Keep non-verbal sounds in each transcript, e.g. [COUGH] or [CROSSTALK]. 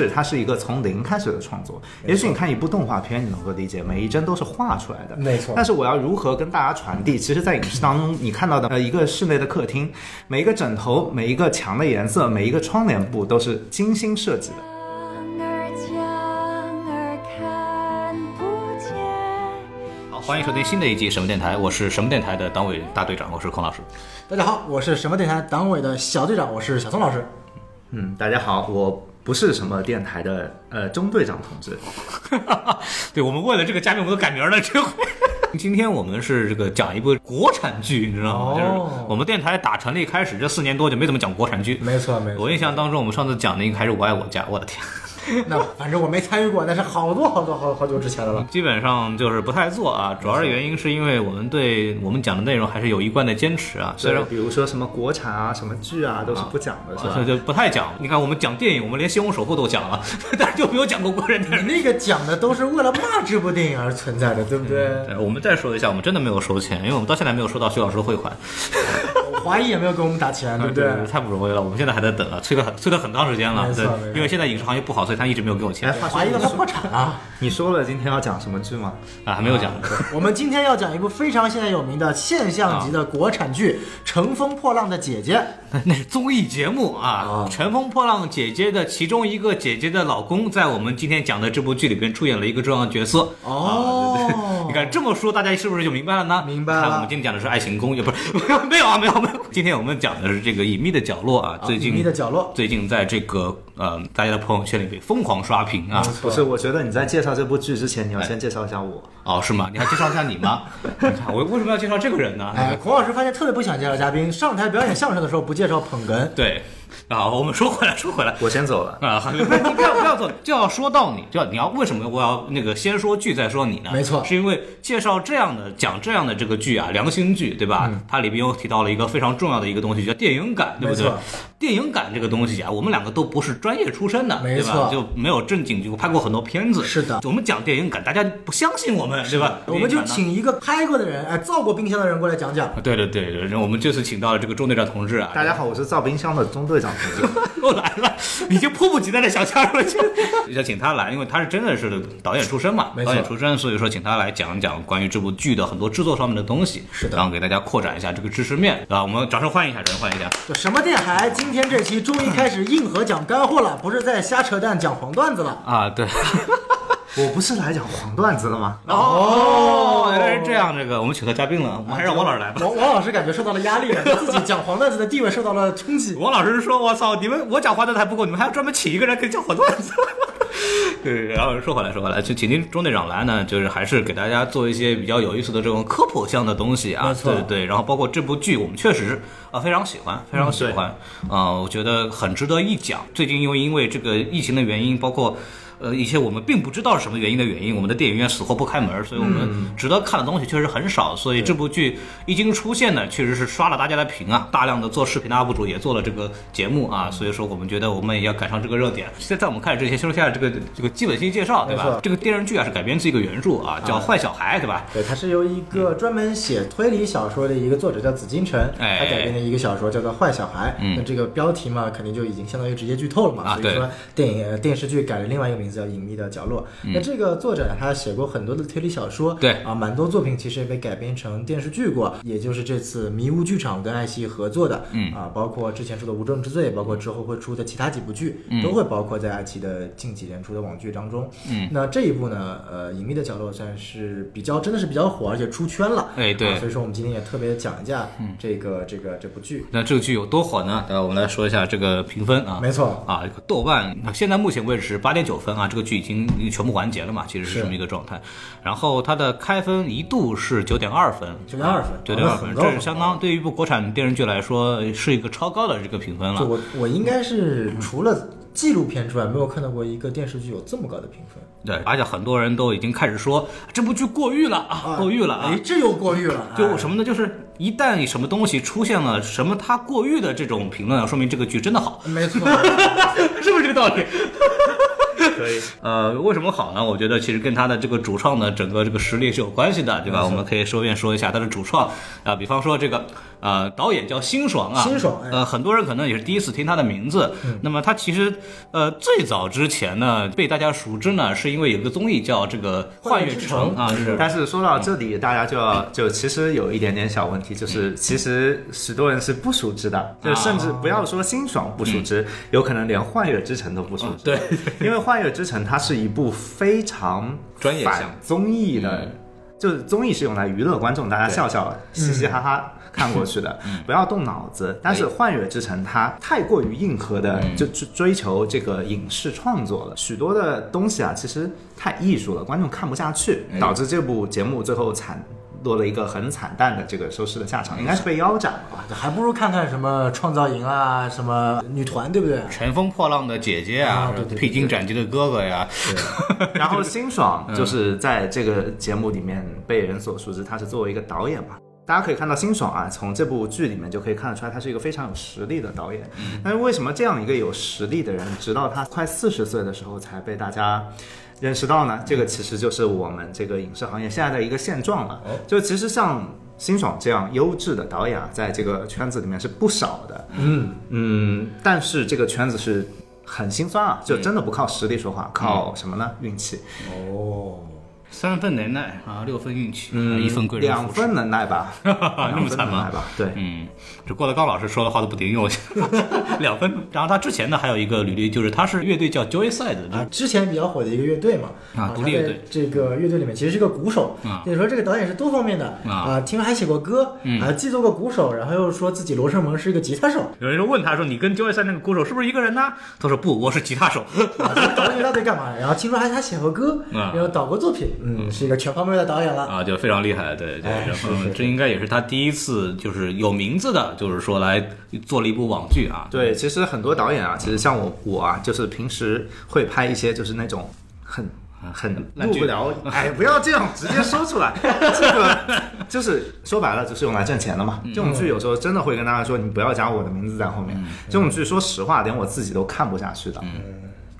是它是一个从零开始的创作。也许你看一部动画片，你能够理解每一帧都是画出来的，没错但是我要如何跟大家传递？其实，在影视当中，你看到的呃一个室内的客厅，每一个枕头、每一个墙的颜色、每一个窗帘布都是精心设计的。儿将儿看不见。好，欢迎收听新的一季什么电台，我是什么电台的党委大队长，我是孔老师。大家好，我是什么电台党委的小队长，我是小宋老师。嗯，大家好，我不是什么电台的呃中队长同志。[LAUGHS] 对，我们为了这个嘉宾，我们都改名了，这回。今天我们是这个讲一部国产剧，你知道吗？哦就是我们电台打成立开始这四年多就没怎么讲国产剧。没错没错我印象当中，我们上次讲的应该还是《我爱我家》，我的天，[LAUGHS] 那反正我没参与过，那是好多好多好好久之前的了。基本上就是不太做啊。主要的原因是因为我们对我们讲的内容还是有一贯的坚持啊，虽然比如说什么国产啊、什么剧啊，都是不讲的，是吧？就就不太讲。你看，我们讲电影，我们连《西虹首富》都讲了，[LAUGHS] 但是就没有讲过国产电影。你那个讲的都是为了骂这部电影而存在的，对不对？对，我们再说一下，我们真的没有收钱，因为我们到现在没有收到徐老师的汇款，我怀疑也没有给我们打钱，[LAUGHS] 对不对？太不容易了。我们现在还在等啊，催了很催了很长时间了。对因为现在影视行业不好，所以他一直没有给我钱哎，话说怀疑他破产了。[LAUGHS] 你说了今天要讲什么剧吗？啊，还没有讲。我们今天要讲一部非常现在有名的现象级的国产剧《乘风破浪的姐姐》。[LAUGHS] 那是综艺节目啊，啊乘风破浪姐姐》的其中一个姐姐的老公，在我们今天讲的这部剧里边出演了一个重要的角色。哦啊对对你看这么说，大家是不是就明白了呢？明白了看我们今天讲的是《爱情公寓》，不是 [LAUGHS] 没有啊，没有没有。今天我们讲的是这个《隐秘的角落》啊，最近隐秘的角落最近在这个呃大家的朋友圈里被疯狂刷屏啊。不是，我觉得你在介绍这部剧之前，你要先介绍一下我。哦，是吗？你还介绍一下你吗？[LAUGHS] 我为什么要介绍这个人呢？哎，孔老师发现特别不想介绍嘉宾，上台表演相声的时候不介绍捧哏。对，[LAUGHS] 啊，我们说回来，说回来，我先走了。啊，不是你不要不要走，就要说到你，就要你要为什么我要那个先说剧再说你呢？没错是因为介绍这样的讲这样的这个剧啊，良心剧，对吧？它里边又提到了一个非常重要的一个东西，叫电影感，对不对没错？电影感这个东西啊，我们两个都不是专业出身的，对吧没错？就没有正经就拍过很多片子。是的我们讲电影感，大家不相信我们，对吧？我们就请一个拍过的人，哎，造过冰箱的人过来讲讲。对对对对，然后我们这次请到了这个钟队长同志啊，大家好，我是造冰箱的中队 [LAUGHS] 又来了，已经迫不及待的想加入了，就。[LAUGHS] 要请他来，因为他是真的是导演出身嘛，导演出身，所以说请他来讲一讲关于这部剧的很多制作上面的东西，是的。然后给大家扩展一下这个知识面，啊，我们掌声欢迎一下，掌声欢迎一下。就什么电台？今天这期终于开始硬核讲干货了，不是在瞎扯淡讲黄段子了。[LAUGHS] 啊，对，我不是来讲黄段子的吗？哦，原来是这样，这个我们请到嘉宾了，我们还是让王老师来吧。王王老师感觉受到了压力了，[LAUGHS] 自己讲黄段子的地位受到了冲击。王老师说：“我操，你们我讲黄段子还不够，你们还要专门请一个人给讲黄段子。[LAUGHS] ”对，然后说回来说回来，就请您钟队长来呢，就是还是给大家做一些比较有意思的这种科普项的东西啊，没错对对对。然后包括这部剧，我们确实啊非常喜欢，非常喜欢，啊、我觉得很值得一讲。最近因为因为这个疫情的原因，包括。呃，一些我们并不知道是什么原因的原因，我们的电影院死活不开门，所以我们值得看的东西确实很少。所以这部剧一经出现呢，确实是刷了大家的屏啊，大量的做视频的 UP 主也做了这个节目啊，所以说我们觉得我们也要赶上这个热点。现在我们开始之前，先说一下这个这个基本信息介绍，对吧？这个电视剧啊是改编自一个原著啊，叫《坏小孩》，对吧？对，它是由一个专门写推理小说的一个作者叫紫金陈，哎他改编的一个小说叫做《坏小孩》。嗯那这个标题嘛，肯定就已经相当于直接剧透了嘛。啊所以说电影呃电视剧改了另外一个名字叫《隐秘的角落》。那这个作者，他写过很多的推理小说，嗯对啊，蛮多作品其实也被改编成电视剧过，也就是这次迷雾剧场跟爱奇艺合作的，嗯啊，包括之前说的《无证之罪》，包括之后会出的其他几部剧，嗯都会包括在爱奇艺的近几年出的网剧当中。嗯，那这一部呢，呃，《隐秘的角落》算是比较真的是比较火，而且出圈了。哎对啊所以说我们今天也特别讲一下这个、这个这部剧。那这个剧有多火呢？呃，我们来说一下这个评分啊。没错，啊，豆瓣现在目前为止是八点九分啊，这个剧已经全部完结了嘛，其实是是这么一个状态。然后它的开分一度是九点二分，九点二分九点二分，这是相当对于一部国产电视剧来说是一个超高的这个评分了。我我应该是除了纪录片之外，没有看到过一个电视剧有这么高的评分。对，而且很多人都已经开始说这部剧过誉了啊，过誉了啊哎，。这又过誉了。哎就什么呢？就是一旦什么东西出现了什么它过誉的这种评论啊，说明这个剧真的好，没错 [LAUGHS] [LAUGHS] 是不是这个道理？可以。[LAUGHS] 呃，为什么好呢？我觉得其实跟他的这个主创的整个这个实力是有关系的，对吧？我们可以顺便说一下他的主创啊、比方说这个呃，导演叫辛爽啊，辛爽呃，很多人可能也是第一次听他的名字。那么他其实呃最早之前呢，被大家熟知呢，是因为有个综艺叫这个《幻乐之城》啊，是但是说到这里，大家就要就其实有一点点小问题，就是其实许多人是不熟知的，就甚至不要说辛爽不熟知，有可能连《幻乐之城》都不熟知。对，[LAUGHS] 因为《幻乐之城》它是一部非常专业项反综艺的，就是综艺是用来娱乐观众，大家笑笑嘻嘻哈哈。看过去的，不要动脑子。但是《幻乐之城》它太过于硬核的，就追追求这个影视创作了，许多的东西啊，其实太艺术了，观众看不下去，导致这部节目最后惨落了一个很惨淡的这个收视的下场，应该是被腰斩了吧。还不如看看什么创造营啊，什么女团，对不对？乘风破浪的姐姐啊啊对对，对披荆斩棘的哥哥呀，[LAUGHS] 然后辛爽就是在这个节目里面被人所熟知，他是作为一个导演嘛。大家可以看到辛爽啊，从这部剧里面就可以看得出来，他是一个非常有实力的导演。但是为什么这样一个有实力的人，直到他快四十岁的时候才被大家认识到呢？这个其实就是我们这个影视行业现在的一个现状了。就其实像辛爽这样优质的导演啊，在这个圈子里面是不少的。嗯，嗯，但是这个圈子是很心酸啊，就真的不靠实力说话，靠什么呢？运气。哦，三分能耐啊，六分运气，嗯，一分贵人两分能耐吧，[LAUGHS] 那两分么惨吗？能耐吧？对，嗯，这郭德纲老师说的话都不顶用，[LAUGHS] 两分。然后他之前呢还有一个履历，就是他是乐队叫 Joyside 的，啊，之前比较火的一个乐队嘛，啊独立乐队这个乐队里面其实是个鼓手，啊所以说这个导演是多方面的啊听说还写过歌，嗯啊，既做过鼓手，然后又说自己罗生门是一个吉他手，有人就问他说：“你跟 Joyside 那个鼓手是不是一个人呢？”他说：“不，我是吉他手。[LAUGHS] 导演乐队干嘛？然后听说还还写过歌，啊然后导过作品，嗯，是一个全方面的导演”了。啊，就非常厉害，对对。哎然后这应该也是他第一次就是有名字的，就是说来做了一部网剧啊。对，其实很多导演啊，其实像我我啊，就是平时会拍一些就是那种很。很烂剧入不了，[LAUGHS] 哎，不要这样直接说出来。这个就是说白了，就是用来挣钱的嘛。这种剧有时候真的会跟大家说，你不要加我的名字在后面。这种剧说实话，连我自己都看不下去的。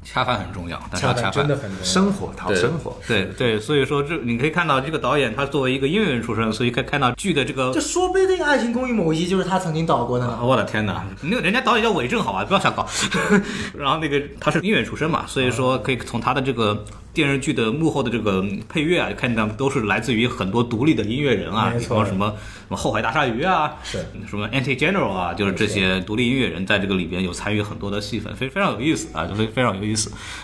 恰饭很重要，但是恰要恰饭饭真的。很重要。生活讨对生活，对对，所以说这你可以看到这个导演他作为一个音乐人出身，所以可以看到剧的这个这说不定《爱情公寓》某一集就是他曾经导过的呢。我的天哪！那个人家导演叫韦正好啊，不要瞎搞。[LAUGHS] 然后那个他是音乐出身嘛，所以说可以从他的这个电视剧的幕后的这个配乐啊，看到都是来自于很多独立的音乐人啊，比方什么什么后海大鲨鱼啊，是什么 Anti General 啊，就是这些独立音乐人在这个里边有参与很多的戏份，非非常有意思啊，就非非常有意思。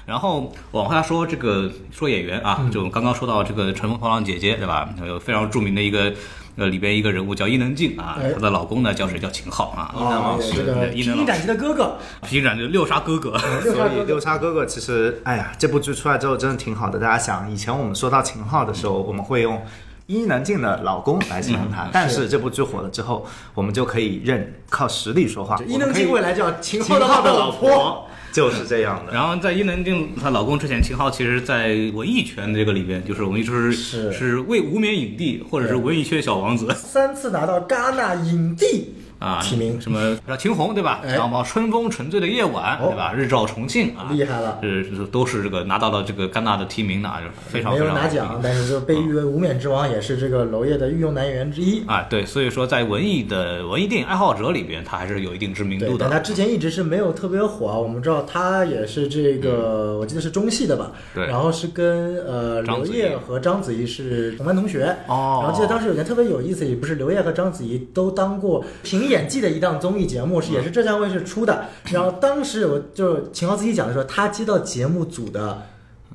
然后往下说这个说演员啊，就刚刚说到这个《乘风破浪姐姐》对吧？有非常著名的一个。呃，里边一个人物叫伊能静啊，哎她的老公呢叫谁？叫秦昊啊。伊能老师披荆斩棘的哥哥，披斩就六杀哥哥，[LAUGHS] 所以六杀哥哥其实，哎呀，这部剧出来之后真的挺好的。大家想，以前我们说到秦昊的时候，我们会用伊能静的老公来形容他，但是这部剧火了之后，我们就可以认靠实力说话。伊能静未来叫秦昊的老婆。婆就是这样的。然后在伊能静她老公之前，秦昊其实，在文艺圈这个里边，就是我们一直是是。为无冕影帝或者是文艺圈小王子。三次拿到戛纳影帝啊，提名什么叫秦红对吧？哎然后春风沉醉的夜晚哦对吧？日照重庆啊，厉害了是是都是这个拿到了这个戛纳的提名的啊，就是非常没非常没有拿奖，但是就被誉为无冕之王，也是这个娄烨的御用男演员之一。啊，对，所以说在文艺的文艺电影爱好者里边，他还是有一定知名，度的但。他之前一直是没有特别火啊。我们知道他也是这个，我记得是中戏的吧？嗯对然后是跟呃章子怡刘烨和章子怡是同班同学。哦然后记得当时有件特别有意思，也不是刘烨和章子怡都当过凭演技的一档综艺节目，是也是浙江卫视出的。然后当时有个就是秦昊自己讲的说，他接到节目组的。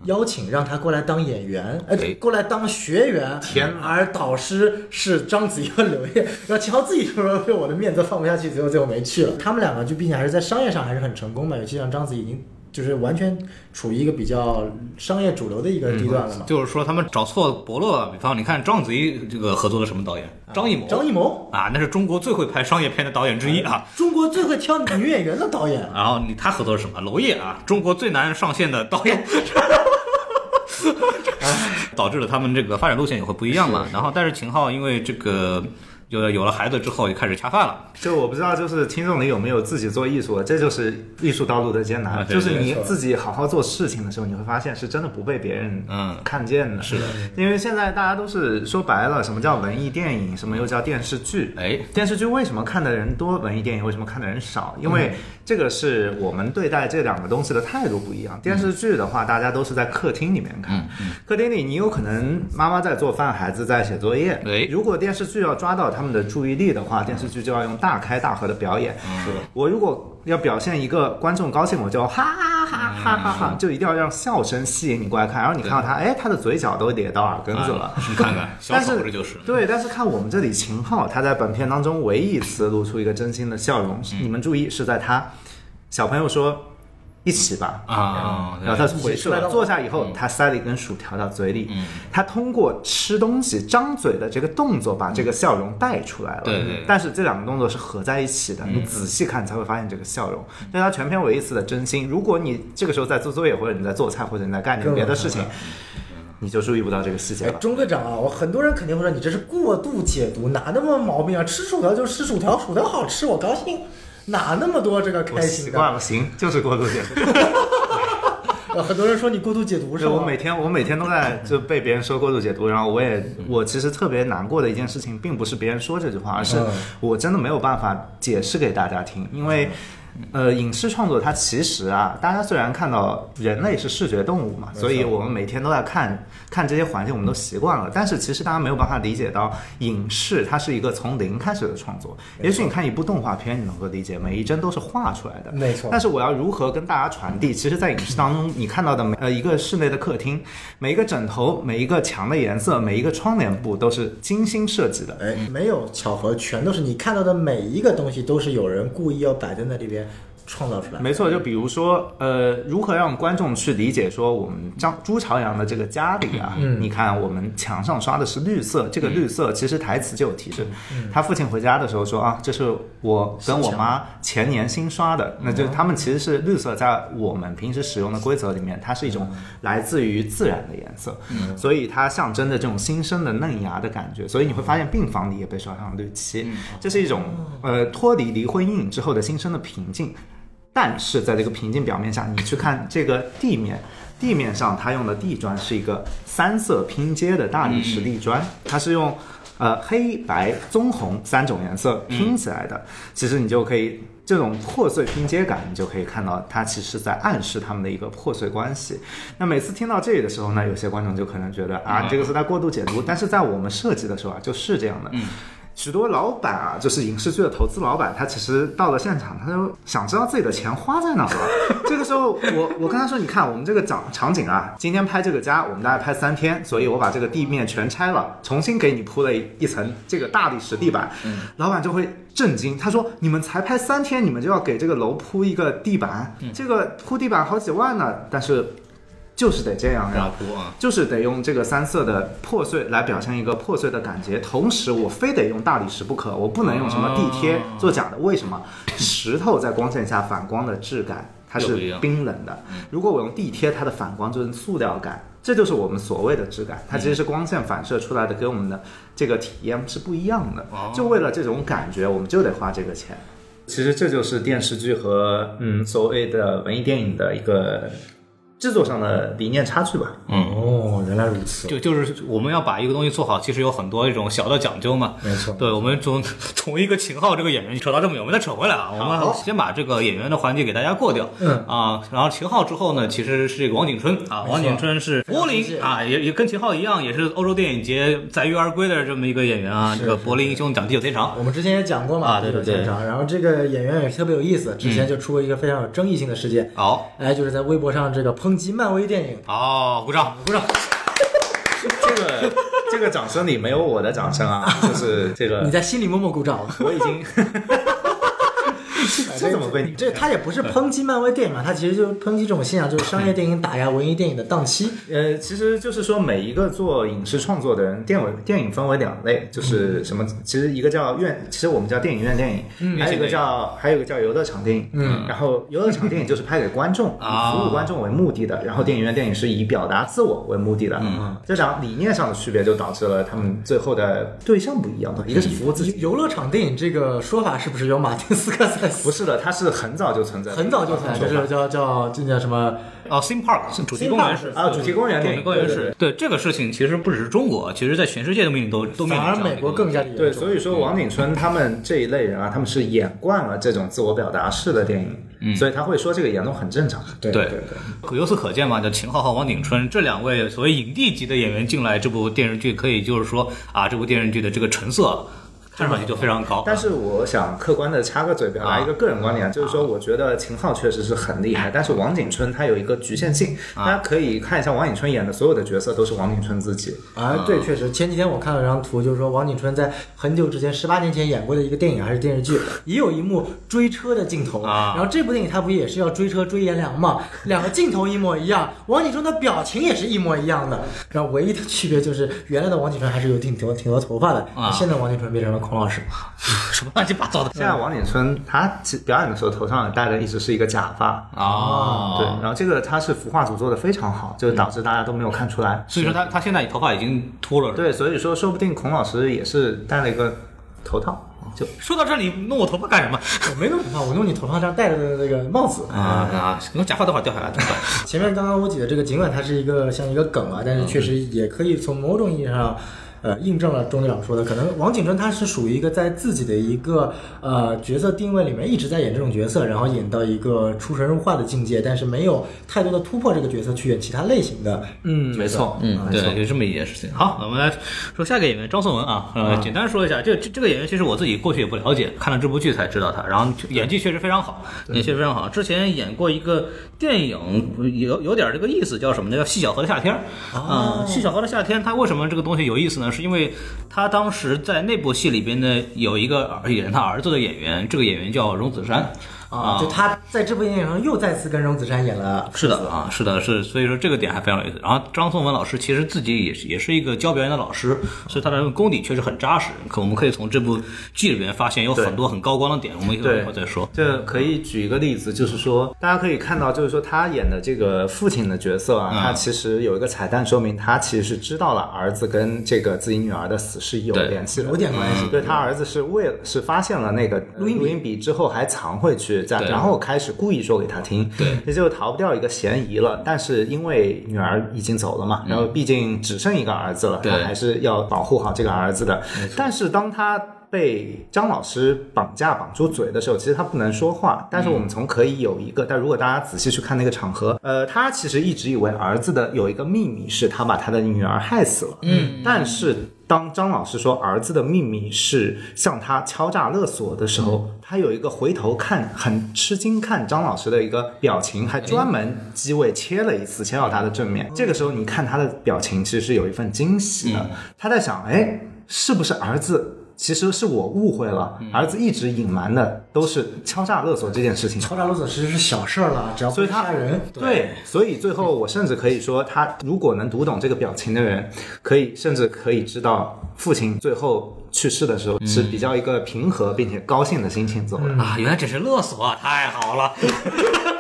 邀请让他过来当演员，呃哎，过来当学员。而导师是章子怡和刘烨，然后秦昊自己就说：“为 [LAUGHS] 我的面子放不下去，最后最后没去了。”他们两个就毕竟还是在商业上还是很成功的，尤其像章子怡已经就是完全处于一个比较商业主流的一个地段了嘛。就是说他们找错伯乐了，比方你看章子怡这个合作的什么导演？张艺谋。张艺谋，啊，那是中国最会拍商业片的导演之一啊。中国最会挑女演员的导演，然后你他合作的什么？娄烨啊，中国最难上线的导演。[LAUGHS] [LAUGHS] 导致了他们这个发展路线也会不一样嘛。然后，但是秦昊因为这个有了有了孩子之后就开始恰饭了。就我不知道，就是听众里有没有自己做艺术的，这就是艺术道路的艰难。啊就是你自己好好做事情的时候，你会发现是真的不被别人嗯看见的。是的，因为现在大家都是说白了，什么叫文艺电影，什么又叫电视剧。哎，电视剧为什么看的人多，文艺电影为什么看的人少？因嗯为这个是我们对待这两个东西的态度不一样。电视剧的话，大家都是在客厅里面看，嗯客厅里你有可能妈妈在做饭，孩子在写作业。哎如果电视剧要抓到他们的注意力的话，电视剧就要用大开大合的表演。嗯我如果要表现一个观众高兴，我就哈哈哈哈哈哈，就一定要让笑声吸引你过来看。然后你看到他，哎，他的嘴角都咧到耳根子了。啊你看看小但是丑这就是。对，但是看我们这里秦昊，他在本片当中唯一一次露出一个真心的笑容，嗯你们注意是在他小朋友说一起吧。啊，然后他回去了，坐下以后，他塞了一根薯条到嘴里。嗯他通过吃东西、张嘴的这个动作，把这个笑容带出来了。对对但是这两个动作是合在一起的，你仔细看才会发现这个笑容，这是他全篇唯一一次的真心。如果你这个时候在做作业，或者你在做菜，或者你在干点别的事情，你就注意不到这个细节哎，了。钟队长啊，我很多人肯定会说你这是过度解读，哪那么毛病啊？吃薯条就吃薯条，薯条好吃我高兴，哪那么多这个我开心的？习惯了，行，就是过度解读。呃 [LAUGHS] 很多人说你过度解读是吧？我每天我每天都在就被别人说过度解读，然后我也我其实特别难过的一件事情，并不是别人说这句话，而是嗯我真的没有办法解释给大家听，因为。呃，影视创作它其实啊，大家虽然看到人类是视觉动物嘛，所以我们每天都在看看这些环境，我们都习惯了。但是其实大家没有办法理解到，影视它是一个从零开始的创作。也许你看一部动画片，你能够理解每一帧都是画出来的，没错但是我要如何跟大家传递？其实，在影视当中，你看到的每呃一个室内的客厅，每一个枕头、每一个墙的颜色、每一个窗帘布都是精心设计的。哎，没有巧合，全都是你看到的每一个东西都是有人故意要摆在那里边创造出来。没错，就比如说，呃，如何让观众去理解说我们张朱朝阳的这个家里啊，嗯。你看我们墙上刷的是绿色，这个绿色其实台词就有提示，嗯。他父亲回家的时候说啊，这是我跟我妈前年新刷的，那就他们其实是绿色，在我们平时使用的规则里面，它是一种来自于自然的颜色，所以它象征着这种新生的嫩芽的感觉，所以你会发现病房里也被刷上了绿漆，这是一种呃脱离离婚阴影之后的新生的平静。但是在这个平静表面下，你去看这个地面，地面上它用的地砖是一个三色拼接的大理石地砖，它是用呃黑白棕红三种颜色拼起来的。其实你就可以这种破碎拼接感，你就可以看到它其实在暗示他们的一个破碎关系。那每次听到这里的时候呢，有些观众就可能觉得啊，这个是在过度解读，但是在我们设计的时候啊，就是这样的。嗯许多老板啊，就是影视剧的投资老板，他其实到了现场，他就想知道自己的钱花在哪儿了。这个时候，我我跟他说，你看我们这个场场景啊，今天拍这个家，我们大概拍三天，所以我把这个地面全拆了，重新给你铺了一一层这个大理石地板。老板就会震惊，他说：“你们才拍三天，你们就要给这个楼铺一个地板，这个铺地板好几万呢。”但是就是得这样呀就是得用这个三色的破碎来表现一个破碎的感觉，同时我非得用大理石不可，我不能用什么地贴做假的。为什么？石头在光线下反光的质感它是冰冷的，如果我用地贴，它的反光就是塑料感。这就是我们所谓的质感，它其实是光线反射出来的，给我们的这个体验是不一样的。就为了这种感觉，我们就得花这个钱。其实这就是电视剧和嗯所谓的文艺电影的一个制作上的理念差距吧。嗯。哦，原来如此，就就是我们要把一个东西做好，其实有很多这种小的讲究嘛。没错。对，我们从从一个秦昊这个演员扯到这么远，我们再扯回来啊，我们先把这个演员的环节给大家过掉。嗯。啊，然后秦昊之后呢，其实是这个王景春啊，王景春是柏林啊，也也跟秦昊一样，也是欧洲电影节载誉而归的这么一个演员啊。是这个柏林英雄讲地久天长，我们之前也讲过嘛，啊对对对。现场。然后这个演员也特别有意思，之前就出过一个非常有争议性的事件，好。哎，就是在微博上这个抨击漫威电影，哦，鼓掌。鼓掌。这个这个掌声里没有我的掌声啊，就是这个 [LAUGHS] 你在心里默默鼓掌。我已经 [LAUGHS] 这怎么被你这他也不是抨击漫威电影嘛，他其实就是抨击这种现象，就是商业电影打压文艺电影的档期。[LAUGHS] 呃，其实就是说，每一个做影视创作的人，电影电影分为两类，就是什么？其实一个叫院，其实我们叫电影院电影，还有一个叫还有一个叫游乐场电影。嗯，然后游乐场电影就是拍给观众，啊以服务观众为目的的，然后电影院电影是以表达自我为目的的。嗯，这两理念上的区别，就导致了他们最后的对象不一样的，一个是服务自己。游乐场电影这个说法是不是由马丁斯科塞斯不是的，它是很早就存在的，很早就存在，就是叫叫这叫什么？哦，theme park 是主题公园是啊，主题公园电影，主题公园是。对这个事情，其实不只是中国，其实在全世界都面临都都面反而美国更加严对，重所以说王景春他们这一类人啊，他们是演惯了这种自我表达式的电影，所以他会说这个言论很正常。对对。对对。由此可见嘛，就秦昊和王景春这两位所谓影帝级的演员进来这部电视剧，可以就是说啊，这部电视剧的这个成色看上去就非常高。但是我想客观的插个嘴，表达一个个人观点，啊。就是说，我觉得秦昊确实是很厉害，但是王景春他有一个局限性，大家可以看一下王景春演的所有的角色都是王景春自己。啊，对，确实，前几天我看了张图，就是说王景春在很久之前，十八年前演过的一个电影还是电视剧，也有一幕追车的镜头。啊。然后这部电影他不也是要追车追颜良嘛？[LAUGHS] 两个镜头一模一样，王景春的表情也是一模一样的。然后唯一的区别就是原来的王景春还是有挺多挺多头发的，啊。现在王景春变成了孔老师。[LAUGHS] 什么乱七八糟的现在王景春他其表演的时候头上戴的一直是一个假发。啊？对，然后这个他是服化组做的非常好，就导致大家都没有看出来。所以说他他现在头发已经秃了。对，所以说说不定孔老师也是戴了一个头套，就说到这里，弄我头发干什么？我没弄头发，我弄你头上这样戴着的那个帽子。啊啊！弄假发等会儿掉下来，怎么办？[LAUGHS] 前面刚刚我举的这个，尽管它是一个像一个梗啊，但是确实也可以从某种意义上。呃，印证了钟队长说的，可能王景春他是属于一个在自己的一个呃角色定位里面一直在演这种角色，然后演到一个出神入化的境界，但是没有太多的突破这个角色去演其他类型的。嗯，没错，嗯，对，有这么一件事情。好，我们来说下一个演员张颂文啊，呃，简单说一下，这这这个演员其实我自己过去也不了解，看了这部剧才知道他，然后演技确实非常好，演技非常好。之前演过一个电影，有有点这个意思，叫什么呢？叫《细小河的夏天》啊，《细小河的夏天》，它为什么这个东西有意思呢？是因为他当时在那部戏里边呢，有一个演他儿子的演员，这个演员叫荣子山。啊，就他在这部电影中又再次跟荣梓杉演了。是的啊，是的，是，所以说这个点还非常有意思。然后张颂文老师其实自己也是也是一个教表演的老师，所以他的功底确实很扎实。可我们可以从这部剧里面发现有很多很高光的点，我们一会儿再说。这可以举一个例子，就是说，大家可以看到，就是说他演的这个父亲的角色啊，嗯他其实有一个彩蛋说明，他其实是知道了儿子跟这个自己女儿的死是有联系的，有点关系对他儿子是为了是发现了那个录音笔音笔之后还藏回去，然后开始故意说给他听，对，这就逃不掉一个嫌疑了。但是因为女儿已经走了嘛，然后毕竟只剩一个儿子了，对他还是要保护好这个儿子的。但是当他被张老师绑架绑住嘴的时候，其实他不能说话。但是我们从可以有一个，但如果大家仔细去看那个场合，呃，他其实一直以为儿子的有一个秘密是他把他的女儿害死了。嗯，但是。当张老师说儿子的秘密是向他敲诈勒索的时候，他有一个回头看，很吃惊看张老师的一个表情，还专门机位切了一次，切到他的正面。这个时候你看他的表情，其实是有一份惊喜的。他在想，哎，是不是儿子？其实是我误会了，儿子一直隐瞒的都是敲诈勒索这件事情。敲诈勒索其实是小事儿了，只要不所以他杀人，对，所以最后我甚至可以说，他如果能读懂这个表情的人，可以甚至可以知道父亲最后去世的时候是比较一个平和并且高兴的心情走的。啊，原来只是勒索啊，太好了！[LAUGHS]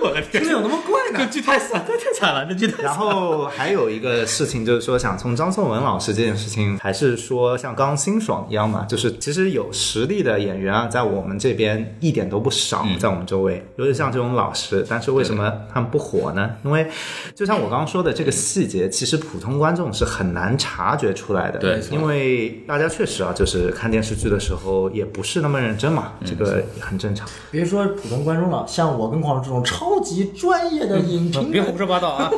我的天，听着有那么怪呢这？剧太惨，这 [LAUGHS] 太惨了，这剧太惨。然后还有一个事情就是说，想从张颂文老师这件事情，还是说像刚刚辛爽一样嘛，就是其实有实力的演员啊，在我们这边一点都不少，在我们周围，尤其像这种老师，但是为什么他们不火呢？因为就像我刚刚说的，这个细节其实普通观众是很难察觉出来的，对因为大家确实啊，就是看电视剧的时候也不是那么认真嘛，这个也很正常。别说普通观众了，像我跟黄这种超级专业的影评别胡说八道啊！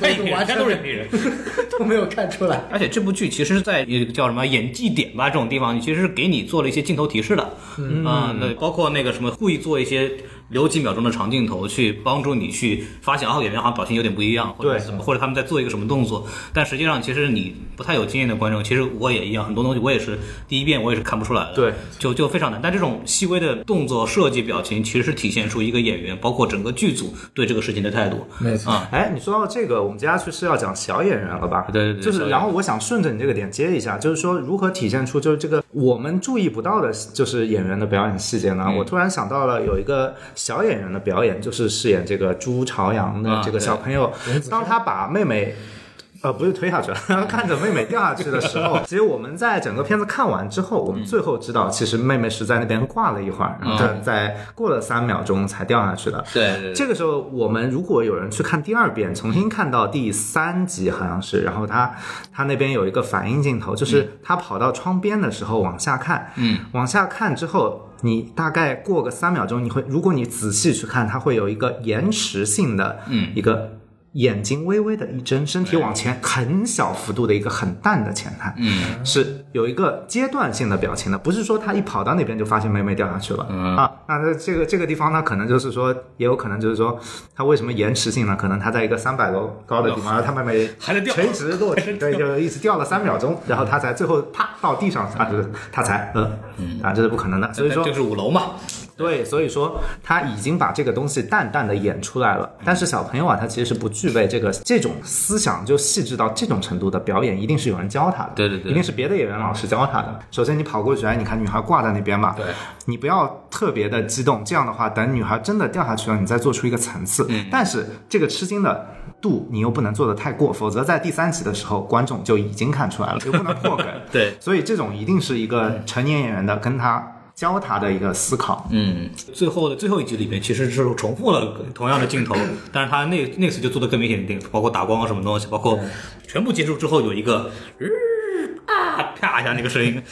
态度完全都是影评人。[LAUGHS] 都没有看出来。而且这部剧其实，在一个叫什么演技点吧这种地方，其实是给你做了一些镜头提示的，嗯啊，那包括那个什么故意做一些留几秒钟的长镜头去帮助你去发现，哦，演员好像表情有点不一样，或者是怎么，或者他们在做一个什么动作。但实际上，其实你不太有经验的观众，其实我也一样，很多东西我也是第一遍我也是看不出来的，对，就就非常难。但这种细微的动作设计、表情，其实是体现出一个演员，包括整个剧组对这个事情的态度。没错啊，哎，你说到这个，我们接下去是要讲小演员了吧？对对对就是，然后我想顺着你这个点接一下，就是说如何体现出就是这个我们注意不到的，就是演员的表演细节呢？嗯我突然想到了有一个小演员的表演，就是饰演这个朱朝阳的啊这个小朋友，当他把妹妹。呃，不是推下去了，看着妹妹掉下去的时候，其实我们在整个片子看完之后，我们最后知道，其实妹妹是在那边挂了一会儿，然后在在过了三秒钟才掉下去的。对这个时候，我们如果有人去看第二遍，重新看到第三集好像是，然后他他那边有一个反应镜头，就是他跑到窗边的时候往下看，嗯，往下看之后，你大概过个三秒钟，你会如果你仔细去看，它会有一个延迟性的，嗯一个。眼睛微微的一睁，身体往前很小幅度的一个很淡的前探，嗯，是有一个阶段性的表情的，不是说他一跑到那边就发现妹妹掉下去了，嗯。啊，那这个这个地方呢，可能就是说，也有可能就是说，他为什么延迟性呢？可能他在一个三百楼高的地方，然后他妹妹还在掉垂直落地，[LAUGHS] 对，就一直掉了三秒钟，然后他才最后啪到地上，啊，就是他才，呃，啊，这是不可能的，所以说就是五楼嘛，对，所以说他已经把这个东西淡淡的演出来了。但是小朋友啊，他其实是不具备这个这种思想，就细致到这种程度的表演，一定是有人教他的。对对对一定是别的演员老师教他的。首先你跑过去，哎，你看女孩挂在那边嘛，对，你不要特别的激动，这样的话，等女孩真的掉下去了，你再做出一个层次。嗯但是这个吃惊的。度你又不能做的太过，否则在第三集的时候，观众就已经看出来了，又不能破梗。[LAUGHS] 对所以这种一定是一个成年演员的跟他教他的一个思考。嗯，最后的最后一集里面其实是重复了 [COUGHS] 同样的镜头，[COUGHS] 但是他那那次就做的更明显一点，包括打光啊什么东西，包括全部结束之后有一个。日啊啪一下那个声音，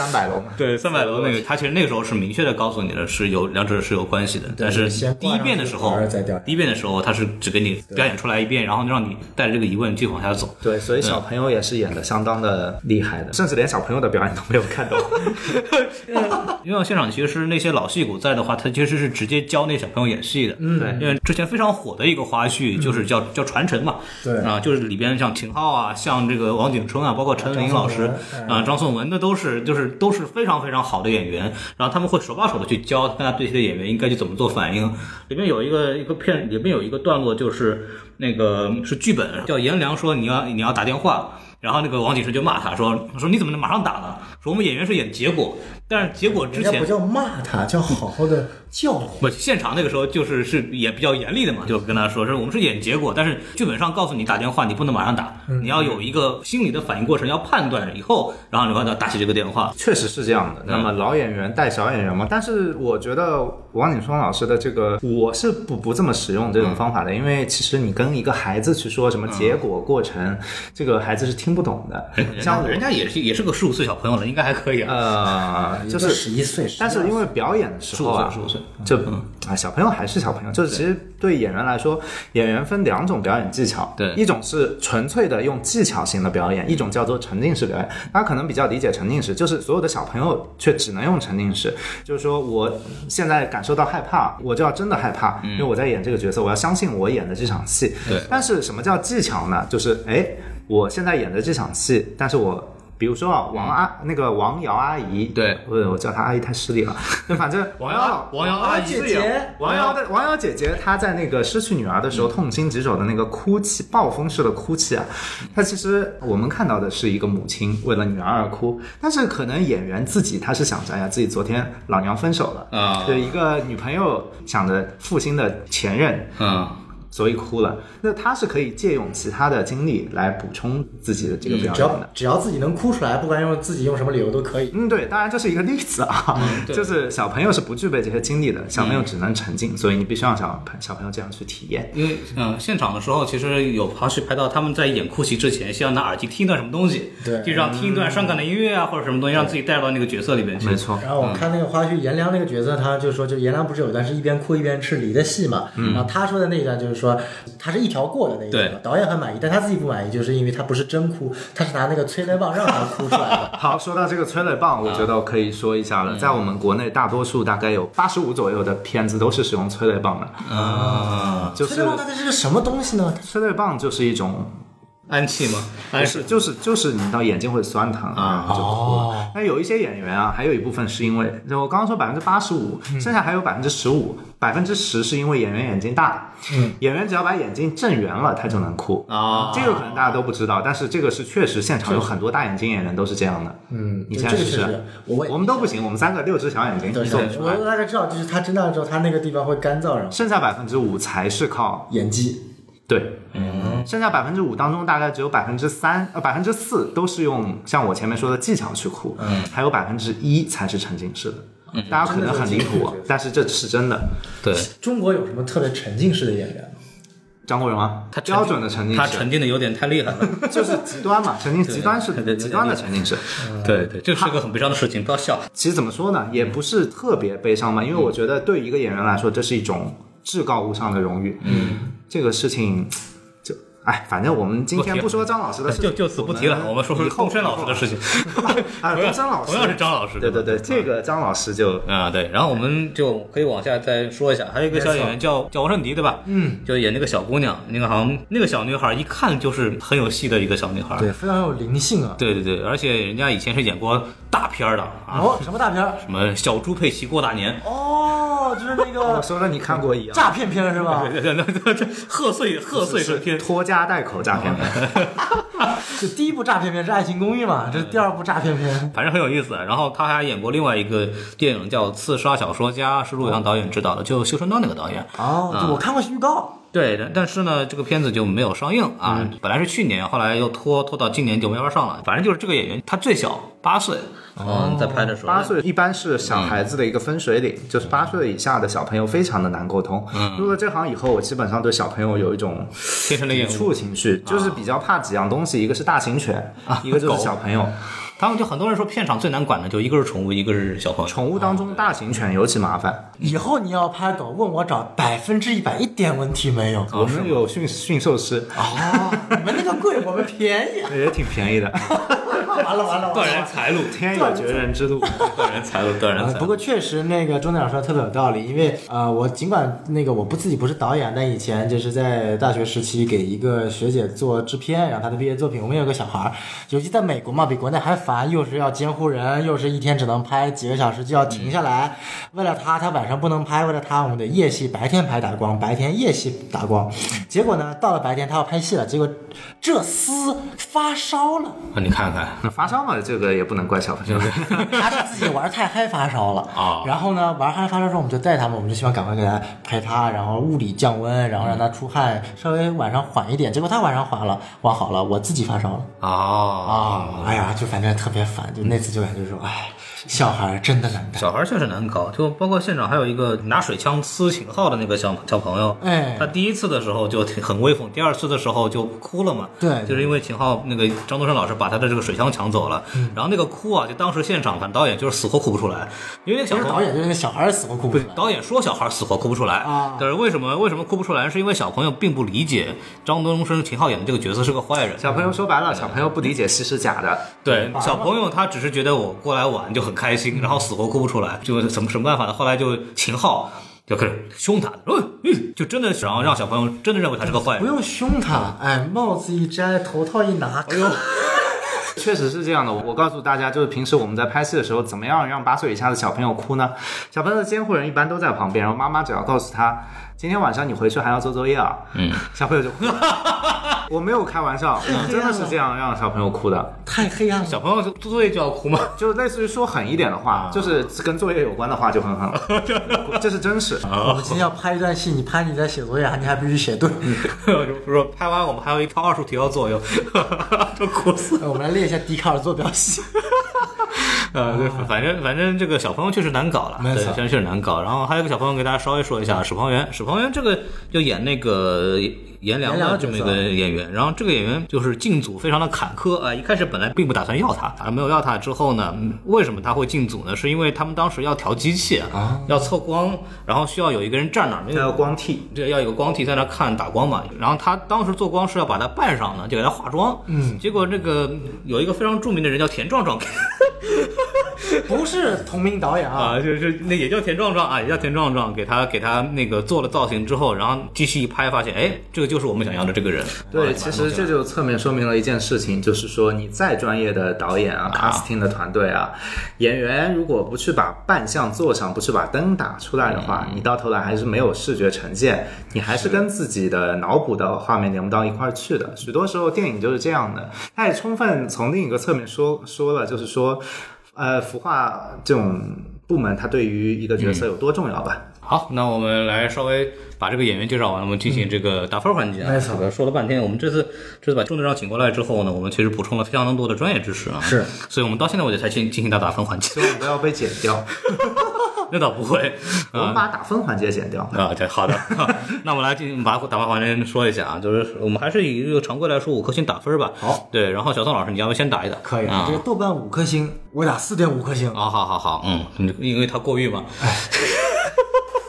三百楼嘛，对，三百楼那个，他其实那个时候是明确的告诉你的是有两者是有关系的，但是第一遍的时候第一遍的时候他是只给你表演出来一遍，然后让你带着这个疑问继续往下走。对，所以小朋友也是演的相当的厉害的，甚至连小朋友的表演都没有看懂。[LAUGHS] 因为现场其实那些老戏骨在的话，他其实是直接教那小朋友演戏的。嗯。对。因为之前非常火的一个花絮就是叫、叫传承嘛，对。啊，就是里边像秦昊啊，像这个王景春啊，包括陈琳老师啊、张颂文，那都是就是都是非常非常好的演员，然后他们会手把手的去教跟他对戏的演员应该去怎么做反应。里面有一个一个片，里面有一个段落就是那个是剧本叫颜良说你要你要打电话。然后那个王景春就骂他说：“说你怎么能马上打呢？说我们演员是演结果，但是结果之前不叫骂他，叫好好的教诲。不，现场那个时候就是是也比较严厉的嘛，就跟他说，是我们是演结果，但是剧本上告诉你打电话你不能马上打，你要有一个心理的反应过程，要判断以后，然后你把他打起这个电话。确实是这样的。那么老演员带小演员嘛，但是我觉得王景春老师的这个，我是不不这么使用这种方法的，因为其实你跟一个孩子去说什么结果过程，这个孩子是听不懂的。像我人家也是也是个十五岁小朋友了，应该还可以啊。呃，就是十一岁，但是因为表演的时候啊，15岁就啊小朋友还是小朋友，就是其实对演员来说，演员分两种表演技巧，对一种是纯粹的用技巧型的表演，一种叫做沉浸式表演。大家可能比较理解沉浸式，就是所有的小朋友却只能用沉浸式，就是说我现在感受到害怕，我就要真的害怕，因为我在演这个角色，我要相信我演的这场戏。对但是什么叫技巧呢？就是哎，我现在演的这场戏，但是我。比如说啊，王阿那个王瑶阿姨，对。我我叫她阿姨太失礼了。那 [LAUGHS] 反正王瑶王瑶阿姨姐姐王瑶的王瑶姐姐，她在那个失去女儿的时候痛心疾首的那个哭泣，暴风式的哭泣啊，她其实我们看到的是一个母亲为了女儿而哭，但是可能演员自己他是想着哎呀，自己昨天老娘分手了。啊。对一个女朋友想着负心的前任，嗯，所以哭了。那他是可以借用其他的经历来补充自己的这个表只要演的。只要自己能哭出来，不管用自己用什么理由都可以。嗯，对，当然这是一个例子啊，对 [LAUGHS] 就是小朋友是不具备这些经历的，小朋友只能沉浸，所以你必须让小朋小朋友这样去体验。因为嗯，现场的时候其实有花絮拍到他们在演哭戏之前，先要拿耳机听一段什么东西，对就让听一段伤感的音乐啊，或者什么东西，让自己带入到那个角色里面去。没错，然后我看那个花絮，颜良那个角色，他就说，就颜良不是有一段是一边哭一边吃梨的戏嘛，然后他说的那一段就是说他是一条过的那一个，导演很满意，但他自己不满意，就是因为他不是真哭，他是拿那个催泪棒让他哭出来的。[LAUGHS] 好，说到这个催泪棒，我觉得可以说一下了。在我们国内，大多数大概有八十五左右的片子都是使用催泪棒的。啊，就是催泪棒到底是个什么东西呢？催泪棒就是一种，氨气吗？不是，就是就是你到眼睛会酸疼啊然后就哭了。那有一些演员啊，还有一部分是因为，就我刚刚说百分之八十五，剩下还有百分之十五，百分之十是因为演员眼睛大。嗯，演员只要把眼睛正圆了，他就能哭。啊，这个可能大家都不知道，但是这个是确实现场有很多大眼睛演员都是这样的。嗯，你这现在试试我我们都不行，我们三个六只小眼睛，对你做不出来我。大概知道，就是他睁大了之后，他那个地方会干燥，然后剩下百分之五才是靠演技。对，嗯，剩下百分之五当中，大概只有百分之三呃百分之四都是用像我前面说的技巧去哭，嗯，还有百分之一才是沉浸式的。大家可能很离谱，但是这是真的。对，中国有什么特别沉浸式的演员吗？张国荣啊，他标准的沉浸他，沉浸的有点太厉害了。就是极端嘛，沉浸极端是极端的沉浸式。对对，这是个很悲伤的事情，不要笑。其实怎么说呢，也不是特别悲伤嘛，因为我觉得对于一个演员来说，这是一种至高无上的荣誉。嗯，这个事情就哎，反正我们今天不说张老师的事情，就就此不提了，我们说说东升老师的事情。[LAUGHS] 啊，[LAUGHS] 同样东升老师，同样是张老师，对对对，这个张老师就啊，对，然后我们就可以往下再说一下，还有一个小演员叫叫王圣迪，对吧？嗯，就演那个小姑娘，那个好像那个小女孩一看就是很有戏的一个小女孩。对，非常有灵性啊。对对对，而且人家以前是演过大片的啊，哦，什么大片？什么小猪佩奇过大年，哦，就是那个我个说让你看过一样，诈骗片是吧？对对对对这，贺岁贺岁是片，拖家带口诈骗片，[LAUGHS] 就第一部诈骗片是《爱情公寓》嘛，这是第二部诈骗片。反正很有意思。然后他还演过另外一个电影叫《刺杀小说家》，是陆阳导演执导的，就修春刀那个导演。哦，我看过预告。对，但但是呢，这个片子就没有上映啊。本来是去年，后来又拖拖到今年就没法上了。反正就是这个演员，他最小八岁，嗯，在拍的时候，八岁一般是小孩子的一个分水岭，就是八岁以下的小朋友非常的难沟通。入了这行以后，我基本上对小朋友有一种抵天生的厌恶。触情绪，就是比较怕几样东西，一个是大型犬，一个就是小朋友。他们就很多人说片场最难管的就一个是宠物，一个是小朋友。宠物当中，大型犬尤其麻烦。以后你要拍狗，问我找百分之一百一点问题没有。我们有驯驯兽师，哦，你们那个贵，我们便宜。[LAUGHS] 也挺便宜的。完了完了！断人财路，天有绝人之路。断人财路，断人财路。呃不过确实，那个钟队长说的特别有道理，因为呃，我尽管那个我不自己不是导演，但以前就是在大学时期给一个学姐做制片，然后她的毕业作品，我们有个小孩儿，尤其在美国嘛，比国内还烦，又是要监护人，又是一天只能拍几个小时就要停下来，为了他，他晚上不能拍，为了他，我们得夜戏白天拍打光，白天夜戏打光，结果呢，到了白天他要拍戏了，结果这厮发烧了。啊你看看，那发烧嘛，这个也不能怪小朋友。[LAUGHS] 他是自己玩太嗨发烧了啊然后呢，玩嗨发烧之后，我们就带他们，我们就希望赶快给他陪他，然后物理降温，然后让他出汗，稍微晚上缓一点。结果他晚上缓了，缓好了，我自己发烧了啊啊！哎呀，就反正特别烦，就那次就感觉说，哎，小孩真的难带。小孩确实难搞，就包括现场还有一个拿水枪呲秦昊的那个小小朋友，哎他第一次的时候就挺很威风，第二次的时候就哭了嘛，对就是因为秦昊那个张东升老师把他的这个水枪抢走了，嗯然后那个哭啊，就当时现场反正导演就是死活哭不出来，因为那个小朋友导演，就是那个小孩死活哭不出来。导演说小孩死活哭不出来啊但是为什么为什么哭不出来？是因为小朋友并不理解张东升、秦昊演的这个角色是个坏人。小朋友说白了，小朋友不理解戏是假的。对，小朋友他只是觉得我过来玩就很开心，然后死活哭不出来，就什么什么办法呢？后来就秦昊就开始凶他，嗯嗯，就真的想要让小朋友真的认为他是个坏人。不用凶他，哎，帽子一摘，头套一拿，哎呦，确实是这样的，我我告诉大家，就是平时我们在拍戏的时候，怎么样让八岁以下的小朋友哭呢？小朋友的监护人一般都在旁边，然后妈妈只要告诉他，今天晚上你回去还要做作业啊，嗯，[LAUGHS] 小朋友就哭了。[LAUGHS] 我没有开玩笑，真的是这样让小朋友哭的，太黑暗了。小朋友做作业就要哭吗？[LAUGHS] 就类似于说狠一点的话，就是跟作业有关的话就很狠了，这是真实。我们今天要拍一段戏，你拍你在写作业，你还必须写对。就说拍完我们还有一套奥数题要做哟，就哭死。我们来练一下笛卡尔坐标系。[LAUGHS] 呃，对，反正反正这个小朋友确实难搞了，对，没错确实难搞。然后还有个小朋友给大家稍微说一下，史庞元，史庞元这个就演那个颜良的的这么一个演员，然后这个演员就是进组非常的坎坷啊、一开始本来并不打算要他，啊，没有要他之后呢，嗯为什么他会进组呢？是因为他们当时要调机器啊，要测光，然后需要有一个人站那儿，那个还有光替，这要有个光替在那看打光嘛，然后他当时做光是要把它扮上呢，就给他化妆，嗯，结果这个有一个非常著名的人叫田壮壮，[LAUGHS] [LAUGHS] 不是同名导演啊，啊，就是那也叫田壮壮啊，也叫田壮壮，给他给他那个做了造型之后，然后继续一拍，发现哎，这个就是我们想要的这个人。对，啊其实这就侧面说明了一件事情，就是说你再专业的导演啊、casting 的团队啊，演员如果不去把扮相做上，不去把灯打出来的话，你到头来还是没有视觉呈现，你还是跟自己的脑补的画面连不到一块儿去的。许多时候电影就是这样的，它也充分从另一个侧面说说了，就是说，呃，孵化这种部门它对于一个角色有多重要吧。好，那我们来稍微把这个演员介绍完，我们进行这个打分环节啊。没错这个说了半天，我们这次这次把钟队长请过来之后呢，我们其实补充了非常多的专业知识啊。是，所以我们到现在为止才进进行到打分环节。希望不要被剪掉，[LAUGHS] 那倒不会，[LAUGHS] 我们把打分环节剪掉。啊，对，好的，[LAUGHS] [LAUGHS] 那我们来进行把打分环节说一下啊，就是我们还是以一个常规来说五颗星打分吧。好，对，然后小宋老师，你要不要先打一打？可以啊这个豆瓣五颗星，我打四点五颗星。啊，好好好，嗯，因为他过誉嘛，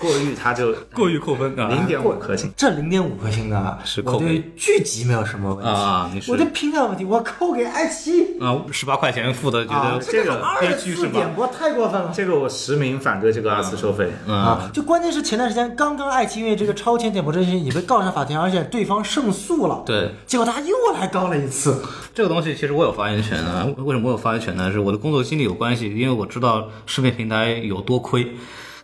过誉它就过誉扣分啊，零点五颗星。这零点五颗星呢，我是扣分对剧集没有什么问题啊你是我对评价问题，我扣给爱奇艺。啊，十八块钱付的，觉啊得这个二十四点播太过分了。这个我实名反对这个二次收费。嗯啊，就关键是前段时间刚刚爱奇艺因为这个超前点播这件事情也被告上法庭，而且对方胜诉了。对结果他又来告了一次。这个东西，其实我有发言权的。为什么我有发言权呢？是我的工作经历有关系，因为我知道视频平台有多亏，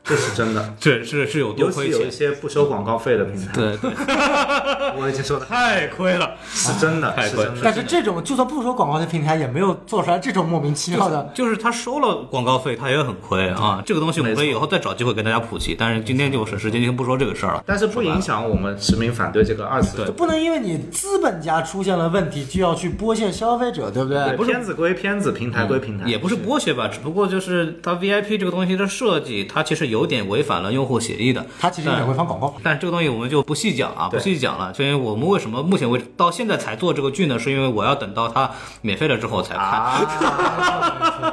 这是真的，对，是是有多尤亏有一些不收广告费的平台，对对，[LAUGHS] 我已经说的太亏了。是真的，太贵是真的。但是这种就算不收广告的平台，也没有做出来这种莫名其妙的。就是他收了广告费，他也很亏啊。这个东西我们可以以后再找机会跟大家普及，但是今天就省时间，就不说这个事儿了。但是不影响我们实名反对这个二次收费。不能因为你资本家出现了问题，就要去剥削消费者，对不对？对，片子归片子，平台归平台，也不是剥削吧，只不过就是它 VIP 这个东西的设计，它其实有点违反了用户协议的。他其实有点违反广告。但是这个东西我们就不细讲啊，不细讲了。所以我们为什么目前为止到现在才做这个剧呢？是因为我要等到它免费了之后才看。啊，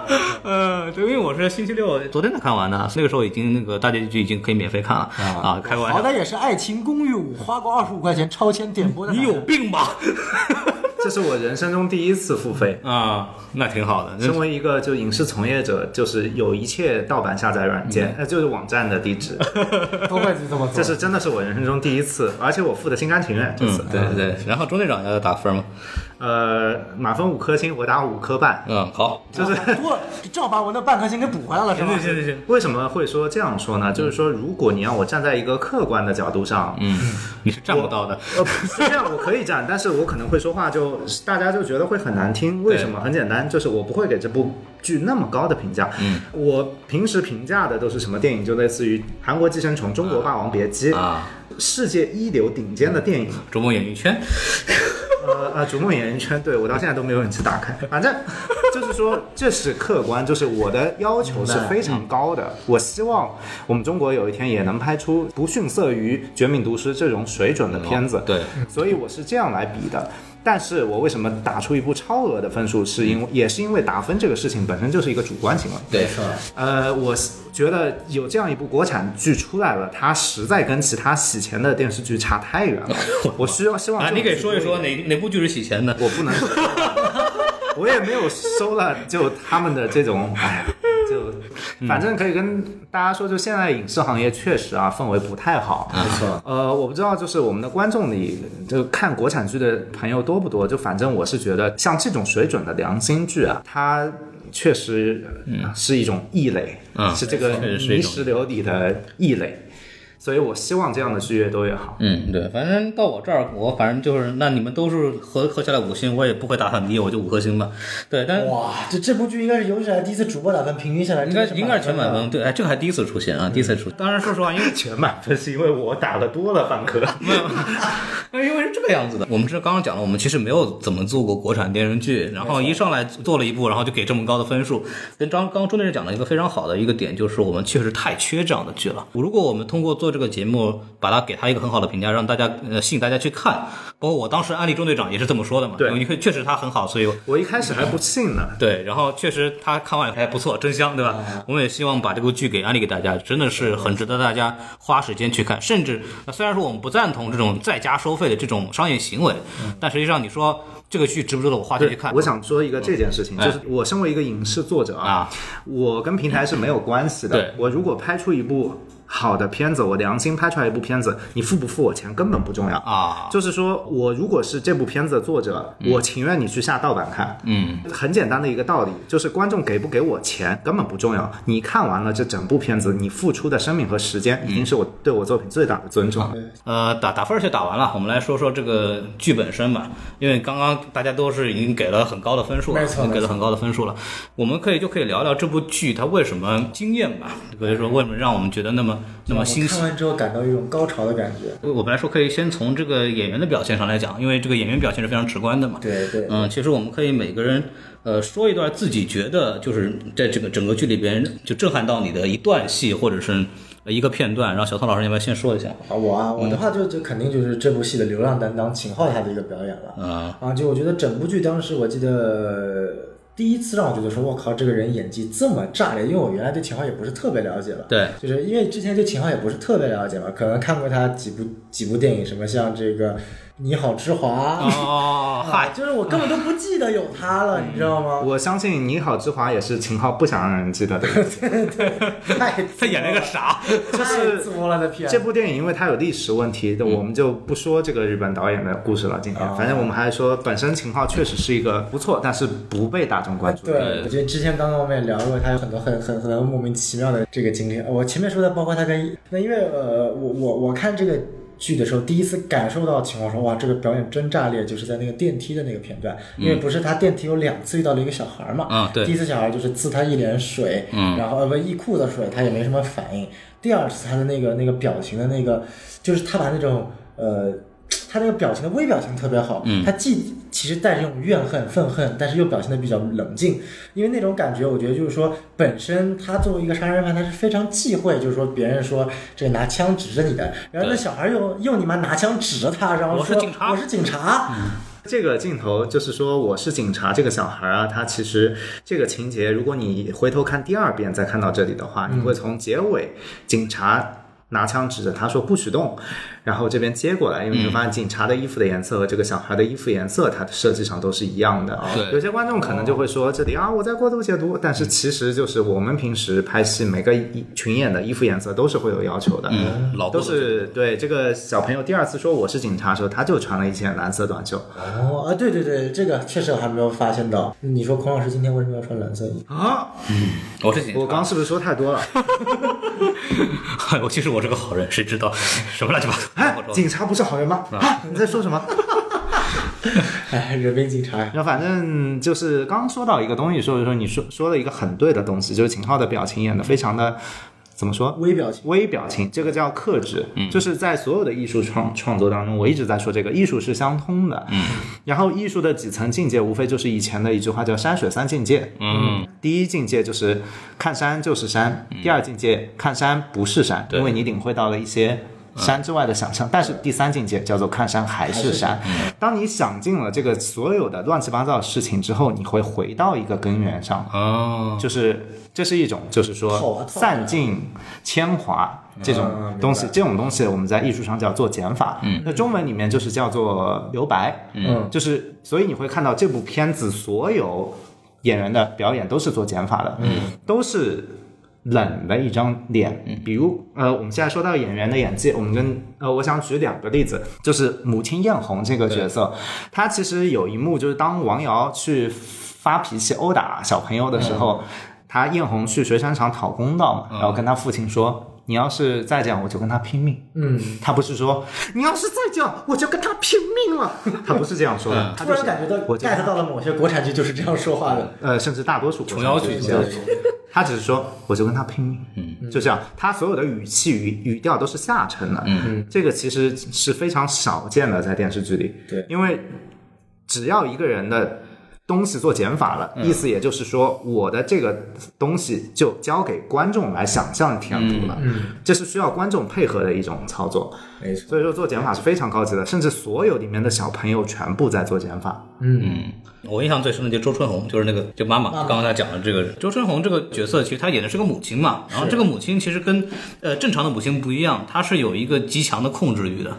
[LAUGHS] 呃，对，因为我是星期六昨天才看完的，那个时候已经那个大结局已经可以免费看了啊，开个玩笑。好歹也是《爱情公寓五》，花过二十五块钱超前点播的。你有病吧？这是我人生中第一次付费。啊，那挺好的。身为一个就影视从业者，就是有一切盗版下载软件，呃，就是网站的地址，[LAUGHS] 都会这么做。这是真的是我人生中第一次，而且我付的心甘情愿。这次嗯，，对对。然后钟队长要打分吗？呃，满分五颗星，我打五颗半。嗯，好。就是多了，正好把我那半颗星给补回来了，是吧？行行行。为什么会说这样说呢？就是说，如果你让我站在一个客观的角度上，嗯，你是站不到的。呃，虽然 [LAUGHS] 我可以站，但是我可能会说话就大家就觉得会很难听。为什么？很简单，就是我不会给这部剧那么高的评价。嗯，我平时评价的都是什么电影？就类似于韩国《寄生虫》《中国霸王别姬》啊，世界一流顶尖的电影。中国演艺圈。呃呃，逐梦演艺圈，对我到现在都没有勇气打开。反正就是说，[LAUGHS] 这是客观，就是我的要求是非常高的。我希望我们中国有一天也能拍出不逊色于《绝命毒师》这种水准的片子。对，所以我是这样来比的。但是我为什么打出一部超额的分数，是因为也是因为打分这个事情本身就是一个主观行为。对，呃，我觉得有这样一部国产剧出来了，它实在跟其他洗钱的电视剧差太远了。[LAUGHS] 我需要希望啊，你给说一说哪哪部剧是洗钱的？我不能说，[LAUGHS] 我也没有收了，就他们的这种，哎呀，就 [LAUGHS] 反正可以跟大家说，就现在影视行业确实啊氛围不太好。没错。呃，我不知道，就是我们的观众里，就看国产剧的朋友多不多？就反正我是觉得，像这种水准的良心剧啊，它确实是一种异类，嗯是这个泥石流里的异类。所以我希望这样的剧越多越好。嗯，对，反正到我这儿，我反正就是，那你们都是合合下来五星，我也不会打很低，我就五颗星吧。对，但哇，这这部剧应该是有史以来第一次主播打分平均下来，应该应该是全满分。对，哎，这个还第一次出现啊，第一次出。当然，说实话，因为全满分是因为我打的多了半颗。因为是这个样子的，我们这刚刚讲了，我们其实没有怎么做过国产电视剧，然后一上来做了一部，然后就给这么高的分数。跟张刚刚钟律师讲了一个非常好的一个点，就是我们确实太缺这样的剧了。如果我们通过做这个节目，把它给他一个很好的评价，让大家呃吸引大家去看，包括我当时安利中队长也是这么说的嘛，对因为确实他很好，所以我我一开始还不信呢，[LAUGHS] 对，然后确实他看完还不错，真香，对吧？我们也希望把这部剧给安利给大家，真的是很值得大家花时间去看。甚至，那虽然说我们不赞同这种在家收费的这种商业行为，但实际上你说这个剧值不值得我花钱去看？我想说一个这件事情，哎就是我身为一个影视作者啊，我跟平台是没有关系的。对我如果拍出一部好的片子，我良心拍出来一部片子，你付不付我钱根本不重要。啊，就是说我如果是这部片子的作者，我情愿你去下盗版看。嗯，很简单的一个道理，就是观众给不给我钱根本不重要。你看完了这整部片子，你付出的生命和时间，已经是我对我作品最大的尊重。呃，打打分儿就打完了，我们来说说这个剧本身吧。因为刚刚大家都是已经给了很高的分数了，已经给了很高的分数了。我们可以就可以聊聊这部剧它为什么惊艳吧，可以说为什么让我们觉得那么那么欣喜我看。完之后感到一种高潮的感觉。我们来说，可以先从这个演员的表现上来讲，因为这个演员表现是非常直观的嘛。对对，嗯，其实我们可以每个人呃说一段自己觉得就是在这个整个剧里边就震撼到你的一段戏或者是一个片段。然后小汤老师，你要不要先说一下？啊，我啊，我的话就就肯定就是这部戏的流量担当秦昊他的一个表演了。啊、啊，就我觉得整部剧当时我记得第一次让我觉得说，我靠，这个人演技这么炸裂，因为我原来对秦昊也不是特别了解了。对，就是因为之前对秦昊也不是特别了解嘛，可能看过他几部几部电影，什么像这个《你好，之华》哦，[LAUGHS] 啊，嗨，就是我根本都不记得有他了，你知道吗？我相信《你好，之华》也是秦昊不想让人记得的 [LAUGHS] 一集。太他演了个啥？太作了的片，这部电影因为它有历史问题，我们就不说这个日本导演的故事了。今天，哦反正我们还是说，本身秦昊确实是一个不错，但是不被大众关注的。对，我觉得之前刚刚我们也聊过，他有很多很很很莫名其妙的这个经历。我前面说的，包括他跟那因为呃，我我我看这个剧的时候，第一次感受到情况说，哇，这个表演真炸裂，就是在那个电梯的那个片段，因为不是他电梯有两次遇到了一个小孩嘛，啊对第一次小孩就是呲他一脸水，嗯然后呃不一裤子水，他也没什么反应。第二次他的那个那个表情的那个，就是他把那种呃。他那个表情的微表情特别好，嗯他既其实带着这种怨恨、愤恨，但是又表现的比较冷静，因为那种感觉，我觉得就是说，本身他作为一个杀人犯，他是非常忌讳，就是说别人说这拿枪指着你的，然后那小孩又又你妈拿枪指着他，然后说我是警察我是警察，这个镜头就是说，我是警察。这个小孩啊，他其实这个情节，如果你回头看第二遍再看到这里的话，你会从结尾警察。拿枪指着他说不许动，然后这边接过来，因为你会发现警察的衣服的颜色和这个小孩的衣服颜色，它的设计上都是一样的。对有些观众可能就会说这里啊我在过度解读，但是其实就是我们平时拍戏每个群演的衣服颜色都是会有要求的。嗯，都是对这个小朋友第二次说我是警察的时候，他就穿了一件蓝色短袖哦啊，对对对，这个确实我还没有发现到。你说孔老师今天为什么要穿蓝色衣服？啊。我是警察，我刚是不是说太多了？[LAUGHS] [LAUGHS] 我其实我是个好人，谁知道 [LAUGHS] 什么乱七八糟？哎警察不是好人吗？啊，你在说什么？[LAUGHS] [LAUGHS] 哎，人民警察呀，然后反正就是刚说到一个东西，所以说你说说了一个很对的东西，就是秦昊的表情演的非常的怎么说？微表情。微表情，这个叫克制，就是在所有的艺术创创作当中，我一直在说这个艺术是相通的，嗯，然后艺术的几层境界，无非就是以前的一句话叫山水三境界，嗯，第一境界就是看山就是山，第二境界看山不是山，对。因为你领会到了一些。山之外的想象，但是第三境界叫做看山还是山。当你想尽了这个所有的乱七八糟的事情之后，你会回到一个根源上，哦，就是这是一种，就是说散尽铅华这嗯种东西，这种东西我们在艺术上叫做减法，嗯，那中文里面就是叫做留白，嗯。就是所以你会看到这部片子所有演员的表演都是做减法的，嗯，都是。冷的一张脸，比如呃，我们现在说到演员的演技，我们跟呃，我想举两个例子，就是母亲艳红这个角色，她其实有一幕就是当王瑶去发脾气殴打小朋友的时候。他艳红去水产厂讨公道嘛，然后跟他父亲说：“你要是再这样，我就跟他拼命。”嗯，他不是说你要是再这样，我就跟他拼命了。[LAUGHS] 他不是这样说的，他突就是然感觉到我 get 到了某些国产剧就是这样说话的。呃，甚至大多数琼瑶剧这样说。[LAUGHS] 他只是说，我就跟他拼命，嗯，就这样。他所有的语气语语调都是下沉的，嗯，这个其实是非常少见的在电视剧里，对。因为只要一个人的东西做减法了，意思也就是说，我的这个东西就交给观众来想象填补了，嗯，这是需要观众配合的一种操作，没错，所以说做减法是非常高级的，甚至所有里面的小朋友全部在做减法，嗯，我印象最深的就周春红，就是那个就妈妈，刚刚才讲的这个周春红这个角色，其实她演的是个母亲嘛，然后这个母亲其实跟呃正常的母亲不一样，她是有一个极强的控制欲的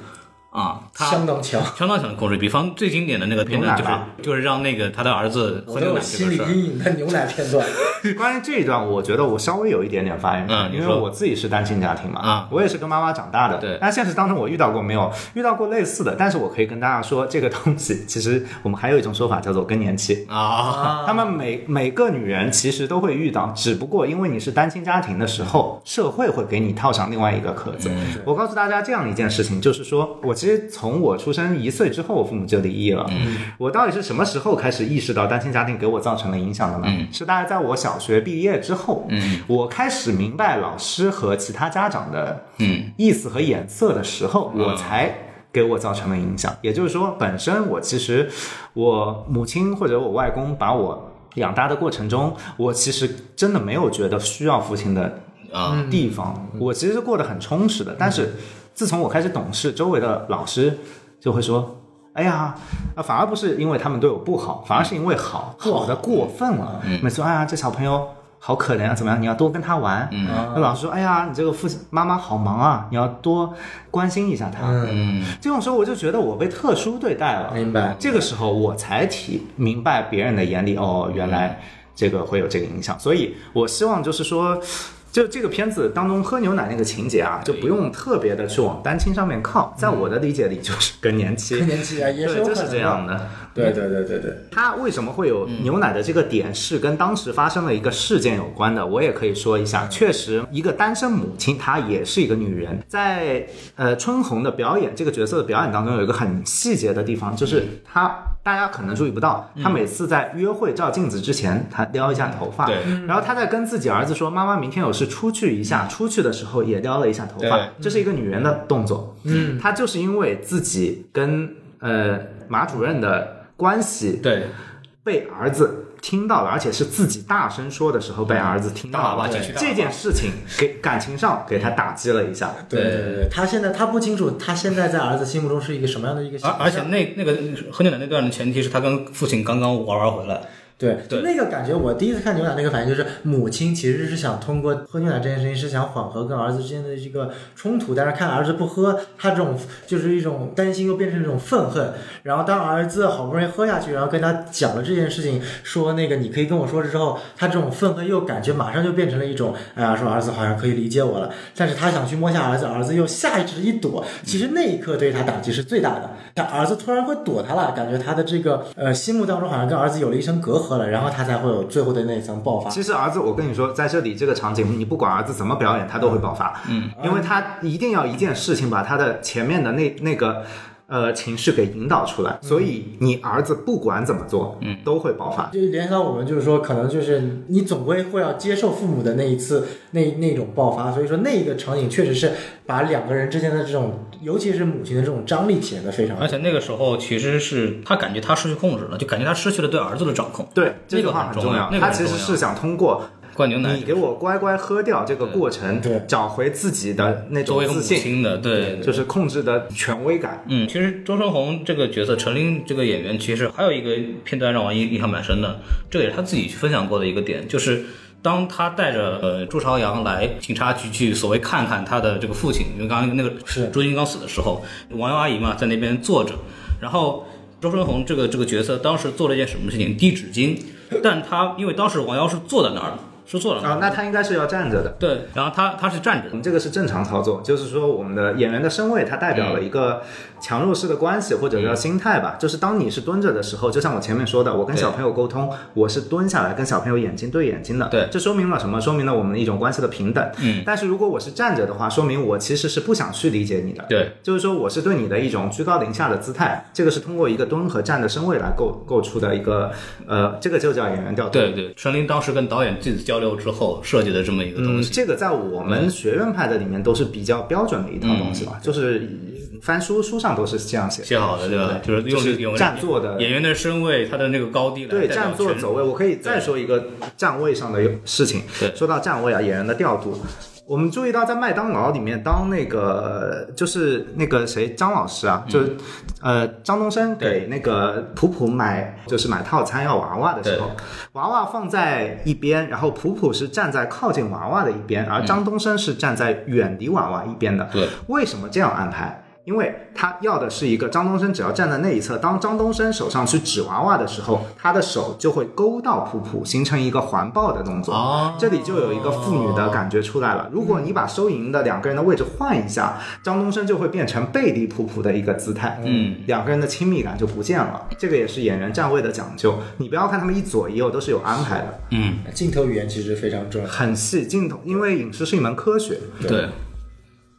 啊，他相当强。相当强的控制欲。比方最经典的那个片段就是就是让那个他的儿子我有喝牛奶这心理个事儿。阴影的牛奶片段，[LAUGHS] 关于这一段，我觉得我稍微有一点点发言权，因为我自己是单亲家庭嘛，啊我也是跟妈妈长大的，对但现实当中我遇到过没有？遇到过类似的，但是我可以跟大家说，这个东西其实我们还有一种说法叫做更年期。啊，他们每每个女人其实都会遇到，只不过因为你是单亲家庭的时候，社会会给你套上另外一个壳子。我告诉大家这样一件事情，就是说我其实从我出生一岁之后，我父母就离异了。我到底是什么时候开始意识到单亲家庭给我造成了影响的呢？是大概在我小学毕业之后，我开始明白老师和其他家长的嗯意思和眼色的时候，我才。给我造成了影响，也就是说，本身我其实我母亲或者我外公把我养大的过程中，我其实真的没有觉得需要父亲的啊地方，我其实是过得很充实的。但是自从我开始懂事，周围的老师就会说：“哎呀，啊，反而不是因为他们对我不好，反而是因为好好的过分了。每次哎呀，这小朋友好可怜啊，怎么样？你要多跟他玩。那老师说：“哎呀，你这个父亲妈妈好忙啊，你要多关心一下他。嗯，这种时候我就觉得我被特殊对待了。明白。这个时候我才体明白别人的眼里，哦，原来这个会有这个影响。所以我希望就是说。就这个片子当中喝牛奶那个情节啊，就不用特别的去往单亲上面靠，在我的理解里就是更年期，更年期啊，也是对，就是这样的。对对对对对，它为什么会有牛奶的这个点是跟当时发生的一个事件有关的？我也可以说一下，确实一个单身母亲，她也是一个女人，在呃春红的表演这个角色的表演当中，有一个很细节的地方，就是她大家可能注意不到，她每次在约会照镜子之前，她撩一下头发，对。然后她在跟自己儿子说妈妈明天有事出去一下，出去的时候也撩了一下头发。对，这是一个女人的动作，嗯，她就是因为自己跟呃马主任的关系，对，被儿子听到了，而且是自己大声说的时候被儿子听到了这件事情给感情上给他打击了一下。对对对对，他现在他不清楚，他现在在儿子心目中是一个什么样的一个形象，而而且那那个喝牛奶那段的前提是他跟父亲刚刚玩完回来，对，对就那个感觉，我第一次看牛奶那个反应就是，母亲其实是想通过喝牛奶这件事情，是想缓和跟儿子之间的这个冲突，但是看儿子不喝，他这种就是一种担心，又变成一种愤恨。然后当儿子好不容易喝下去，然后跟他讲了这件事情，说那个你可以跟我说之后，他这种愤恨又感觉马上就变成了一种，哎呀，说儿子好像可以理解我了，但是他想去摸下儿子，儿子又下意识一躲，其实那一刻对他打击是最大的。但儿子突然会躲他了，感觉他的这个呃心目当中好像跟儿子有了一层隔阂了，然后他才会有最后的那一层爆发。其实儿子，我跟你说，在这里这个场景，你不管儿子怎么表演，他都会爆发。嗯，因为他一定要一件事情把他的前面的那那个。呃，情绪给引导出来，所以你儿子不管怎么做，嗯，都会爆发。就联想到我们就是说，可能就是你总归会要接受父母的那一次那那种爆发，所以说那个场景确实是把两个人之间的这种，尤其是母亲的这种张力体现的非常而且那个时候其实是他感觉他失去控制了，就感觉他失去了对儿子的掌控。对，这个话那个很很重要。那个他很重要其实是想通过灌牛奶你给我乖乖喝掉这个过程，对找回自己的那作为母种自信，亲的，对，就是控制的权威感。嗯，其实周春红这个角色，陈琳这个演员，其实还有一个片段让我印印象蛮深的，这个也是他自己去分享过的一个点，就是当他带着呃朱朝阳来警察局去所谓看看他的这个父亲，因为刚刚那个是朱金刚死的时候，王瑶阿姨嘛在那边坐着，然后周春红这个这个角色当时做了一件什么事情？递纸巾，但他因为当时王瑶是坐在那儿的。说错了啊，那他应该是要站着的。对，然后他他是站着我，们这个是正常操作，就是说我们的演员的身位，它代表了一个强弱势的关系，或者叫心态吧。就是当你是蹲着的时候，就像我前面说的，我跟小朋友沟通，我是蹲下来跟小朋友眼睛对眼睛的。对这说明了什么？说明了我们的一种关系的平等。嗯，但是如果我是站着的话，说明我其实是不想去理解你的。对，就是说我是对你的一种居高临下的姿态，这个是通过一个蹲和站的身位来构构出的一个，呃，这个就叫演员调度。对对，陈琳当时跟导演自己交流之后设计的这么一个东嗯，西。这个在我们学院派的里面都是比较标准的一套东西嗯吧，就是翻书书上都是这样写的。写好的对吧？就是用就是用站坐的演员的身位，他的那个高低来对，代表全站坐走位，我可以再说一个站位上的事情。对说到站位啊，演员的调度，我们注意到在麦当劳里面，当那个就是那个谁张老师啊，就是、呃张东升给那个普普买就是买套餐要娃娃的时候，娃娃放在一边，然后普普是站在靠近娃娃的一边，而张东升是站在远离娃娃一边的。对，为什么这样安排？因为他要的是一个张东升，只要站在那一侧，当张东升手上去指娃娃的时候，他的手就会勾到普普，形成一个环抱的动作。哦这里就有一个父女的感觉出来了。如果你把收银的两个人的位置换一下，张东升就会变成背离普普的一个姿态，嗯，两个人的亲密感就不见了。这个也是演员站位的讲究。你不要看他们一左一右都是有安排的，嗯，镜头语言其实非常重要。很细镜头，因为影视是一门科学。对。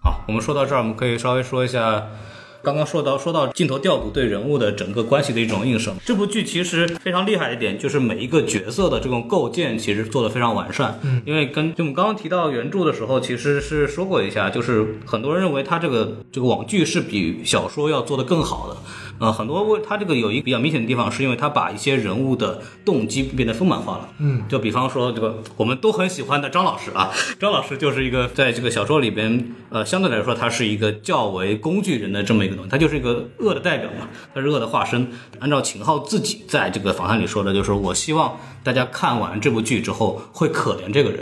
好，我们说到这儿，我们可以稍微说一下。刚刚说到说到镜头调度对人物的整个关系的一种映射，这部剧其实非常厉害的一点就是每一个角色的这种构建其实做的非常完善。嗯，因为跟就我们刚刚提到原著的时候，其实是说过一下，就是很多人认为它这个这个网剧是比小说要做的更好的。呃，很多为它这个有一个比较明显的地方，是因为他把一些人物的动机变得丰满化了。嗯，就比方说这个我们都很喜欢的张老师啊，张老师就是一个在这个小说里边，呃，相对来说他是一个较为工具人的这么一个东西，他就是一个恶的代表嘛，他是恶的化身。按照秦昊自己在这个访谈里说的，就是我希望大家看完这部剧之后会可怜这个人。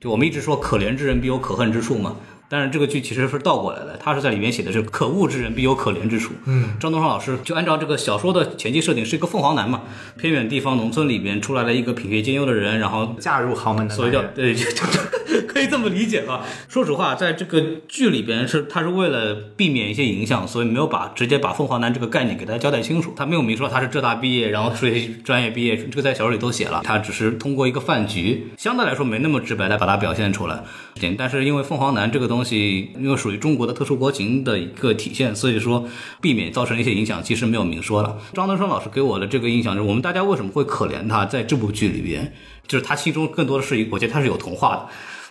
就我们一直说可怜之人必有可恨之处嘛，但是这个剧其实是倒过来的，他是在里面写的是可恶之人必有可怜之处。嗯，张东升老师就按照这个小说的前期设定是一个凤凰男嘛，偏远地方农村里边出来了一个品学兼优的人，然后嫁入豪门的所以，叫对，就就就可以这么理解吧。说实话，在这个剧里边是他是为了避免一些影响，所以没有把直接把凤凰男这个概念给大家交代清楚。他没有明说他是浙大毕业，然后数学专业毕业，这个在小说里都写了。他只是通过一个饭局，相对来说没那么直白的把它表现出来。但是因为凤凰男这个东东西，因为属于中国的特殊国情的一个体现，所以说避免造成一些影响，其实没有明说了。张德生老师给我的这个印象就是，我们大家为什么会可怜他，在这部剧里边，就是他心中更多的是一，我觉得他是有童话的。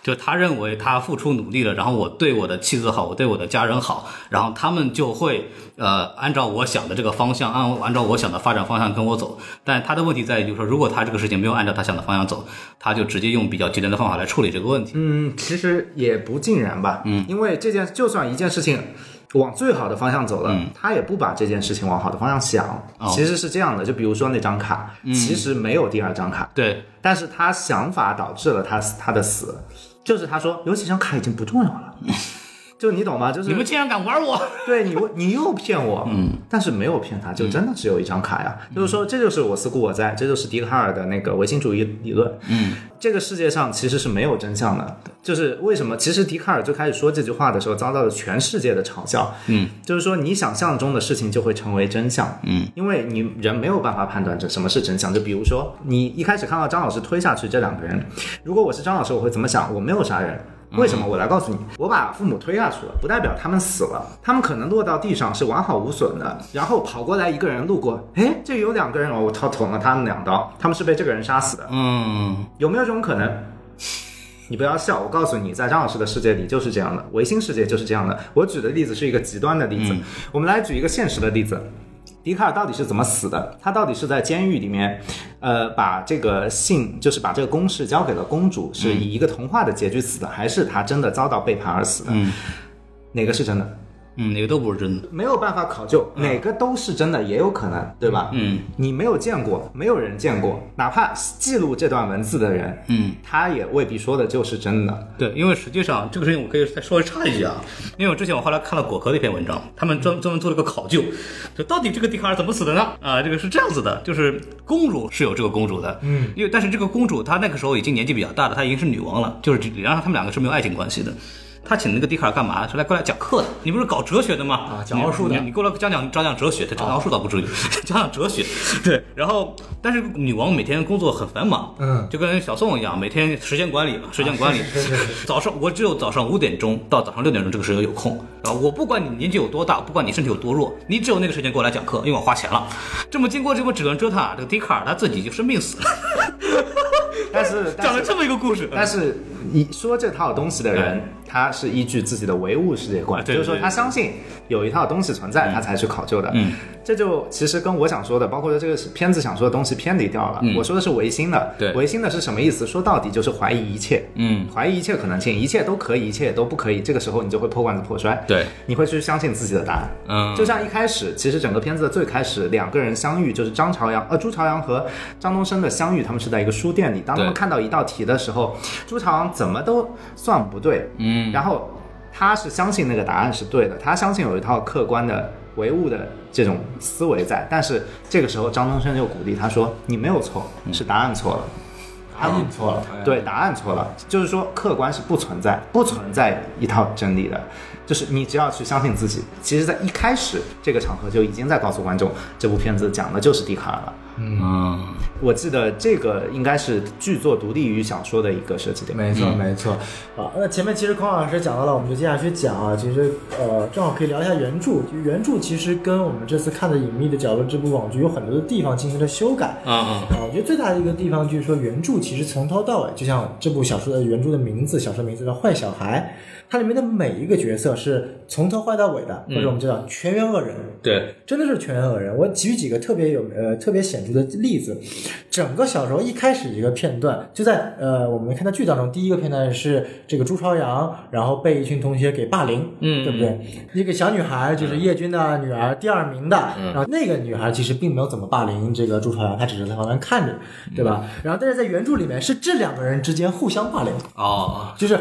就他认为他付出努力了，然后我对我的妻子好，我对我的家人好，然后他们就会呃按照我想的这个方向，按按照我想的发展方向跟我走。但他的问题在于，就是说，如果他这个事情没有按照他想的方向走，他就直接用比较极端的方法来处理这个问题。嗯，其实也不尽然吧。嗯，因为这件就算一件事情往最好的方向走了，他也不把这件事情往好的方向想。哦其实是这样的，就比如说那张卡，其实没有第二张卡，对，但是他想法导致了他他的死，就是他说有几张卡已经不重要了。就你懂吗？就是你们竟然敢玩我！对你，[LAUGHS] 你又骗我，嗯，但是没有骗他，就真的只有一张卡呀。就是说，这就是我思故我在，这就是笛卡尔的那个唯心主义理论。嗯，这个世界上其实是没有真相的，就是为什么？其实笛卡尔最开始说这句话的时候，遭到了全世界的嘲笑。嗯，就是说你想象中的事情就会成为真相。嗯，因为你人没有办法判断这什么是真相。就比如说，你一开始看到张老师推下去这两个人，如果我是张老师，我会怎么想？我没有杀人。为什么？我来告诉你，我把父母推下去了，不代表他们死了，他们可能落到地上是完好无损的。然后跑过来一个人路过，哎，这有两个人哦，我他捅了他们两刀，他们是被这个人杀死的，嗯，有没有这种可能？你不要笑，我告诉你，在张老师的世界里就是这样的，唯心世界就是这样的。我举的例子是一个极端的例子，我们来举一个现实的例子。笛卡尔到底是怎么死的？他到底是在监狱里面，呃，把这个信，就是把这个公式交给了公主，是以一个童话的结局死的，还是他真的遭到背叛而死的？哪个是真的？嗯，哪个都不是真的。没有办法考究，哪个都是真的，也有可能，对吧？嗯，你没有见过，没有人见过，哪怕记录这段文字的人，嗯，他也未必说的就是真的。对，因为实际上这个事情我可以再稍微插一句啊，因为我之前我后来看了果壳的一篇文章，他们专专门做了个考究，就到底这个笛卡尔怎么死的呢？啊，这个是这样子的，就是公主是有这个公主的，嗯，因为但是这个公主她那个时候已经年纪比较大了，她已经是女王了，就是理论上他们两个是没有爱情关系的。他请那个笛卡尔干嘛？是来过来讲课的。你不是搞哲学的吗？啊讲奥数的你过来讲讲讲讲哲学，他讲奥数倒不至于，[LAUGHS] 讲讲哲学。对，然后但是女王每天工作很繁忙，嗯就跟小宋一样，每天时间管理嘛，时间管理。早上我只有早上五点钟到早上六点钟这个时间有空啊，我不管你年纪有多大，不管你身体有多弱，你只有那个时间给我来讲课，因为我花钱了。这么经过这么几轮折腾啊，这个笛卡尔他自己就生病死了，[LAUGHS] 但是，讲了这么一个故事。但是你说这套东西的人，他是依据自己的唯物世界观，就是说他相信有一套东西存在，他才去考究的。嗯，这就其实跟我想说的，包括说这个片子想说的东西偏离掉了。嗯我说的是唯心的，对唯心的是什么意思？说到底就是怀疑一切，嗯，怀疑一切可能性，一切都可以，一切都不可以。这个时候你就会破罐子破摔，对，你会去相信自己的答案。嗯，就像一开始，其实整个片子的最开始，两个人相遇，就是张朝阳，呃，朱朝阳和张东升的相遇，他们是在一个书店里。当他们看到一道题的时候，朱朝阳怎么都算不对，嗯，然后他是相信那个答案是对的，他相信有一套客观的唯物的这种思维在。但是这个时候，张东升就鼓励他说：“你没有错，是答案错了。”答案错了，对，答案错了，就是说客观是不存在，不存在一套真理的，就是你只要去相信自己。其实，在一开始这个场合就已经在告诉观众，这部片子讲的就是笛卡尔了。嗯，我记得这个应该是剧作独立于小说的一个设计点。没错，没错。啊，那前面其实孔老师讲到了，我们就接下去讲啊。其实呃，正好可以聊一下原著。就原著其实跟我们这次看的《隐秘的角落》这部网剧有很多的地方进行了修改。啊啊，啊，我觉得最大的一个地方就是说，原著其实从头到尾，就像这部小说的原著的名字，小说名字叫《坏小孩》，它里面的每一个角色是从头坏到尾的，或者我们叫全员恶人。对，真的是全员恶人。我举几个特别有呃特别显著的例子。整个小说一开始一个片段，就在呃我们看到剧当中，第一个片段是这个朱朝阳，然后被一群同学给霸凌，嗯对不对？一个小女孩就是叶军的女儿，第二名的，然后那个女孩其实并没有怎么霸凌这个朱朝阳，她只是在旁边看着，对吧？然后但是在原著里面是这两个人之间互相霸凌。哦，就是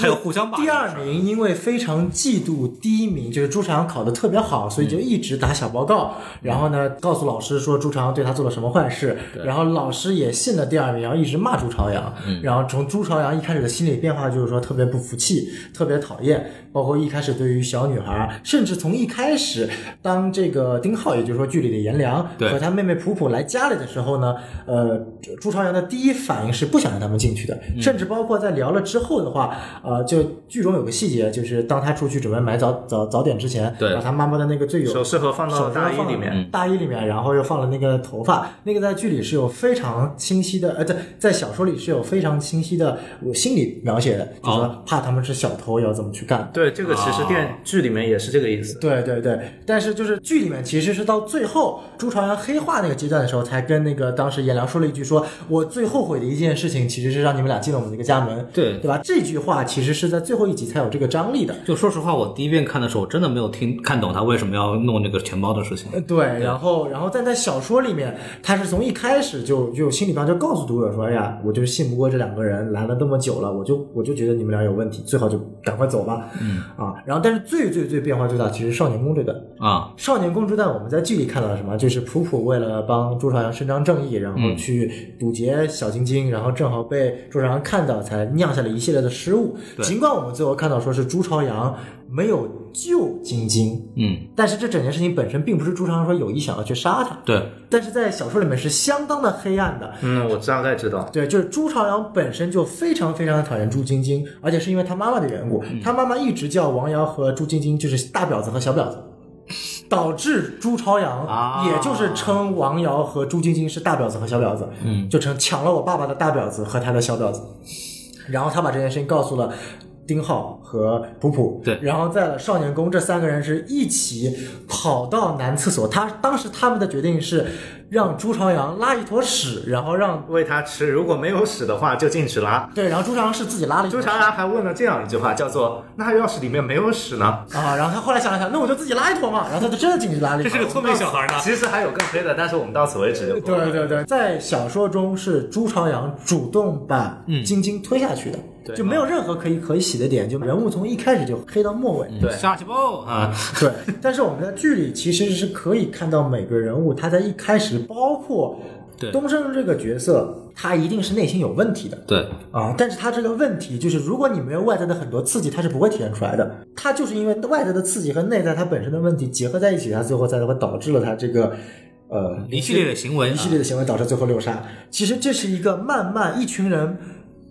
还有互相霸凌第二名因为非常嫉妒第一名，就是朱朝阳考的特别好，所以就一直打小报告，然后呢告诉老师说朱朝阳对他做了什么坏事，然后老师也信了第二名，然后一直骂朱朝阳，然后从朱朝阳一开始的心理变化就是说特别不服气，特别讨厌，包括一开始对于小女孩，甚至从一开始当这个丁浩，也就是说剧里的颜良和他妹妹普普来家里的时候呢，呃，朱朝阳的第一反应是不想让他们进去的，甚至包括在聊了之后的话，呃，就剧中有个细节，就是当他出去准备买早早早点之前，对把他妈妈的那个最有首饰盒放到大衣里面，大衣里面，然后又放了那个头发，那个在剧里是有非常清晰的，呃，在在小说里是有非常清晰的我心理描写的，就是说怕他们是小偷要怎么去干。对，这个其实电剧里面也是这个意思。对对对，但是就是剧里面其实是到最后朱朝阳黑化那个阶段的时候，才跟那个当时颜良说了一句说，我最后悔的一件事情其实是让你们俩进了我们这个家门，对对吧？这句话其实是在最后一集才有这个张力的。就说实话，我第一遍看的时候，我真的没有听看懂他为什么要弄那个钱包的事情。呃对，然后，然后但在小说里面，他是从一开始就就心里上就告诉读者说，哎呀，我就信不过这两个人，来了那么久了，我就我就觉得你们俩有问题，最好就赶快走吧。嗯啊，然后但是最最最变化最大，其实少年宫这段，啊，少年宫这段，我们在剧里看到了什么？就是普普为了帮朱朝阳伸张正义，然后去堵截小晶晶，然后正好被朱朝阳看到，才酿下了一系列的失误。尽管我们最后看到说是朱朝阳没有救晶晶，嗯，但是这整件事情本身并不是朱朝阳说有意想要去杀他，对，但是在小说里面是相当的黑暗的。嗯，我大概知道。对，就是朱朝阳本身就非常非常的讨厌朱晶晶，而且是因为他妈妈的缘故，他妈妈一直叫王瑶和朱晶晶就是大婊子和小婊子，导致朱朝阳啊也就是称王瑶和朱晶晶是大婊子和小婊子，嗯，就成抢了我爸爸的大婊子和他的小婊子，然后他把这件事情告诉了。丁浩和普普，对然后在了少年宫，这三个人是一起跑到男厕所。他当时他们的决定是，让朱朝阳拉一坨屎，然后让喂他吃，如果没有屎的话就禁止拉。对，然后朱朝阳是自己拉了一坨朱朝阳还问了这样一句话，叫做“那要是里面没有屎呢啊，然后他后来想了想，那我就自己拉一坨嘛，然后他就真的进去拉了一坨。这是个聪明小孩呢”？。其实还有更黑的，但是我们到此为止就。对对对，在小说中是朱朝阳主动把晶晶推下去的，对就没有任何可以可以洗的点，就人物从一开始就黑到末尾。对下去吧啊！对，但是我们在剧里其实是可以看到每个人物他在一开始，包括对东升这个角色，他一定是内心有问题的。对，啊，但是他这个问题就是，如果你没有外在的很多刺激，他是不会体现出来的。他就是因为外在的刺激和内在他本身的问题结合在一起，他最后才会导致了他这个呃一系列的行为，一系列的行为导致最后六杀。其实这是一个慢慢一群人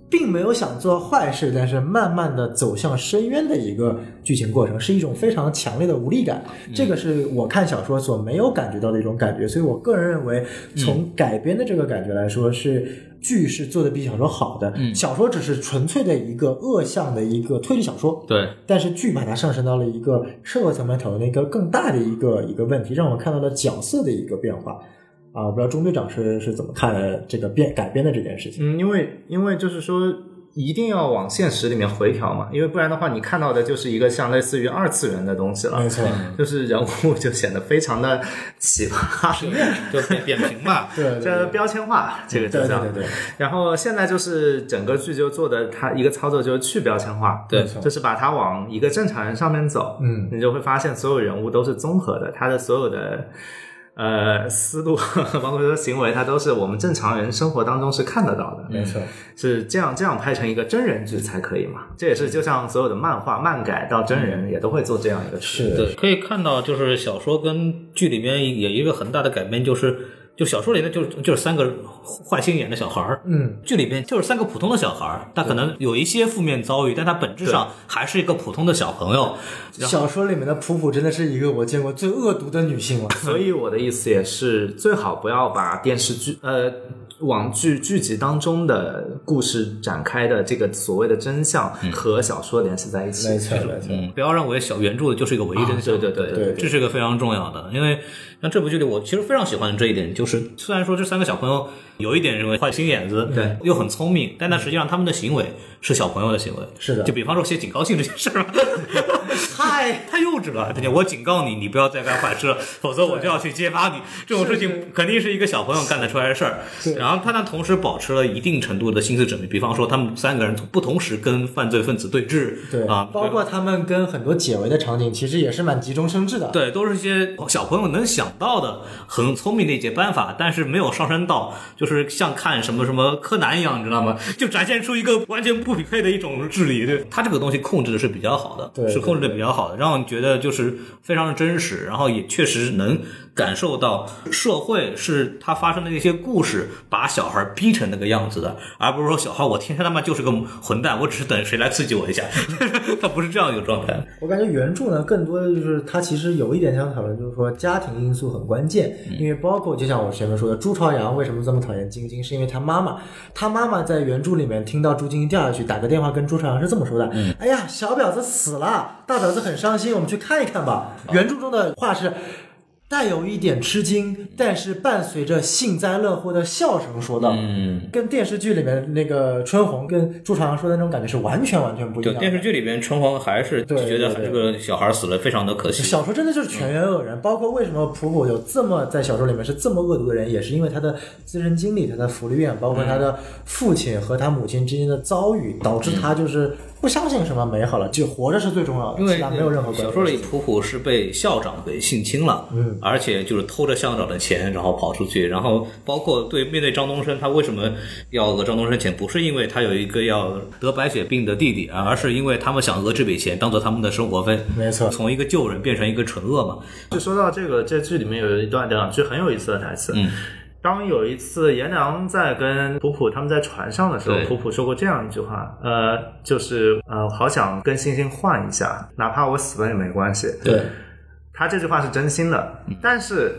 并没有想做坏事，但是慢慢的走向深渊的一个剧情过程，是一种非常强烈的无力感。这个是我看小说所没有感觉到的一种感觉，所以我个人认为，从改编的这个感觉来说是。剧是做的比小说好的，小说只是纯粹的一个恶向的一个推理小说，对，但是剧把它上升到了一个社会层面讨论的一个更大的一个一个问题，让我们看到了角色的一个变化。啊，我不知道钟队长是是怎么看的这个变改编的这件事情。嗯，因为因为就是说，一定要往现实里面回调嘛，因为不然的话，你看到的就是一个像类似于二次元的东西了。没错，[LAUGHS] 就是人物就显得非常的奇葩，就扁扁平嘛。[LAUGHS] 对对这标签化，这个就叫。对对对，[LAUGHS] 然后现在就是整个剧就做的，它一个操作就是去标签化，对就是把它往一个正常人上面走，嗯，你就会发现所有人物都是综合的，他的所有的呃思路，[LAUGHS] 包括说行为，它都是我们正常人生活当中是看得到的，没错，是这样这样拍成一个真人剧才可以嘛？这也是就像所有的漫画漫改到真人也都会做这样一个是对，可以看到，就是小说跟剧里面有一个很大的改变，就是就小说里面就就是三个坏心眼的小孩儿，嗯，剧里边就是三个普通的小孩儿，他可能有一些负面遭遇，但他本质上还是一个普通的小朋友。小说里面的普普真的是一个我见过最恶毒的女性了。所以我的意思也是，最好不要把电视剧呃网剧剧集当中的故事展开的这个所谓的真相和小说联系在一起。没错，没错，嗯，不要认为小原著就是一个唯一真相。啊对对对对这是一个非常重要的。因为像这部剧里，我其实非常喜欢这一点，就是虽然说这三个小朋友有一点认为坏心眼子，对，又很聪明，但那实际上他们的行为是小朋友的行为。是的就比方说写警告信这件事儿吧，太太幼稚了。我警告你，你不要再干坏事了，否则我就要去揭发你。这种事情肯定是一个小朋友干得出来的事儿。然后他呢，同时保持了一定程度的心思缜密。比方说，他们三个人不同时跟犯罪分子对峙，对啊，包括他们跟很多解围的场景，其实也是蛮急中生智的。对，都是一些小朋友能想到的很聪明的一些办法，但是没有上升到就是像看什么什么柯南一样，你知道吗？就展现出一个完全不匹配的一种智力。对，他这个东西控制的是比较好的，对是控制比较好的，让我觉得就是非常的真实，然后也确实能感受到社会是他发生的那些故事把小孩逼成那个样子的，而不是说小孩我天生他妈就是个混蛋，我只是等谁来刺激我一下，[LAUGHS] 他不是这样一个状态。我感觉原著呢，更多的就是它其实有一点想讨论，就是说家庭因素很关键，因为包括就像我前面说的，朱朝阳为什么这么讨厌晶晶，是因为他妈妈，他妈妈在原著里面听到朱晶晶掉下去，打个电话跟朱朝阳是这么说的：“哎呀，小婊子死了，大婊子很伤心，我们去看一看吧。”原著中的话是。带有一点吃惊，但是伴随着幸灾乐祸的笑声说道，嗯，跟电视剧里面那个春红跟朱朝阳说的那种感觉是完全完全不一样电视剧里边，春红还是觉得这个小孩死了非常的可惜。小说真的就是全员恶人，包括为什么普普有这么在小说里面是这么恶毒的人，也是因为他的自身经历，他的福利院，包括他的父亲和他母亲之间的遭遇，导致他就是不相信什么美好了，就活着是最重要的，因为其他没有任何关系。小说里普普是被校长给性侵了，嗯，而且就是偷着校长的钱，然后跑出去，然后包括对面对张东升，他为什么要讹张东升钱？不是因为他有一个要得白血病的弟弟，而是因为他们想讹这笔钱当做他们的生活 [LAUGHS] 费，没错从一个救人变成一个纯恶嘛，就说到这个，这剧里面有一段两句很有意思的台词。嗯，当有一次颜良在跟普普他们在船上的时候对，普普说过这样一句话，呃，就是呃，好想跟星星换一下，哪怕我死了也没关系。对，他这句话是真心的，但是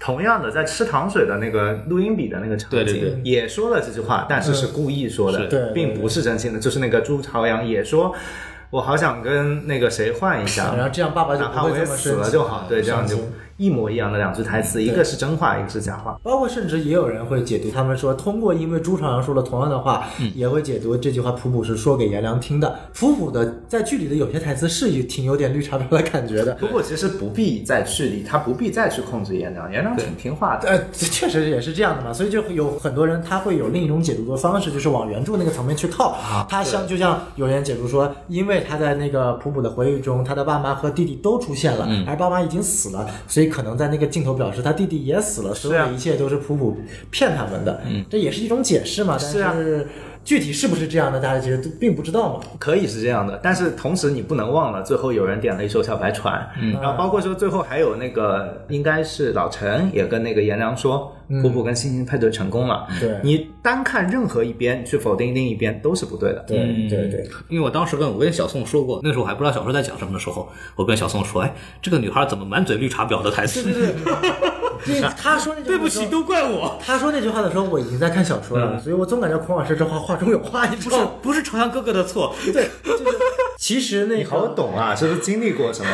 同样的，在吃糖水的那个录音笔的那个场景，对对对。也说了这句话，但是是故意说的，并不是真心的。就是那个朱朝阳也说，我好想跟那个谁换一下，然后这样爸爸就哪怕我也不会这么死了就好，对，这样就一模一样的两句台词，一个是真话，一个是假话。包括甚至也有人会解读，他们说通过因为朱朝阳说了同样的话，也会解读这句话普普是说给颜良听的。普普的在剧里的有些台词是挺有点绿茶婊的感觉的。不过其实不必在剧里，他不必再去控制颜良，颜良挺听话的。呃，这 [LAUGHS] 确实也是这样的嘛，所以就有很多人他会有另一种解读的方式，就是往原著那个层面去靠。他像就像有人解读说，因为他在那个普普的回忆中，他的爸妈和弟弟都出现了，而爸妈已经死了，所以可能在那个镜头表示他弟弟也死了，所有的一切都是普普骗他们的。嗯，这也是一种解释嘛，但是啊。是具体是不是这样的，大家其实都并不知道嘛。可以是这样的，但是同时你不能忘了，最后有人点了一首小白船，嗯，然后包括说最后还有那个应该是老陈也跟那个颜良说，普普跟星星配对成功了，对。你单看任何一边去否定另一边都是不对的，对对对，因为我当时跟我跟小宋说过，那时候我还不知道小说在讲什么的时候，我跟小宋说，哎，这个女孩怎么满嘴绿茶婊的台词？因为他说那句话对不起，都怪我。他说那句话的时候，我已经在看小说了，所以我总感觉孔老师这话话中有话，你知不是道吗？[LAUGHS] 不是朝阳哥哥的错，对，就是其实那你好懂啊，是不是经历过什么？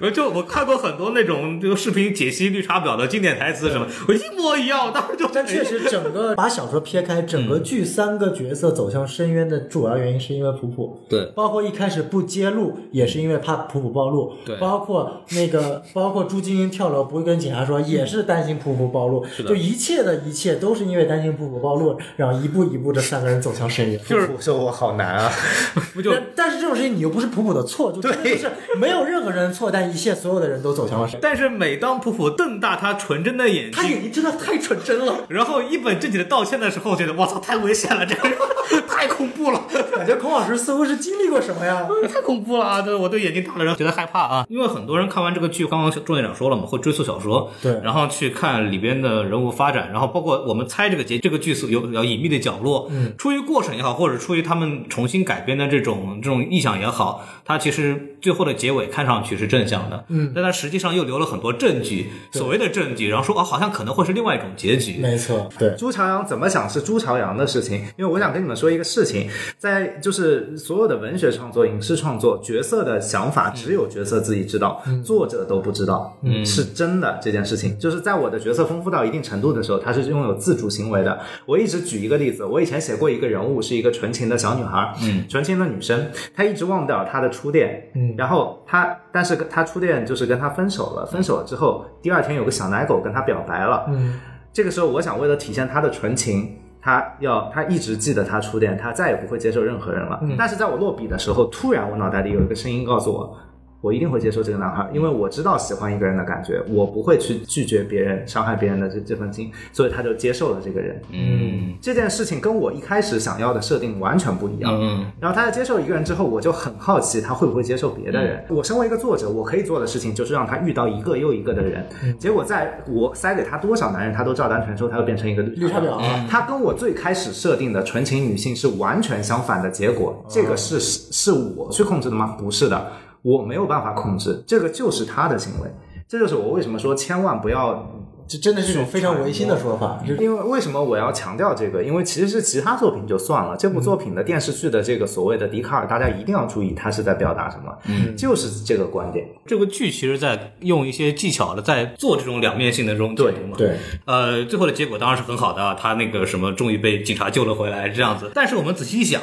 我，就我看过很多那种这个视频解析绿茶婊的经典台词什么，我一模一样，我当时就但确实，整个把小说撇开，整个剧三个角色走向深渊的主要原因是因为普普。对包括一开始不揭露，也是因为怕普普暴露。对包括那个，包括朱晶晶跳楼不会跟警察说，也是担心普普暴露。是的就一切的一切都是因为担心普普暴露，然后一步一步这三个人走向深渊。就是说我好难啊，[LAUGHS] 不就但但是这种事情你又不是普普的错，就真的就是没有任何人的错，但一切所有的人都走向了深渊。但是每当普普瞪大他纯真的眼睛，他眼睛真的太纯真了，然后一本正经的道歉的时候，觉得我操太危险了，这个人 [LAUGHS] 太恐怖了。感觉孔老师似乎是经历过什么呀？太恐怖了啊！对我对眼睛大的人觉得害怕啊，因为很多人看完这个剧，刚刚钟院长说了嘛，会追溯小说，对然后去看里边的人物发展，然后包括我们猜这个结这个剧所有比较隐秘的角落，嗯，出于过程也好，或者出于他们重新改编的这种这种意象也好，它其实最后的结尾看上去是正向的，嗯，但它实际上又留了很多证据，所谓的证据，然后说哦，好像可能会是另外一种结局，没错，对。朱朝阳怎么想是朱朝阳的事情，因为我想跟你们说一个事情，在就是所有的文学创作、影视创作，角色的想法只有角色自己知道，作者都不知道，嗯，是真的这件事情。就是在我的角色丰富到一定程度的时候，他是拥有自主行为的。我一直举一个例子，我以前写过一个人物是一个纯情的小女孩，嗯，纯情的女生，她一直忘不了她的初恋，嗯，然后她但是她初恋就是跟她分手了，分手了之后，第二天有个小奶狗跟她表白了，嗯。这个时候，我想为了体现她的纯情，他要他一直记得他初恋，他再也不会接受任何人了。但是在我落笔的时候，突然我脑袋里有一个声音告诉我，我一定会接受这个男孩，因为我知道喜欢一个人的感觉，我不会去拒绝别人、伤害别人的这这份心，所以他就接受了这个人。嗯这件事情跟我一开始想要的设定完全不一样。嗯然后他在接受一个人之后，我就很好奇他会不会接受别的人。我身为一个作者，我可以做的事情就是让他遇到一个又一个的人。结果在我塞给他多少男人，他都照单全收，他又变成一个绿茶婊啊他跟我最开始设定的纯情女性是完全相反的结果。这个是是是我去控制的吗？不是的，我没有办法控制，这个就是他的行为。这就是我为什么说千万不要这真的是一种非常违心的说法。这因为为什么我要强调这个？因为其实是其他作品就算了，这部作品的电视剧的这个所谓的笛卡尔，大家一定要注意，他是在表达什么，嗯，就是这个观点。这个剧其实在用一些技巧的在做这种两面性的这种解读嘛，对，呃，最后的结果当然是很好的啊，他那个什么终于被警察救了回来这样子。但是我们仔细一想，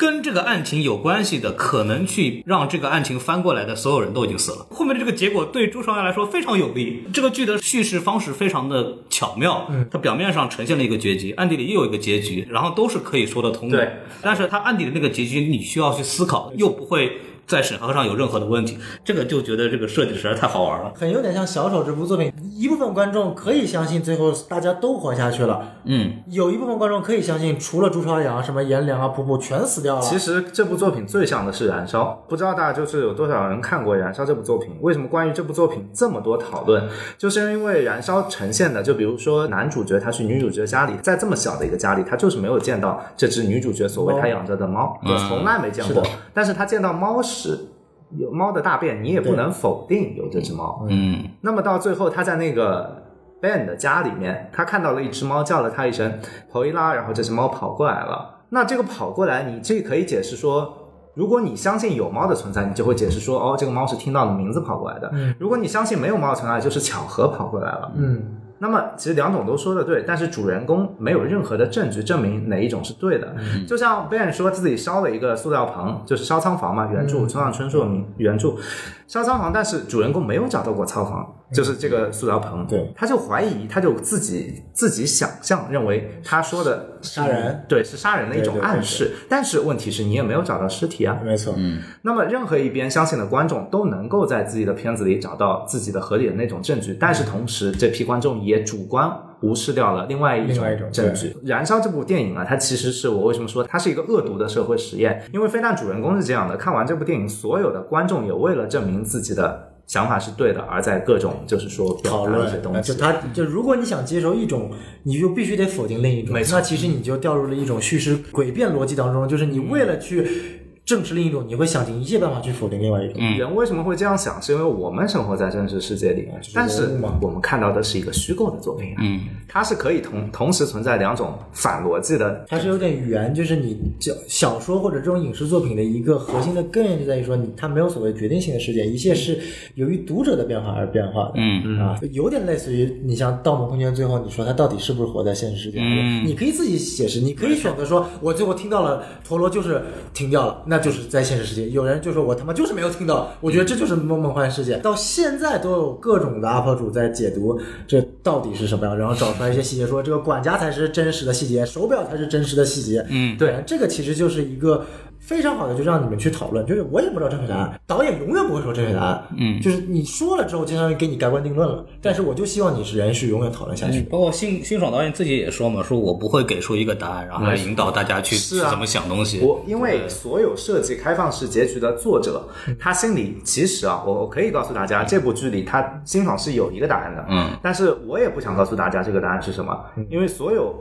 跟这个案情有关系的，可能去让这个案情翻过来的所有人都已经死了。后面的这个结果对朱朝阳来说非常有利。这个剧的叙事方式非常的巧妙，它表面上呈现了一个结局，暗地里又有一个结局，然后都是可以说得通的。对，但是它暗地里那个结局你需要去思考，又不会。在审核上有任何的问题，这个就觉得这个设计实在太好玩了。很有点像小丑这部作品，一部分观众可以相信最后大家都活下去了，嗯，有一部分观众可以相信除了朱朝阳、什么颜良啊、普普全死掉了。其实这部作品最像的是《燃烧》，不知道大家就是有多少人看过《燃烧》这部作品？为什么关于这部作品这么多讨论？就是因为《燃烧》呈现的，就比如说男主角他去女主角家里，在这么小的一个家里，他就是没有见到这只女主角所谓他养着的猫，也从来没见过。但是他见到猫屎。有猫的大便，你也不能否定有这只猫。嗯，那么到最后，他在那个 Ben 的家里面，他看到了一只猫，叫了他一声“头一拉”，然后这只猫跑过来了。那这个跑过来，你这可以解释说，如果你相信有猫的存在，你就会解释说，哦，这个猫是听到了名字跑过来的。嗯如果你相信没有猫的存在，就是巧合跑过来了。嗯，那么其实两种都说的对，但是主人公没有任何的证据证明哪一种是对的。就像 Ben 说自己烧了一个塑料棚，就是烧仓房嘛，原著村上春树的名原著烧仓房，但是主人公没有找到过仓房，就是这个塑料棚。对，他就怀疑，他就自己自己想象认为他说的杀人，对，是杀人的一种对对对暗示。但是问题是你也没有找到尸体啊。没错，嗯，那么任何一边相信的观众都能够在自己的片子里找到自己的合理的那种证据，但是同时这批观众也主观无视掉了另外一种证据。燃烧这部电影啊，它其实是我为什么说它是一个恶毒的社会实验？因为非但主人公是这样的，看完这部电影，所有的观众也为了证明自己的。想法是对的，而在各种就是说表讨达一些，东西，就他就如果你想接受一种，你就必须得否定另一种，没错那其实你就掉入了一种叙事诡辩逻辑当中，就是你为了去证实另一种，你会想尽一切办法去否定另外一种。嗯人为什么会这样想？是因为我们生活在真实世界里，但是我们看到的是一个虚构的作品啊，嗯，它是可以同同时存在两种反逻辑的。它是有点语言，就是你小小说或者这种影视作品的一个核心的根源就在于说你它没有所谓决定性的事件，一切是由于读者的变化而变化的。嗯啊，有点类似于你像《盗梦空间》最后你说它到底是不是活在现实世界？嗯你可以自己解释，你可以选择说，我最后听到了陀螺就是停掉了，那就是在现实世界。有人就说我他妈就是没有听到，我觉得这就是梦梦幻世界。到现在都有各种的 UP 主在解读这到底是什么样，然后找出来一些细节，说这个管家才是真实的细节，手表才是真实的细节。嗯对，这个其实就是一个。非常好的，就让你们去讨论。就是我也不知道正确答案，导演永远不会说正确答案。嗯就是你说了之后，就相当于给你盖棺定论了。但是我就希望你是人是永远讨论下去的。包括辛辛爽导演自己也说嘛，说我不会给出一个答案，然后来引导大家去是啊怎么想东西。我因为所有设计开放式结局的作者，他心里其实啊，我我可以告诉大家，这部剧里他辛爽是有一个答案的，嗯，但是我也不想告诉大家这个答案是什么，因为所有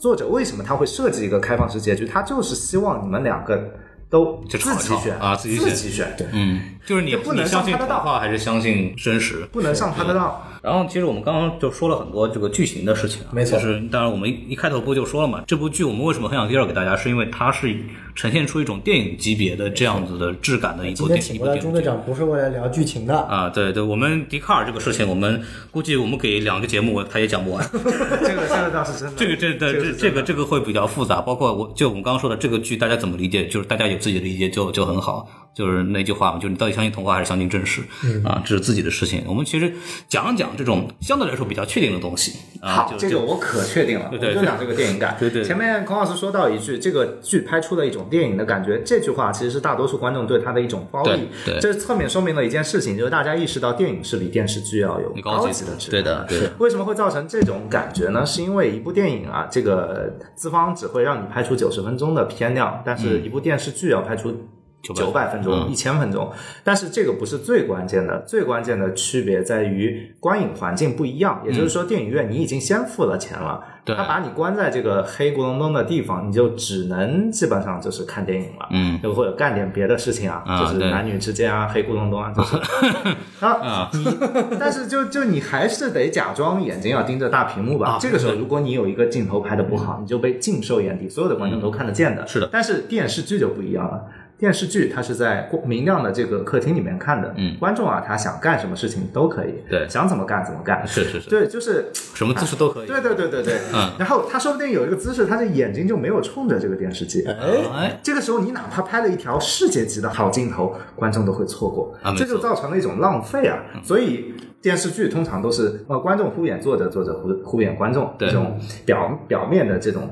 作者为什么他会设计一个开放式结局，他就是希望你们两个都自己选啊自己选选，对，嗯，就是你不能上他的当还是相信真实？不能上他的当。然后，其实我们刚刚就说了很多这个剧情的事情啊，没错就是当然我们一一开头不就说了嘛，这部剧我们为什么很想介绍给大家，是因为它是呈现出一种电影级别的这样子的质感的一部电一今天请过来部电影剧。钟队长不是为了聊剧情的，啊，对对，我们笛卡尔这个事情，我们估计我们给两个节目他也讲不完。[LAUGHS] 这个这个倒是真的，这个这的这这个这个这个会比较复杂，包括我就我们刚刚说的这个剧，大家怎么理解，就是大家有自己的理解就就很好。就是那句话嘛，就是你到底相信童话还是相信真实、啊？这是自己的事情。我们其实讲一讲这种相对来说比较确定的东西啊。好，这个我可确定了，对对我就讲这个电影感。对对前面孔老师说到一句，这个剧拍出了一种电影的感觉，这句话其实是大多数观众对他的一种褒义。这侧面说明了一件事情，就是大家意识到电影是比电视剧要有高级级的质对的对的为什么会造成这种感觉呢？是因为一部电影啊，这个资方只会让你拍出九十分钟的片量，但是一部电视剧要拍出。九百分钟、嗯。一千分钟，但是这个不是最关键的，最关键的区别在于观影环境不一样。也就是说，电影院你已经先付了钱了，嗯他把你关在这个黑咕隆咚的地方，你就只能基本上就是看电影了，嗯，又或者干点别的事情啊，啊就是男女之间啊，[LAUGHS] 黑咕隆咚啊，就是。[LAUGHS] 啊，你但是就就你还是得假装眼睛要盯着大屏幕吧。啊这个时候，如果你有一个镜头拍的不好，你就被尽收眼底，所有的观众都看得见的。嗯是的。但是电视剧就不一样了。电视剧它是在光明亮的这个客厅里面看的，嗯。观众啊，他想干什么事情都可以，对。想怎么干怎么干，是是是，对，就是什么姿势都可以。对对对对对，嗯。然后他说不定有一个姿势，他的眼睛就没有冲着这个电视机，哎，哎，这个时候你哪怕拍了一条世界级的好镜头，观众都会错过，啊这就造成了一种浪费啊。所以电视剧通常都是呃观众敷衍作者，作者敷敷衍观众，对。这种表表面的这种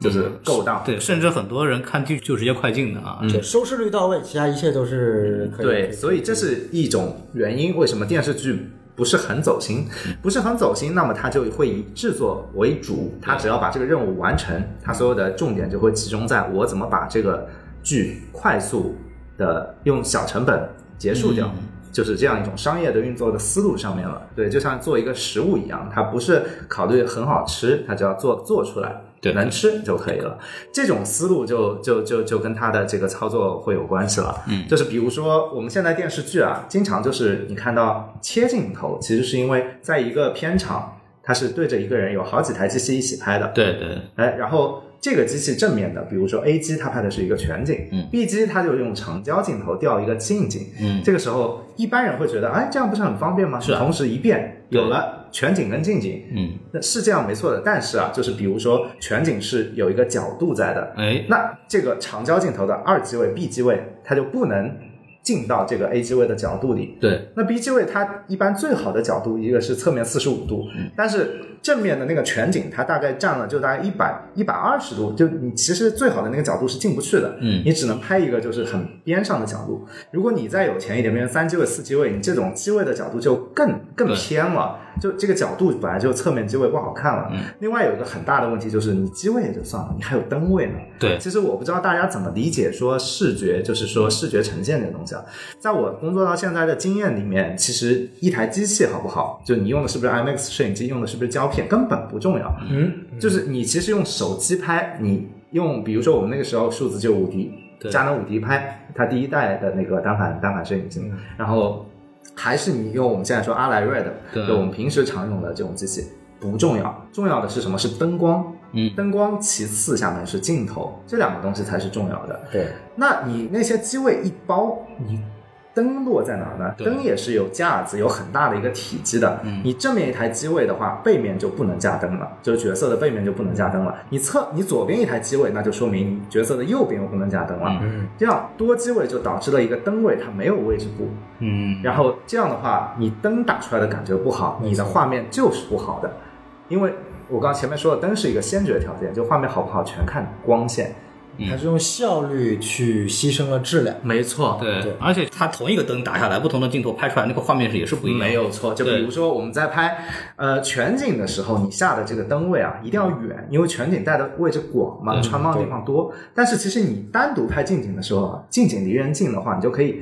就是勾当。对，甚至很多人看剧就直接快进的啊。对，收视率到位，其他一切都是可以。对，所以这是一种原因，为什么电视剧不是很走心？不是很走心，那么它就会以制作为主，它只要把这个任务完成，它所有的重点就会集中在我怎么把这个剧快速的用小成本结束掉。就是这样一种商业的运作的思路上面了，对，就像做一个食物一样，它不是考虑很好吃，它只要做做出来，对能吃就可以了。这种思路就就就就跟它的这个操作会有关系了。嗯，就是比如说我们现在电视剧啊，经常就是你看到切镜头，其实是因为在一个片场，它是对着一个人有好几台机器一起拍的，对对，哎，然后这个机器正面的，比如说 A 机它拍的是一个全景，嗯，B 机它就用长焦镜头调一个近景，嗯这个时候一般人会觉得，哎，这样不是很方便吗？是啊同时一变有了全景跟近景，嗯，那是这样没错的。但是啊，就是比如说全景是有一个角度在的，哎，那这个长焦镜头的二机位、B 机位，它就不能进到这个 A 机位的角度里。对，那 B 机位它一般最好的角度，一个是侧面四十五度，但是正面的那个全景它大概占了就大概一百一百二十度，就你其实最好的那个角度是进不去的，嗯你只能拍一个就是很边上的角度。如果你再有钱一点，变成三机位、四机位，你这种机位的角度就更更偏了，就这个角度本来就侧面机位不好看了。嗯另外有一个很大的问题就是你机位也就算了，你还有灯位呢。对，其实我不知道大家怎么理解说视觉，就是说视觉呈现这个东西啊。在我工作到现在的经验里面，其实一台机器好不好，就你用的是不是 IMAX 摄影机，用的是不是胶片，根本不重要。嗯，就是你其实用手机拍，你用比如说我们那个时候数字就五 D，对佳能五 D 拍它第一代的那个单反单反摄影机，然后还是你用我们现在说阿莱瑞的，对就我们平时常用的这种机器不重要，重要的是什么？是灯光。嗯灯光其次，下面是镜头，这两个东西才是重要的。对，那你那些机位一包，你灯落在哪儿呢？灯也是有架子，有很大的一个体积的。嗯你正面一台机位的话，背面就不能架灯了，就是角色的背面就不能架灯了。你侧你左边一台机位，那就说明角色的右边又不能架灯了。嗯，这样多机位就导致了一个灯位它没有位置布，嗯，然后这样的话，你灯打出来的感觉不好，你的画面就是不好的，因为我刚前面说的灯是一个先决条件，就画面好不好全看光线。它是用效率去牺牲了质量。没错对对，而且它同一个灯打下来，不同的镜头拍出来，那个画面是也是不一样的。没有错，就比如说我们在拍呃全景的时候，你下的这个灯位啊一定要远，因为全景带的位置广嘛，嗯穿帮的地方多。但是其实你单独拍近景的时候啊，近景离人近的话，你就可以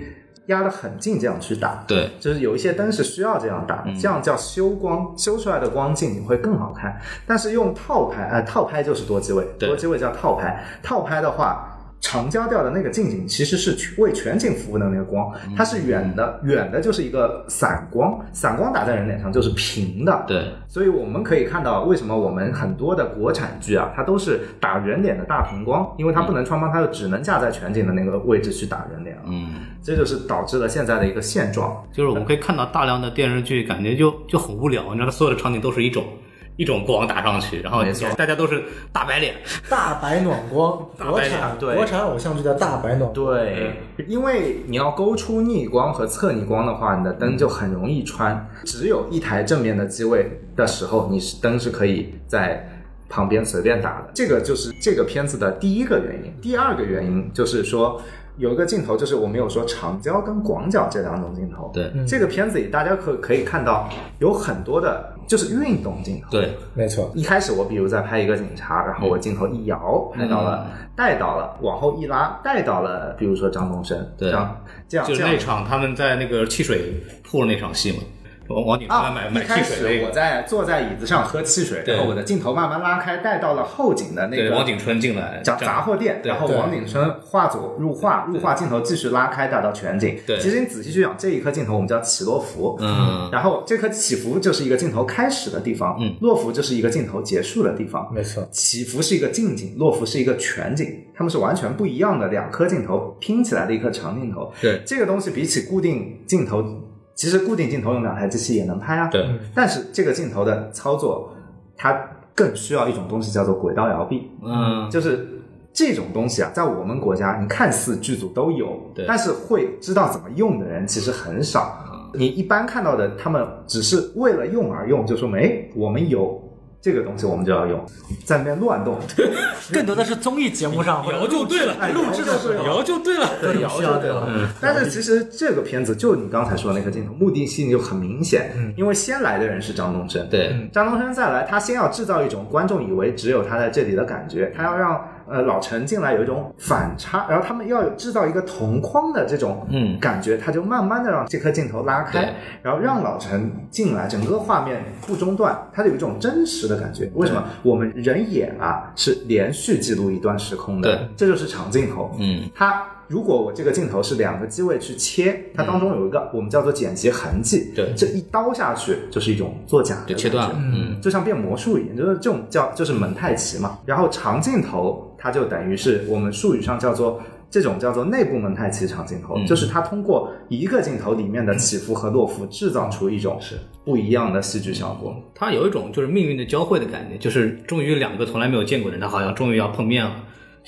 压得很近，这样去打。对，就是有一些灯是需要这样打，嗯这样叫修光，修出来的光镜你会更好看。但是用套拍，呃，套拍就是多机位，多机位叫套拍。套拍的话，长焦调的那个近景其实是全为全景服务的那个光，嗯它是远的，远的就是一个散光，散光打在人脸上就是平的。对，所以我们可以看到，为什么我们很多的国产剧啊，它都是打人脸的大屏光，因为它不能穿帮，它就只能架在全景的那个位置去打人脸了。嗯，这就是导致了现在的一个现状。就是我们可以看到大量的电视剧，感觉就就很无聊，你知道，它所有的场景都是一种一种光打上去，然后没错大家都是大白脸，大白暖光，[LAUGHS] 国产对国产偶像剧的大白暖光。对，因为你要勾出逆光和侧逆光的话，你的灯就很容易穿。只有一台正面的机位的时候，你是灯是可以在旁边随便打的。这个就是这个片子的第一个原因。第二个原因就是说。有一个镜头，就是我们有说长焦跟广角这两种镜头。对。嗯。这个片子里大家可可以看到有很多的，就是运动镜头。对，没错，一开始我比如在拍一个警察，然后我镜头一摇，拍到了，带到了，往后一拉，带到了，比如说张东升，对。这样这样。就那场他们在那个汽水铺那场戏嘛，王王景春啊买，买一开汽水那个，始我在坐在椅子上喝汽水，然后我的镜头慢慢拉开，带到了后景的那对，个王景春进来杂杂货店，然后王景春画左入画，入画镜头继续拉开，带到全景。对。其实你仔细去想，这一颗镜头我们叫起落幅，嗯，然后这颗起伏就是一个镜头开始的地方，嗯，落幅就是一个镜头结束的地方。没错，起伏是一个近景，落幅是一个全景，它们是完全不一样的两颗镜头拼起来的一颗长镜头。对。这个东西比起固定镜头，其实固定镜头用两台机器也能拍啊。对，但是这个镜头的操作，它更需要一种东西叫做轨道摇臂，嗯，就是这种东西啊，在我们国家，你看似剧组都有对，但是会知道怎么用的人其实很少。你一般看到的，他们只是为了用而用，就说哎我们有这个东西，我们就要用，在那边乱动，[LAUGHS] 更多的是综艺节目上摇就对了，[LAUGHS] 哎录制的时候。摇就对了，对，摇就对了。但是其实这个片子就你刚才说的那个镜头，目的性就很明显，因为先来的人是张东升，对，张东升再来，他先要制造一种观众以为只有他在这里的感觉，他要让呃老陈进来有一种反差，然后他们要有制造一个同框的这种嗯感觉，他就慢慢的让这颗镜头拉开，然后让老陈进来，整个画面不中断，它有一种真实的感觉。为什么？我们人眼啊是连续记录一段时空的，对这就是长镜头。嗯它如果我这个镜头是两个机位去切，它当中有一个我们叫做剪辑痕迹，对这一刀下去就是一种作假的就切断嗯就像变魔术一样，就是这种叫就是蒙太奇嘛。然后长镜头它就等于是我们术语上叫做。这种叫做内部蒙太奇长镜头，嗯就是它通过一个镜头里面的起伏和落伏，制造出一种是不一样的戏剧效果。它有一种就是命运的交汇的感觉，就是终于两个从来没有见过的人，他好像终于要碰面了。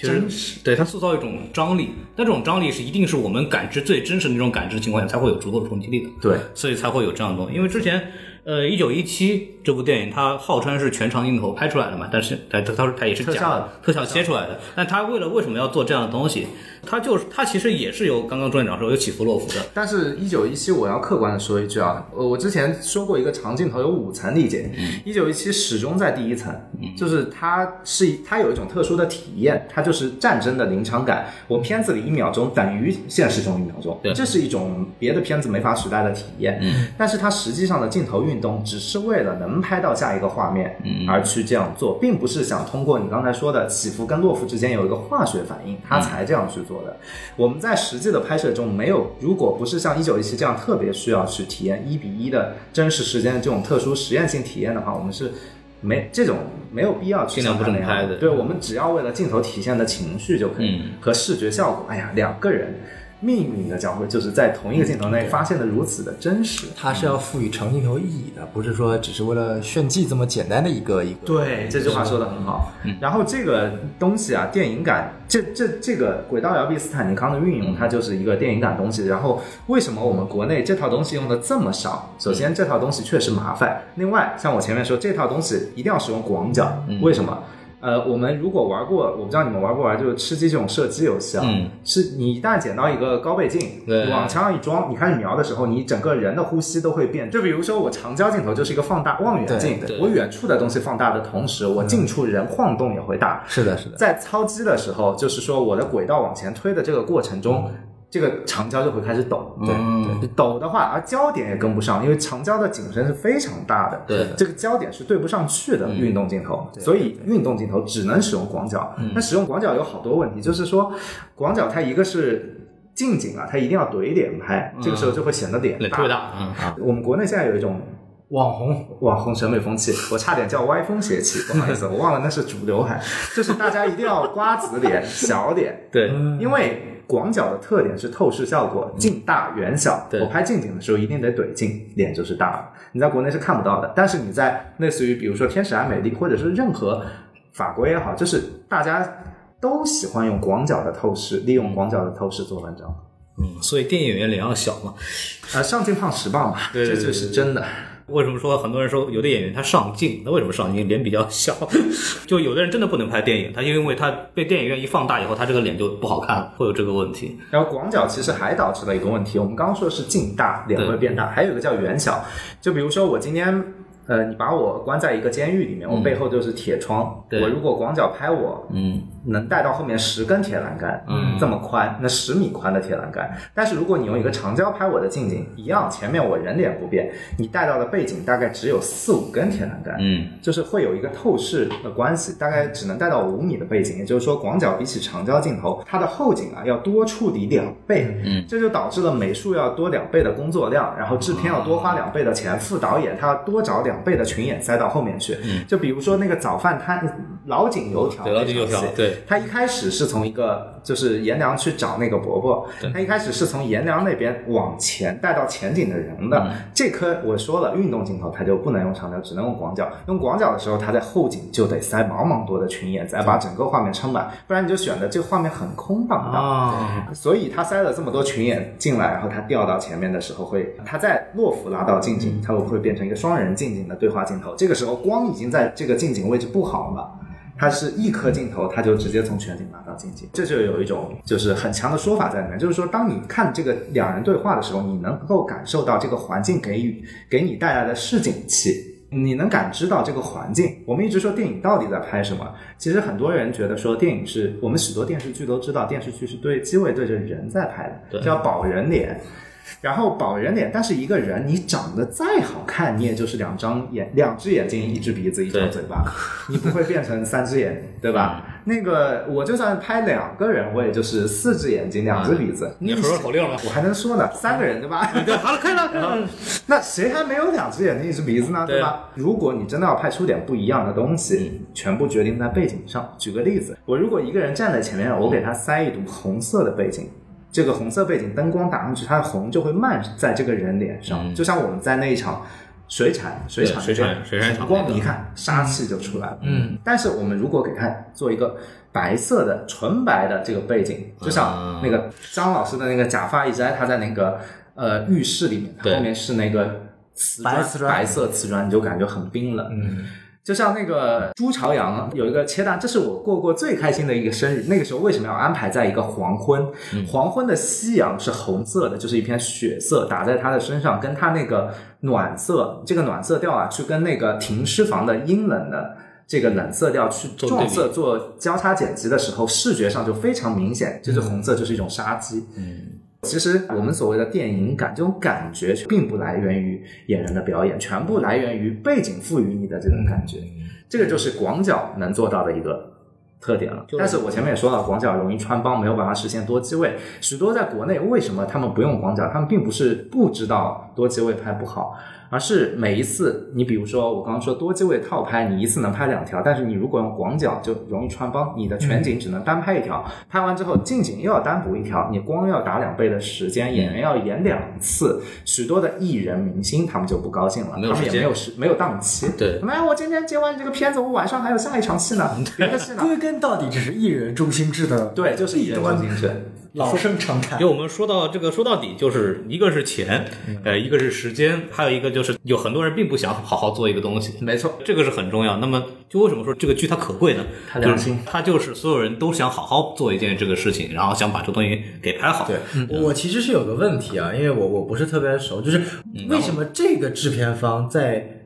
其实对它塑造一种张力，但这种张力是一定是我们感知最真实的那种感知情况下才会有足够的冲击力的。对，所以才会有这样的东西。因为之前，呃，一九一七这部电影它号称是全长镜头拍出来的嘛，但是它它它它也是假特效的特效切出来的。但它为了为什么要做这样的东西？它就是它其实也是由刚刚朱院长说有起伏落伏的。但是，一九一七，我要客观的说一句啊，呃，我之前说过一个长镜头有五层理解，一九一七始终在第一层，就是它是它有一种特殊的体验，它就是战争的临场感。我片子里一秒钟等于现实中一秒钟对，这是一种别的片子没法取代的体验。嗯，但是它实际上的镜头运动只是为了能拍到下一个画面而去这样做，并不是想通过你刚才说的起伏跟落伏之间有一个化学反应，它才这样去做的。我们在实际的拍摄中没有，如果不是像一九一七这样特别需要去体验一比一的真实时间的这种特殊实验性体验的话，我们是没这种没有必要去尽量不这么像他那样拍的。对，我们只要为了镜头体现的情绪就可以、嗯。和视觉效果。哎呀，两个人命运的交汇，就是在同一个镜头内发现的如此的真实。它是要赋予长镜头意义的，不是说只是为了炫技这么简单的一个一个。对，这句话说的很好。然后这个东西啊，电影感，这这这个轨道摇臂斯坦尼康的运用，它就是一个电影感东西。然后为什么我们国内这套东西用的这么少？首先，这套东西确实麻烦。另外，像我前面说，这套东西一定要使用广角，为什么？呃，我们如果玩过，我不知道你们玩不玩，就是吃鸡这种射击游戏啊，嗯是你一旦捡到一个高倍镜，对往墙上一装，你开始瞄的时候，你整个人的呼吸都会变。就比如说我长焦镜头就是一个放大望远镜我远处的东西放大的同时，我近处人晃动也会大。是的，是的。在操机的时候，就是说我的轨道往前推的这个过程中，这个长焦就会开始抖。对抖的话，而焦点也跟不上，因为长焦的景深是非常大的，对。这个焦点是对不上去的运动镜头，所以运动镜头只能使用广角。那使用广角有好多问题，就是说广角它一个是近景啊，它一定要怼脸拍，这个时候就会显得脸脸特别大，嗯，我们国内现在有一种网红。网红审美风气，我差点叫歪风邪气，[LAUGHS] 不好意思，我忘了那是主流海，就是大家一定要瓜子脸、小脸，对，因为广角的特点是透视效果，近大远小。对我拍近景的时候一定得怼近，脸就是大了。你在国内是看不到的，但是你在类似于比如说天使爱美丽，或者是任何法国也好，就是大家都喜欢用广角的透视，利用广角的透视做文章。嗯，所以电影演员脸要小嘛。呃，上镜胖十磅嘛，对对对这就是真的。为什么说很多人说有的演员他上镜？他为什么上镜？脸比较小，[LAUGHS] 就有的人真的不能拍电影，他因为他被电影院一放大以后，他这个脸就不好看了，会有这个问题。然后广角其实还导致了一个问题，我们刚刚说的是近大，脸会变大，还有一个叫远小。就比如说我今天，呃，你把我关在一个监狱里面，我背后就是铁窗，对我如果广角拍我，嗯，能带到后面十根铁栏杆，嗯。这么宽，那十米宽的铁栏杆。但是如果你用一个长焦拍我的近景，一样，前面我人脸不变，你带到的背景大概只有四五根铁栏杆，嗯，就是会有一个透视的关系，大概只能带到五米的背景，也就是说广角比起长焦镜头，它的后景啊要多处理两倍，嗯，这就导致了美术要多两倍的工作量，然后制片要多花两倍的钱，副导演他要多找两倍的群演塞到后面去，嗯，就比如说那个早饭摊老井油条，对老井油条对，他一开始是从一个就是颜良去找那个伯伯，他一开始是从颜良那边往前带到前景的人的。嗯这颗我说了，运动镜头它就不能用长焦，只能用广角。用广角的时候，他在后景就得塞茫茫多的群演，再把整个画面撑满，不然你就显得这个画面很空荡荡。啊，所以他塞了这么多群演进来，然后他调到前面的时候会，他在落幅拉到近景，它会会变成一个双人近景的对话镜头。这个时候光已经在这个近景位置不好了。它是一颗镜头，它就直接从全景拉到近景，这就有一种就是很强的说法在里面，就是说，当你看这个两人对话的时候，你能够感受到这个环境给予给你带来的市井气，你能感知到这个环境。我们一直说电影到底在拍什么，其实很多人觉得说电影是我们许多电视剧都知道，电视剧是对机位对着人在拍的，对叫保人脸。然后保人脸，但是一个人你长得再好看，你也就是两张眼、两只眼睛、一只鼻子、一张嘴巴，你不会变成三只眼，对吧？那个我就算拍两个人，我也就是四只眼睛、两只鼻子。你说说口令了吗？我还能说呢，三个人对吧？对，好了，可以了。那谁还没有两只眼睛一只鼻子呢？对对吧？如果你真的要拍出点不一样的东西，全部决定在背景上。举个例子，我如果一个人站在前面，我给他塞一堵红色的背景。这个红色背景灯光打上去，它的红就会漫在这个人脸上，嗯。就像我们在那一场水产水产水产水产场光你一看杀气就出来了。嗯，但是我们如果给它做一个白色的纯白的这个背景，就像那个张老师的那个假发一摘，他在那个呃浴室里面，对。后面是那个瓷白瓷砖。白色瓷砖，你就感觉很冰冷。嗯，就像那个朱朝阳有一个切蛋，这是我过过最开心的一个生日。那个时候为什么要安排在一个黄昏？黄昏的夕阳是红色的，就是一片血色打在他的身上，跟他那个暖色，这个暖色调啊，去跟那个停尸房的阴冷的。这个冷色调去做撞色做交叉剪辑的时候，视觉上就非常明显，就是红色就是一种杀机。嗯，其实我们所谓的电影感，这种感觉并不来源于演员的表演，全部来源于背景赋予你的这种感觉。这个就是广角能做到的一个特点了。但是我前面也说了，广角容易穿帮，没有办法实现多机位。许多在国内为什么他们不用广角？他们并不是不知道多机位拍不好。而是每一次，你比如说我刚刚说多机位套拍，你一次能拍两条，但是你如果用广角就容易穿帮，你的全景只能单拍一条，拍完之后近景又要单补一条，你光要打两倍的时间，演员要演两次，许多的艺人明星他们就不高兴了，他们也没有时没有档期，对。哎，我今天接完这个片子，我晚上还有下一场戏呢，[LAUGHS] 别的戏呢，归根到底这是艺人中心制的对，就是艺人中心制。老生常谈就。我们说到这个，说到底就是一个是钱，呃，一个是时间，还有一个就是有很多人并不想好好做一个东西，没错，这个是很重要。那么，就为什么说这个剧它可贵呢？它良心它就是所有人都想好好做一件这个事情，然后想把这个东西给拍好。对，我其实是有个问题啊，因为我我不是特别熟，就是为什么这个制片方在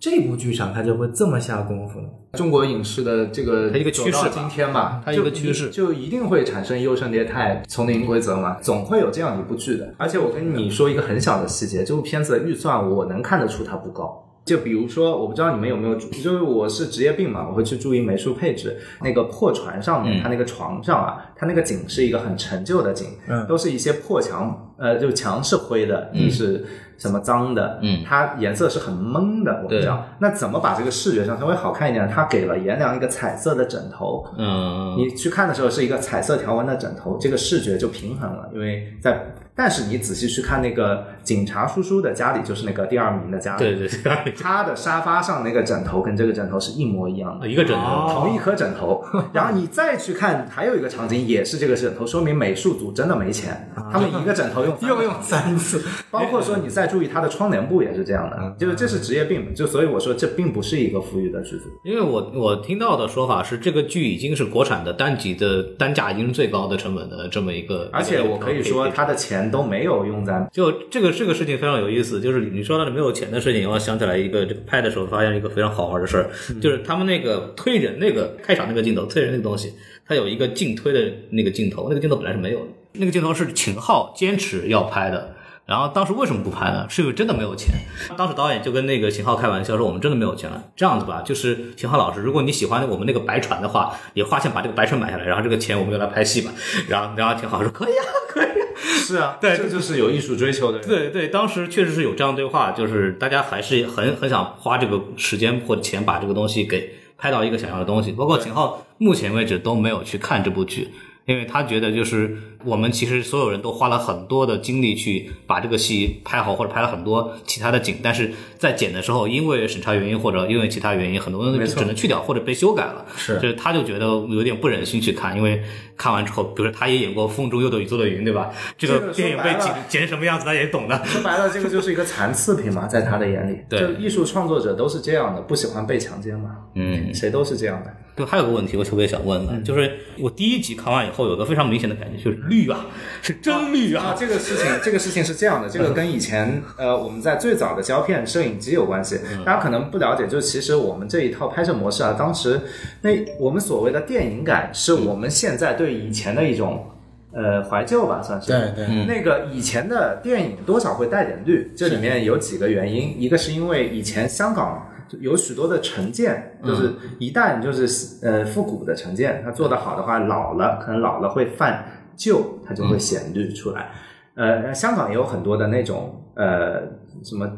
这部剧上他就会这么下功夫呢？中国影视的这个它一个趋势今天吧，它一个趋势就一定会产生优胜劣汰、丛林规则嘛，总会有这样一部剧的。而且我跟你说一个很小的细节，这部片子的预算我能看得出它不高。就比如说，我不知道你们有没有注，就是我是职业病嘛，我会去注意美术配置。那个破船上面，嗯它那个床上啊，它那个景是一个很陈旧的景，嗯都是一些破墙，呃，就墙是灰的，地是什么脏的，嗯它颜色是很蒙的，我不知道。那怎么把这个视觉上稍微好看一点？它给了颜良一个彩色的枕头，嗯，你去看的时候是一个彩色条纹的枕头，这个视觉就平衡了。因为在，但是你仔细去看那个警察叔叔的家里，就是那个第二名的家里，对对对，他的沙发上那个枕头跟这个枕头是一模一样的。一个枕头，哦同一颗枕头，[LAUGHS] 然后你再去看，还有一个场景也是这个枕头，说明美术组真的没钱，他们一个枕头用三 [LAUGHS] 又用三次，[LAUGHS] 包括说你再注意他的窗帘布也是这样的，就是这是职业病，就所以我说这并不是一个富裕的剧组。因为我我听到的说法是，这个剧已经是国产的单集的单价已经是最高的成本的这么一个，而且我可以说，他的钱都没有用在就这个这个事情非常有意思，就是你说到的没有钱的事情，我想起来一个这个拍的时候发现一个非常好玩的事儿，就是他们那个推人那个开场那个镜头，推人那个东西，它有一个近推的那个镜头，那个镜头本来是没有的，那个镜头是秦昊坚持要拍的。然后当时为什么不拍呢？是因为真的没有钱。当时导演就跟那个秦昊开玩笑说：“我们真的没有钱了。这样子吧，就是秦昊老师，如果你喜欢我们那个白船的话，也花钱把这个白船买下来，然后这个钱我们用来拍戏吧。”然后然后秦昊说：“可以啊，可以啊。” [LAUGHS] 是啊，对这就是有艺术追求的人。对对，当时确实是有这样对话，就是大家还是很很想花这个时间或者钱把这个东西给拍到一个想要的东西。包括秦昊目前为止都没有去看这部剧，因为他觉得就是我们其实所有人都花了很多的精力去把这个戏拍好，或者拍了很多其他的景，但是在剪的时候，因为审查原因或者因为其他原因，很多东西就只能去掉或者被修改了。是就是他就觉得有点不忍心去看，因为看完之后，比如说他也演过《风中又朵雨做的云》，对吧？这这个个电影被剪剪成什么样子，他也懂的。说白了，这个就是一个残次品嘛，在他的眼里，对就艺术创作者都是这样的，不喜欢被强奸嘛，嗯，谁都是这样的。对，还有个问题我特别想问的，就是我第一集看完以后，有个非常明显的感觉，就是绿啊，是真绿啊，啊。这个事情，这个事情是这样的，这个跟以前呃我们在最早的胶片摄影机有关系。大家可能不了解，就是其实我们这一套拍摄模式啊，当时那我们所谓的电影感，是我们现在对以前的一种呃怀旧吧，算是。对对，那个以前的电影多少会带点绿，这里面有几个原因，一个是因为以前香港有许多的城建，就是一旦就是呃复古的城建，它做得好的话，老了可能老了会泛旧，它就会显绿出来。呃，香港也有很多的那种呃什么。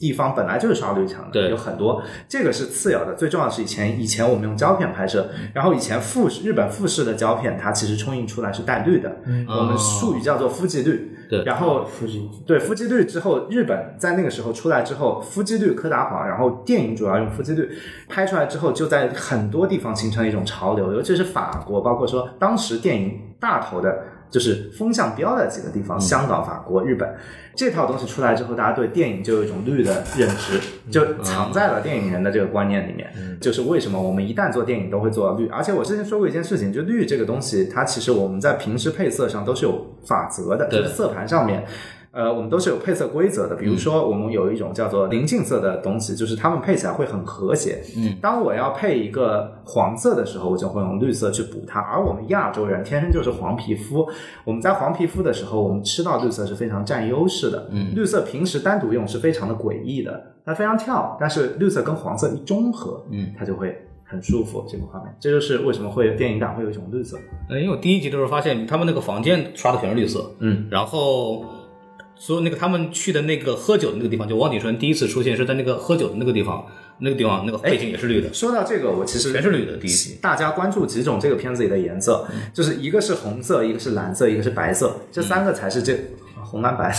地方本来就是刷绿墙的，对。有很多，这个是次要的，最重要的是以前以前我们用胶片拍摄，然后以前富士日本富士的胶片，它其实冲印出来是带绿的，我们术语叫做夫基绿，对。然后夫基对夫基绿之后，日本在那个时候出来之后，夫基绿柯达黄，然后电影主要用夫基绿拍出来之后，就在很多地方形成一种潮流，尤其是法国，包括说当时电影大头的。就是风向标的几个地方，香港、法国、日本，这套东西出来之后，大家对电影就有一种绿的认知，就藏在了电影人的这个观念里面。就是为什么我们一旦做电影都会做到绿，而且我之前说过一件事情，就绿这个东西，它其实我们在平时配色上都是有法则的，就是色盘上面。呃，我们都是有配色规则的。比如说，我们有一种叫做邻近色的东西，就是它们配起来会很和谐。嗯，当我要配一个黄色的时候，我就会用绿色去补它。而我们亚洲人天生就是黄皮肤，我们在黄皮肤的时候，我们吃到绿色是非常占优势的。嗯绿色平时单独用是非常的诡异的，它非常跳，但是绿色跟黄色一中和，嗯，它就会很舒服。这个画面，这就是为什么会有电影感会有一种绿色。呃，因为我第一集的时候发现他们那个房间刷的全是绿色，嗯，然后所有那个他们去的那个喝酒的那个地方，就汪景春第一次出现是在那个喝酒的那个地方，那个地方那个背景也是绿的，说到这个，我其实全是绿的第一集。大家关注几种这个片子里的颜色，就是一个是红色，一个是蓝色，一个是白色，这三个才是这。红蓝白，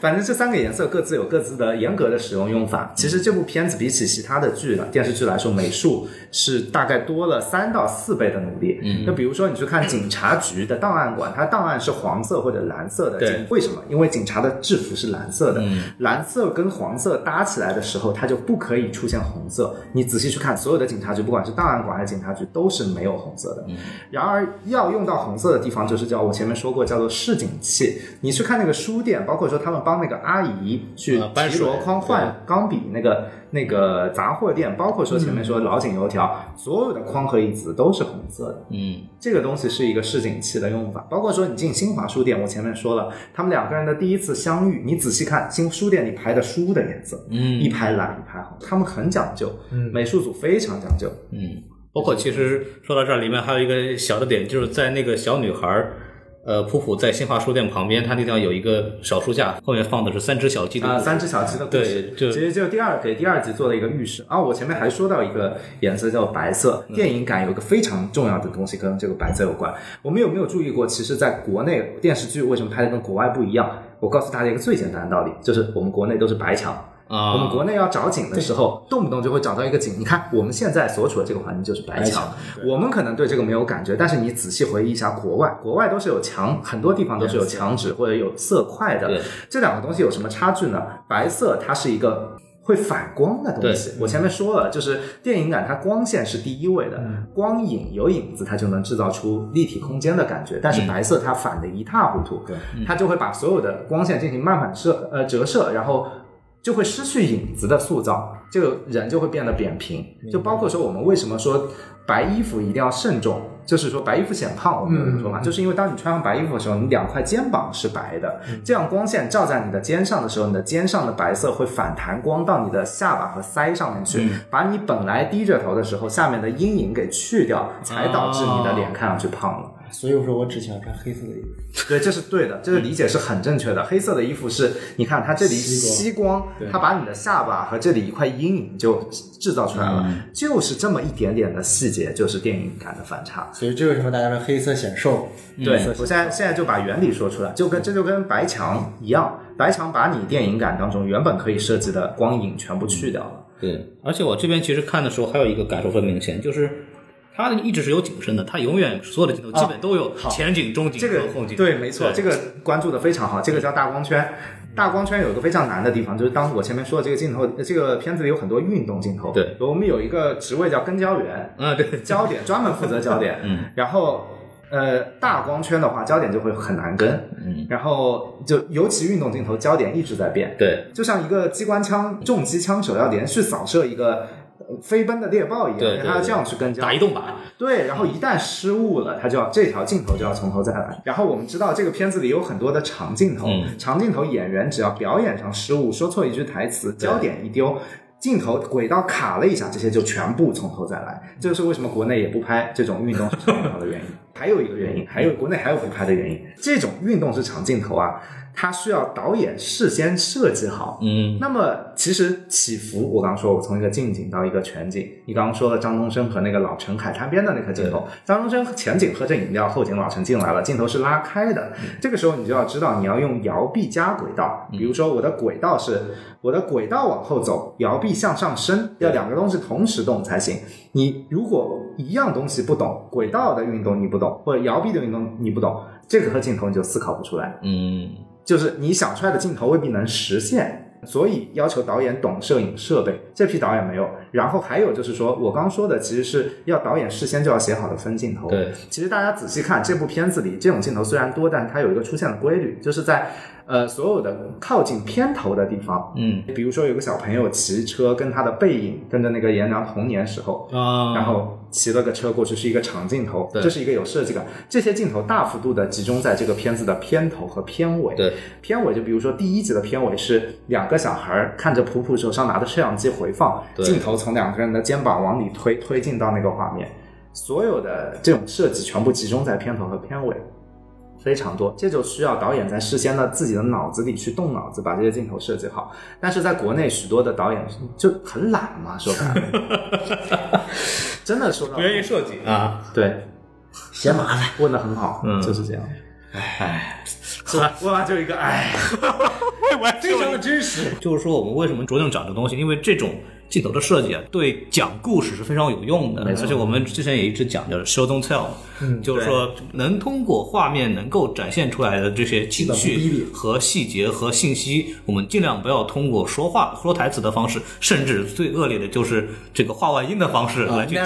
反正这三个颜色各自有各自的严格的使用用法。其实这部片子比起其他的剧了电视剧来说，美术是大概多了三到四倍的努力。嗯，就比如说你去看警察局的档案馆，它档案是黄色或者蓝色的。对，为什么？因为警察的制服是蓝色的，嗯蓝色跟黄色搭起来的时候，它就不可以出现红色。你仔细去看，所有的警察局，不管是档案馆还是警察局，都是没有红色的。嗯然而要用到红色的地方，就是叫我前面说过，叫做示警器。你去看那个书店，包括说他们帮那个阿姨去提箩筐换钢笔，那个那个杂货店，包括说前面说老井油条，所有的筐和椅子都是红色的。嗯，这个东西是一个示警器的用法，包括说你进新华书店，我前面说了，他们两个人的第一次相遇，你仔细看新书店里排的书的颜色，嗯。一排蓝一排红，他们很讲究，嗯。美术组非常讲究，嗯，包括其实说到这儿，里面还有一个小的点，就是在那个小女孩儿，呃，普普在新华书店旁边，他那地方有一个小书架，后面放的是三只小鸡的啊、三只小鸡的故事，对就其实就第二给第二集做了一个预示啊。我前面还说到一个颜色叫白色，嗯电影感有一个非常重要的东西跟这个白色有关。我们有没有注意过？其实，在国内电视剧为什么拍的跟国外不一样？我告诉大家一个最简单的道理，就是我们国内都是白墙。啊，我们国内要找景的时候，动不动就会找到一个景。你看我们现在所处的这个环境就是白墙，我们可能对这个没有感觉，但是你仔细回忆一下国外，国外都是有墙，很多地方都是有墙纸或者有色块的。这两个东西有什么差距呢？白色它是一个。会反光的东西，我前面说了，就是电影感，它光线是第一位的，光影有影子，它就能制造出立体空间的感觉。但是白色它反的一塌糊涂，它就会把所有的光线进行慢反射，呃折射，然后就会失去影子的塑造，这个人就会变得扁平。就包括说我们为什么说白衣服一定要慎重，就是说白衣服显胖，我们有这个说法，就是因为当你穿上白衣服的时候，你两块肩膀是白的，这样光线照在你的肩上的时候，你的肩上的白色会反弹光到你的下巴和腮上面去，把你本来低着头的时候下面的阴影给去掉，才导致你的脸看上去胖了。所以我说我只喜欢穿黑色的衣服。对，这是对的，这个理解是很正确的。黑色的衣服是，你看它这里吸光，它把你的下巴和这里一块阴影就制造出来了，就是这么一点点的细节，就是电影感的反差。所以这为什么大家说黑色显瘦？对，我现在现在就把原理说出来，就跟这就跟白墙一样，白墙把你电影感当中原本可以设计的光影全部去掉了。对，而且我这边其实看的时候还有一个感受很明显，就是它一直是有景深的，它永远所有的镜头基本都有前景、中景这个和后景。对，没错，这个关注的非常好，这个叫大光圈。大光圈有一个非常难的地方，就是当我前面说的这个镜头，呃这个片子里有很多运动镜头。对，我们有一个职位叫跟焦员，嗯，对，焦点专门负责焦点。[LAUGHS] 嗯，然后呃大光圈的话，焦点就会很难跟。嗯，然后就尤其运动镜头，焦点一直在变。对，就像一个机关枪重机枪手要连续扫射一个呃飞奔的猎豹一样，对对对他要这样去跟焦。打移动靶，对，然后一旦失误了，他就要这条镜头就要从头再来。然后我们知道这个片子里有很多的长镜头，嗯长镜头演员只要表演上失误，说错一句台词，焦点一丢。镜头轨道卡了一下，这些就全部从头再来。这就是为什么国内也不拍这种运动式长镜头的原因。[LAUGHS] 还有一个原因，还有国内还有不拍的原因，这种运动是长镜头啊，它需要导演事先设计好，嗯，那么其实起伏，我刚刚说我从一个近景到一个全景，你刚刚说了张东升和那个老陈海滩边的那颗镜头，张东升前景喝着饮料，后景老陈进来了，镜头是拉开的，这个时候你就要知道你要用摇臂加轨道，比如说我的轨道是我的轨道往后走，摇臂向上升，要两个东西同时动才行。你如果一样东西不懂，轨道的运动你不懂，或者摇臂的运动你不懂，这个和镜头你就思考不出来。嗯，就是你想出来的镜头未必能实现，所以要求导演懂摄影设备。这批导演没有。然后还有就是说，我刚说的其实是要导演事先就要写好的分镜头。对，其实大家仔细看这部片子里，这种镜头虽然多，但它有一个出现的规律，就是在呃所有的靠近片头的地方，嗯。比如说有个小朋友骑车，跟他的背影跟着那个颜良童年时候，啊。然后骑了个车过去，是一个长镜头，对。这是一个有设计感。这些镜头大幅度的集中在这个片子的片头和片尾。对，片尾就比如说第一集的片尾是两个小孩儿看着普普手上拿着摄像机回放，对。镜头从两个人的肩膀往里推，推进到那个画面。所有的这种设计全部集中在片头和片尾，非常多，这就需要导演在事先的自己的脑子里去动脑子，把这些镜头设计好。但是在国内，许多的导演就很懒嘛，说白了，[LAUGHS] 真的说到不愿意设计啊，对，嫌麻烦。问的很好，嗯就是这样。哎，是吧？问完就一个哎，[LAUGHS] 非常的真实。就是说我们为什么着重讲这东西，因为这种镜头的设计啊，对讲故事是非常有用的。而且我们之前也一直讲，就是 show don't tell，嗯，就是说能通过画面能够展现出来的这些情绪和细节和信息，我们尽量不要通过说话、说台词的方式，甚至最恶劣的就是这个画外音的方式来去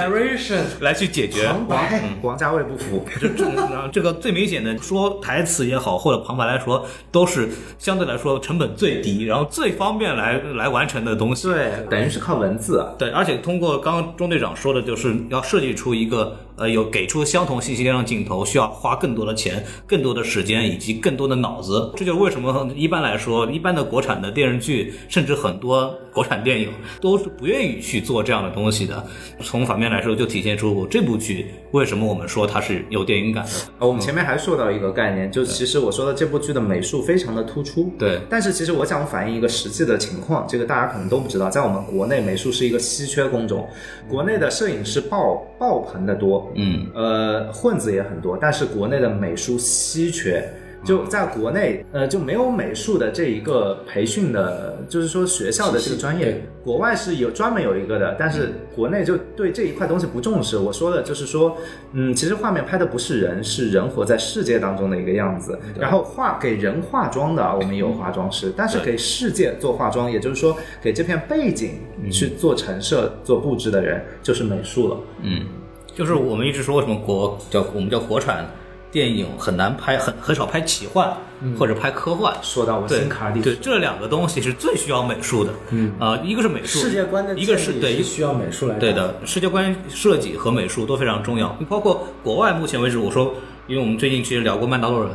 来去解决。王白，王家卫不服，这这这个最明显的说台词也好，或者旁白来说，都是相对来说成本最低，然后最方便来来完成的东西。对，等于是靠文字啊。对，而且通过刚刚钟队长说的，就是要设计出一个呃有给出相同信息量的镜头，需要花更多的钱、更多的时间以及更多的脑子。这就是为什么一般来说，一般的国产的电视剧，甚至很多国产电影都是不愿意去做这样的东西的。从反面来说，就体现出这部剧为什么我们说它是有电影感的。呃我们前面还说到一个概念，就其实我说的这部剧的美术非常的突出。对但是其实我想反映一个实际的情况，这个大家可能都不知道，在我们国内美术是一个稀缺工种，国内的摄影师爆爆棚的多，嗯，呃，混子也很多，但是国内的美术稀缺。就在国内，呃，就没有美术的这一个培训的，就是说学校的这个专业，国外是有专门有一个的，但是国内就对这一块东西不重视。我说的就是说，嗯，其实画面拍的不是人，是人活在世界当中的一个样子。然后化给人化妆的，我们有化妆师，但是给世界做化妆，也就是说给这片背景去做陈设、做布置的人，就是美术了。嗯，就是我们一直说为什么国叫我们叫国产电影很难拍，很很少拍奇幻、或者拍科幻。说到我对心坎里，对，这两个东西是最需要美术的。嗯，啊、一个是美术，世界观的一个是对，需要美术来对的，世界观设计和美术都非常重要。包括国外目前为止，我说，因为我们最近其实聊过《曼达洛人》，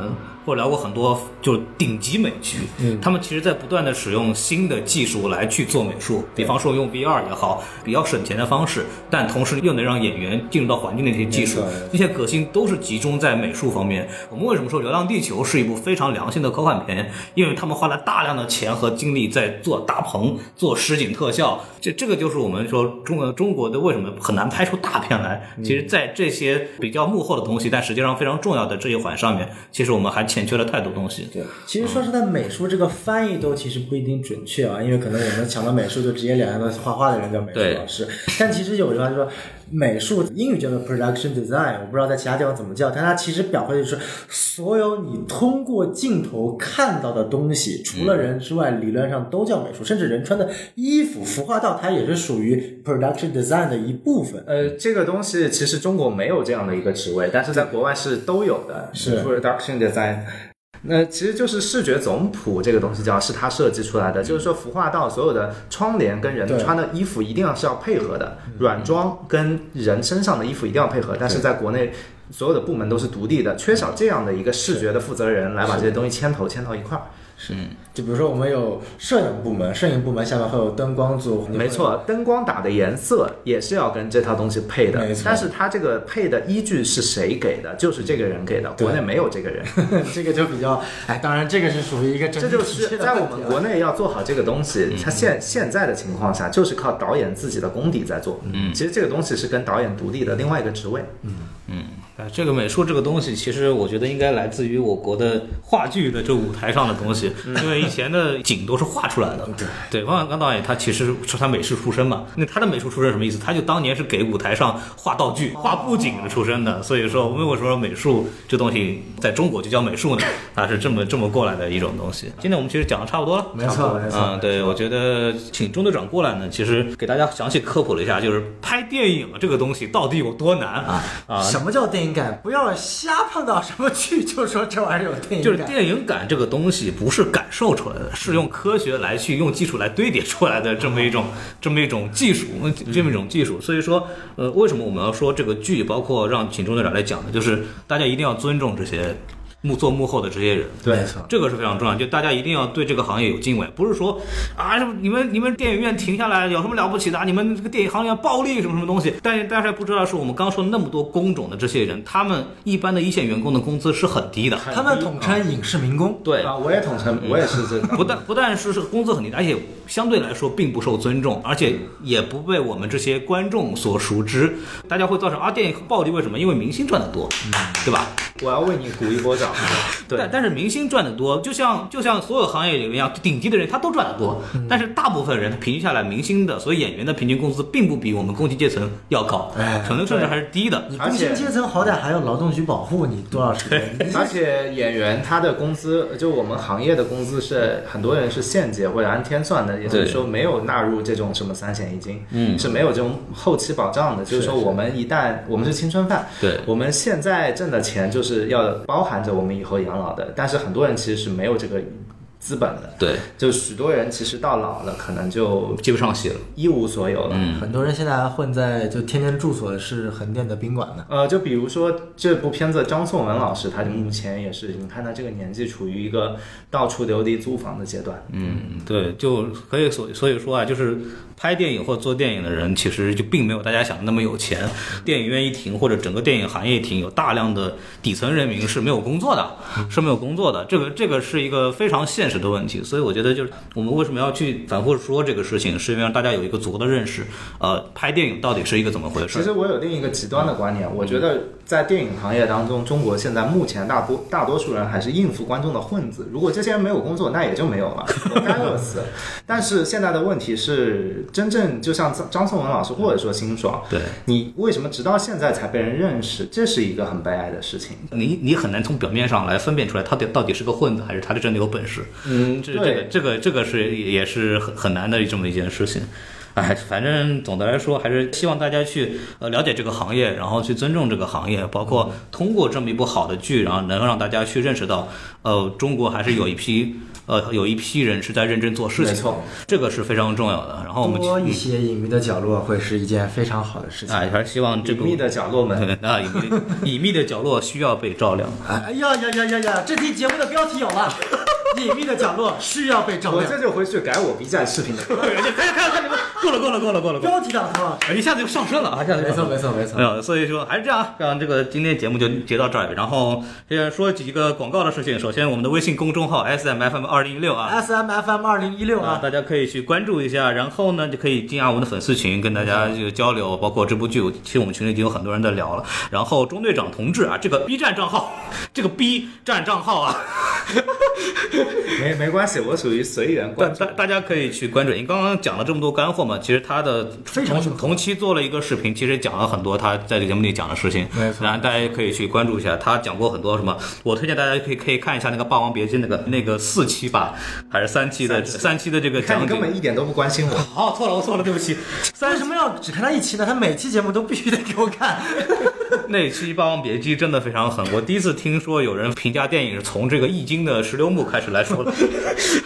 或者聊过很多就是顶级美剧，嗯，他们其实在不断的使用新的技术来去做美术，比方说用 VR 也好，比较省钱的方式，但同时又能让演员进入到环境的一些技术没错，这些革新都是集中在美术方面。我们为什么说《流浪地球》是一部非常良心的科幻片？因为他们花了大量的钱和精力在做大棚、做实景特效。这这个就是我们说中国中国的为什么很难拍出大片来。其实，在这些比较幕后的东西，但实际上非常重要的这一环上面，其实我们还欠缺了太多东西。对，其实说实在，美术这个翻译都其实不一定准确啊，因为可能我们想到美术就直接联想到画画的人叫美术老师，但其实有的话就说，美术，英语叫做 production design，我不知道在其他地方怎么叫，但它其实表会就是所有你通过镜头看到的东西，除了人之外，理论上都叫美术，甚至人穿的衣服、服化道，它也是属于 production design 的一部分。呃，这个东西其实中国没有这样的一个职位，但是在国外是都有的，是 production design。那其实就是视觉总谱这个东西叫是他设计出来的，就是说服化道所有的窗帘跟人穿的衣服一定要是要配合的，软装跟人身上的衣服一定要配合，但是在国内。所有的部门都是独立的，缺少这样的一个视觉的负责人来把这些东西牵头牵到一块儿。就比如说我们有摄影部门，摄影部门下面会有灯光组，没错，灯光打的颜色也是要跟这套东西配的没错，但是它这个配的依据是谁给的？就是这个人给的，国内没有这个人。[LAUGHS] 这个就比较，哎，当然这个是属于一个整这就是在我们国内要做好这个东西，它现现在的情况下，就是靠导演自己的功底在做。嗯，其实这个东西是跟导演独立的另外一个职位。哎，这个美术这个东西，其实我觉得应该来自于我国的话剧的这舞台上的东西，因为以前的景都是画出来的。对，汪小刚导演他其实是他美术出身嘛，那他的美术出身什么意思？他就当年是给舞台上画道具、画布景的出身的，所以说为什么说美术这东西在中国就叫美术呢？它是这么这么过来的一种东西。今天我们其实讲的差不多了。没错没错，嗯，对，我觉得请中队长过来呢，其实给大家详细科普了一下，就是拍电影这个东西到底有多难啊啊！什么叫电影不要瞎碰到什么剧就说这玩意儿有电影感。就是电影感这个东西不是感受出来的，是用科学来去用技术来堆叠出来的这么一种 [LAUGHS] 这么一种技术，这么一种技术。所以说，呃，为什么我们要说这个剧，包括让请中队长来讲呢？就是大家一定要尊重这些幕做幕后的这些人。对没错这个是非常重要，就大家一定要对这个行业有敬畏，不是说啊，你们你们电影院停下来有什么了不起的？你们这个电影行业暴利什么什么东西？但是大家不知道，是我们刚刚说那么多工种的这些人，他们一般的一线员工的工资是很低的。他们统称影视民工。对，啊，我也统称，我也是这个。不但不但是是工资很低，而且相对来说并不受尊重，而且也不被我们这些观众所熟知。大家会造成啊，电影暴利为什么？因为明星赚得多，嗯对吧？我要为你鼓一波掌。对但，但是明星赚的多，就像就像所有行业里面一样，顶级的人他都赚得多，但是大部分人平均下来，明星的所以演员的平均工资并不比我们工薪阶层要高，哎可能甚至还是低的。你工薪阶层好歹还有劳动局保护你多少时间？而且演员他的工资，就我们行业的工资是很多人是现结或者按天算的，也就是说没有纳入这种什么三险一金，嗯是没有这种后期保障的。就是说我们一旦我们是青春饭，对我们现在挣的钱就是要包含着我们以后养老的，但是很多人其实是没有这个资本的。对，就许多人其实到老了，可能就接不上戏了。一无所有了。嗯很多人现在还混在就天天住所是横店的宾馆呢。呃，就比如说这部片子，张颂文老师，他目前也是，你看他这个年纪，处于一个到处流离租房的阶段。嗯，对，就可以所所以说啊，就是拍电影或者做电影的人，其实就并没有大家想的那么有钱。电影院一停，或者整个电影行业一停，有大量的底层人民是没有工作的，是没有工作的。这个这个是一个非常现实的问题。所以我觉得，就是我们为什么要去反复说这个事情，是因为让大家有一个足够的认识。呃，拍电影到底是一个怎么回事？其实我有另一个极端的观点，我觉得在电影行业当中，中国现在目前大多大多数人还是应付观众的混子。如果这些人没有工作，那也就没有了，该饿死。[LAUGHS] 但是现在的问题是，真正就像张张颂文老师或者说辛爽，对你为什么直到现在才被人认识？这是一个很悲哀的事情。你你很难从表面上来分辨出来，他到底是个混子，还是他是真的有本事。嗯，这这个这个这个是也是很很难的这么一件事情。[LAUGHS] 哎，反正总的来说，还是希望大家去呃了解这个行业，然后去尊重这个行业，包括通过这么一部好的剧，然后能让大家去认识到，呃，中国还是有一批呃有一批人是在认真做事情，没错，这个是非常重要的。然后我们多一些隐秘的角落会是一件非常好的事情。哎，还是希望这个隐秘的角落们。[LAUGHS] 啊隐秘的隐秘的角落需要被照亮。哎呀呀呀呀呀！这期节目的标题有了，隐秘的角落需要被照亮。我这就回去改我 B 站视频的。[LAUGHS] 看看看你们够了够了够了够了够了，标题党头，哎一下子就上升了啊！一下子就没错上升了没错没错没。有，所以说还是这样啊，让这个今天节目就截到这儿。然后现在说几个广告的事情。首先，我们的微信公众号 S M F M 二零一六啊。S M F M 二零一六啊，啊，大家可以去关注一下，然后呢，就可以进下我们的粉丝群，跟大家就交流，包括这部剧，其实我们群里已经有很多人在聊了。然后中队长同志啊，这个 B 站账号，这个 B 站账号啊，[LAUGHS] 没没关系，我属于随缘大关注大。大家可以去关注。你刚刚讲了这么多干货嘛，其实他的同非常同期做了一个视频，其实讲了很多他在这节目里讲的事情。没错然后大家可以去关注一下，他讲过很多什么。我推荐大家可以可以看一下那个《霸王别姬》那个那个四期吧，还是三期的三期的这个看你讲解根。本一点都不关心我。好，[LAUGHS] 错了，我错了，对不起。[LAUGHS] 为什么要只看他一期呢？他每期节目都必须得给我看。那期《霸王别姬》真的非常狠，我第一次听说有人评价电影是从这个易经的十六木开始来说的，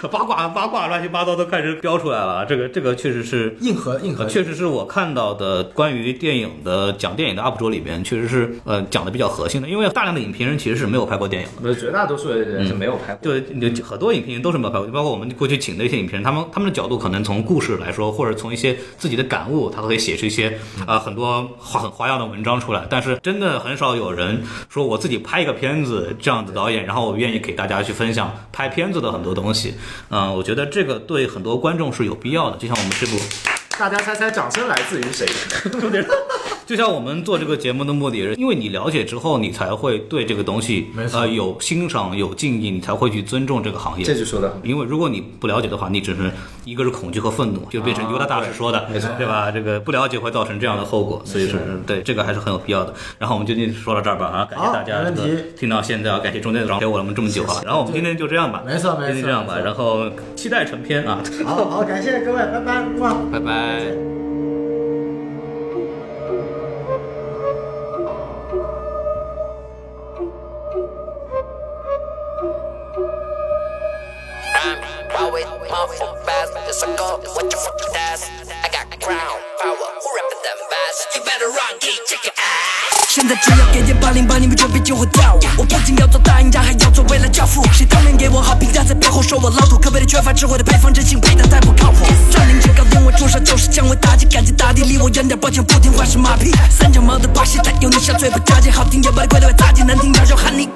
八卦八卦乱七八糟都开始标出来了。这个这个确实是硬核硬核呃，确实是我看到的关于电影的讲电影的 UP 主里边，确实是呃讲的比较核心的，因为大量的影评人其实是没有拍过电影的。绝大多数人是没有拍过。对，你很多影评人都是没有拍过，包括我们过去请的一些影评人，他们他们的角度可能从故事来说，或者从一些自己的感悟，他会写出一些啊、呃很多花很花样的文章出来。但是真的很少有人说我自己拍一个片子这样的导演，然后我愿意给大家去分享拍片子的很多东西。嗯、我觉得这个对很多观众是有必要的。就像我们这部大家猜猜掌声来自于谁？[LAUGHS] [LAUGHS] 就像我们做这个节目的目的，是因为你了解之后，你才会对这个东西没错呃有欣赏、有敬意，你才会去尊重这个行业。这就说的因为如果你不了解的话，你只是一个是恐惧和愤怒，就变成犹大大师说的，没错对吧？这个不了解会造成这样的后果，所以是对这个还是很有必要的。然后我们就就说到这儿吧啊，感谢大家听到现在啊，感谢中间陪我们这么久啊。然后我们今天就这样吧，没错没错今天这样吧，然后期待成片啊，好好，感谢各位，拜拜，哇。拜拜。Always mouthful fast, just a go, what your fucking ass. I got crown power, who rapping them bass? You better run, keep check your ass. 现在只要给点八零八，你们这边就会跳舞。我不仅要做大赢家，还要做未来教父。谁当面给我好评价，在背后说我老土，可悲的缺乏智慧的配方，真心配的太不靠谱。占领制高点，我出手就是将我打击，赶紧打的离我远点，抱歉不听话是马屁。三脚猫的把戏，但有你小嘴不扎劲，好听也把鬼的杂技，难听点就喊你。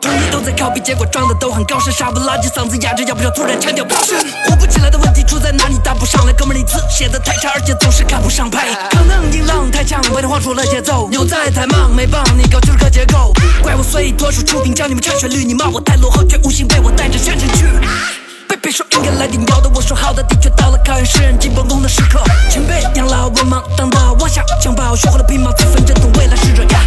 统一都在 copy，结果装的都很高深，傻不拉几，嗓子哑着，要不要突然腔调飙升？火不起来的问题出在哪里？答不上来，哥们儿你字写的太差，而且总是看不上拍。可能音浪太强，为了晃出了节奏。牛仔太忙，没帮你搞出了个结构。怪我随多数出品，教你们唱旋律，你骂我太落后，却无心被我带着下沉去。贝贝说应该来点妖的，我说好的，的确到了考验诗人进崩功的时刻。前辈养老文盲当的，我想枪炮学会了皮毛，自焚阵痛，未来是这样。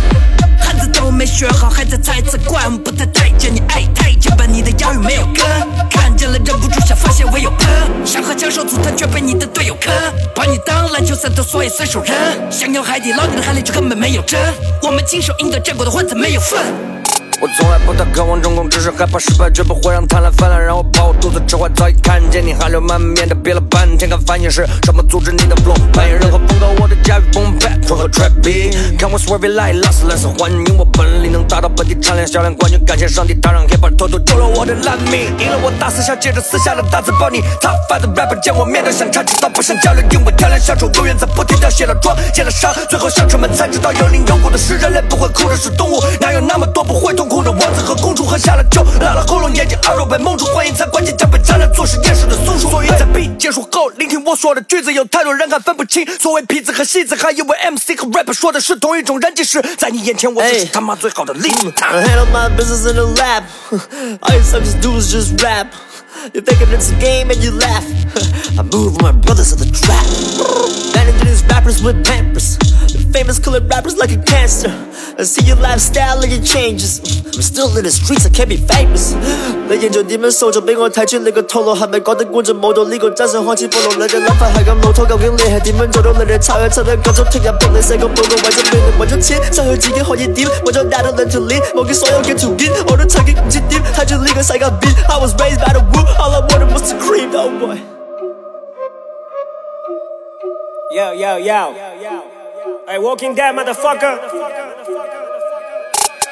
字都没学好，还在猜测怪，不太待见你，爱，太监把你的押韵没有跟，看见了忍不住想发泄，唯有喷。想和枪手组团，却被你的队友坑，把你当篮球赛的，所以随手扔。想要海底捞你的海里就根本没有针，我们亲手赢得战果的混子没有份。我从来不太渴望成功，只是害怕失败，绝不会让贪婪泛滥，让我饱肚子吃坏。早已看见你汗流满面的憋了半天，看反应是什么阻止你的 flow，扮演任何风格，我的驾驭澎湃，混合 trap beat，看我 swerve 来，拉丝来丝欢迎我本领能达到本地产量销量冠军，感谢上帝，他让 hiphop 偷偷救了我的烂命，赢了我大四下，接着私下的大字报你 top five 的 rapper 见我面都想插知道不想交流，因为挑两小丑永远在不停地写了妆，见了伤，最后乡村们才知道有灵有骨的是人类，不会哭的是动物，哪有那么多不会痛痛苦的王子和公主，喝下了酒，拉了喉咙，眼睛二肉被蒙住，欢迎才关键将被沾染做实验室的松鼠，所以在 B 结束后，聆听我说的句子，有太多人还分不清所谓痞子和戏子，还以为 MC 和 rapper 说的是同一种人，即使在你眼前，我就是他妈最好的例子。I handle my business in the lab. All you suckers do is just rap. You think it's a game and you laugh. I move my brothers in the trap. Managing these rappers with pampers. The famous killing rappers like a cancer. I see your lifestyle and it changes. I'm still in the streets, I can't be famous. 来研究你們手就俾我睇出你個套路，係咪覺得觀眾冇到呢個真相開始暴露？你嘅諗法係咁老土，究竟你係點樣做到？你哋抄一輯兩個鐘，聽日幫你寫個報告，為咗命令，為咗錢，失去自己可以點？為咗 data 兩條鏈，忘記所有嘅條件，我都曾經唔知點睇住呢個世界變。I was raised by the woo, all I wanted was to cream, oh boy. Yo, yo, yo. Hey, Walking Dead, motherfucker.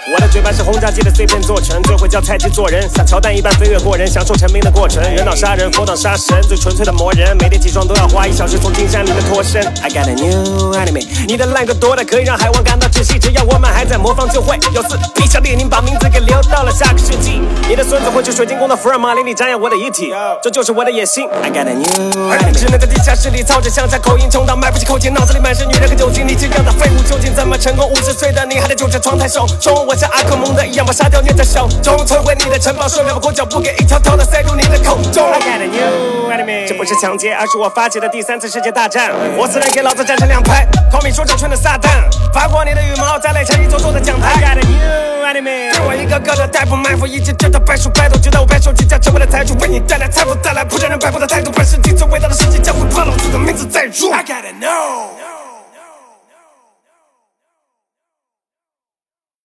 我的嘴巴是轰炸机的碎片做成，最会教菜鸡做人，像乔丹一般飞跃过人，享受成名的过程。人挡杀人，佛挡杀神，最纯粹的魔人，每天起床都要花一小时从金山里面脱身。I got a new enemy，你的烂梗多的可以让海王感到窒息，只要我们还在模仿就会有事。陛下列宁把名字给留到了下个世纪。你的孙子会去水晶宫的福尔马林里瞻仰我的遗体，这就是我的野心。I got a new 而你只能在地下室里操着乡下口音，穷到买不起口琴，脑子里满是女人和酒精。你这样的废物究竟怎么成功？五十岁的你还在纠缠窗台手中，我像阿克蒙德一样把沙雕捏在手中，摧毁你的城堡，顺便把裹脚布给一条条的塞入你的口中。I got a new enemy，这不是抢劫，而是我发起的第三次世界大战。活死人给老子站成两排，call me 说唱圈的撒旦，发光你的羽毛，再来成一座座的讲台。I got a new enemy，对我一个个的逮捕埋伏，一直直到白手白头，直到我白手起家成为了财主，为你带来财富，带来不让人摆布的态度，本世纪最伟大的事情将会把老子的名字载入。I gotta know。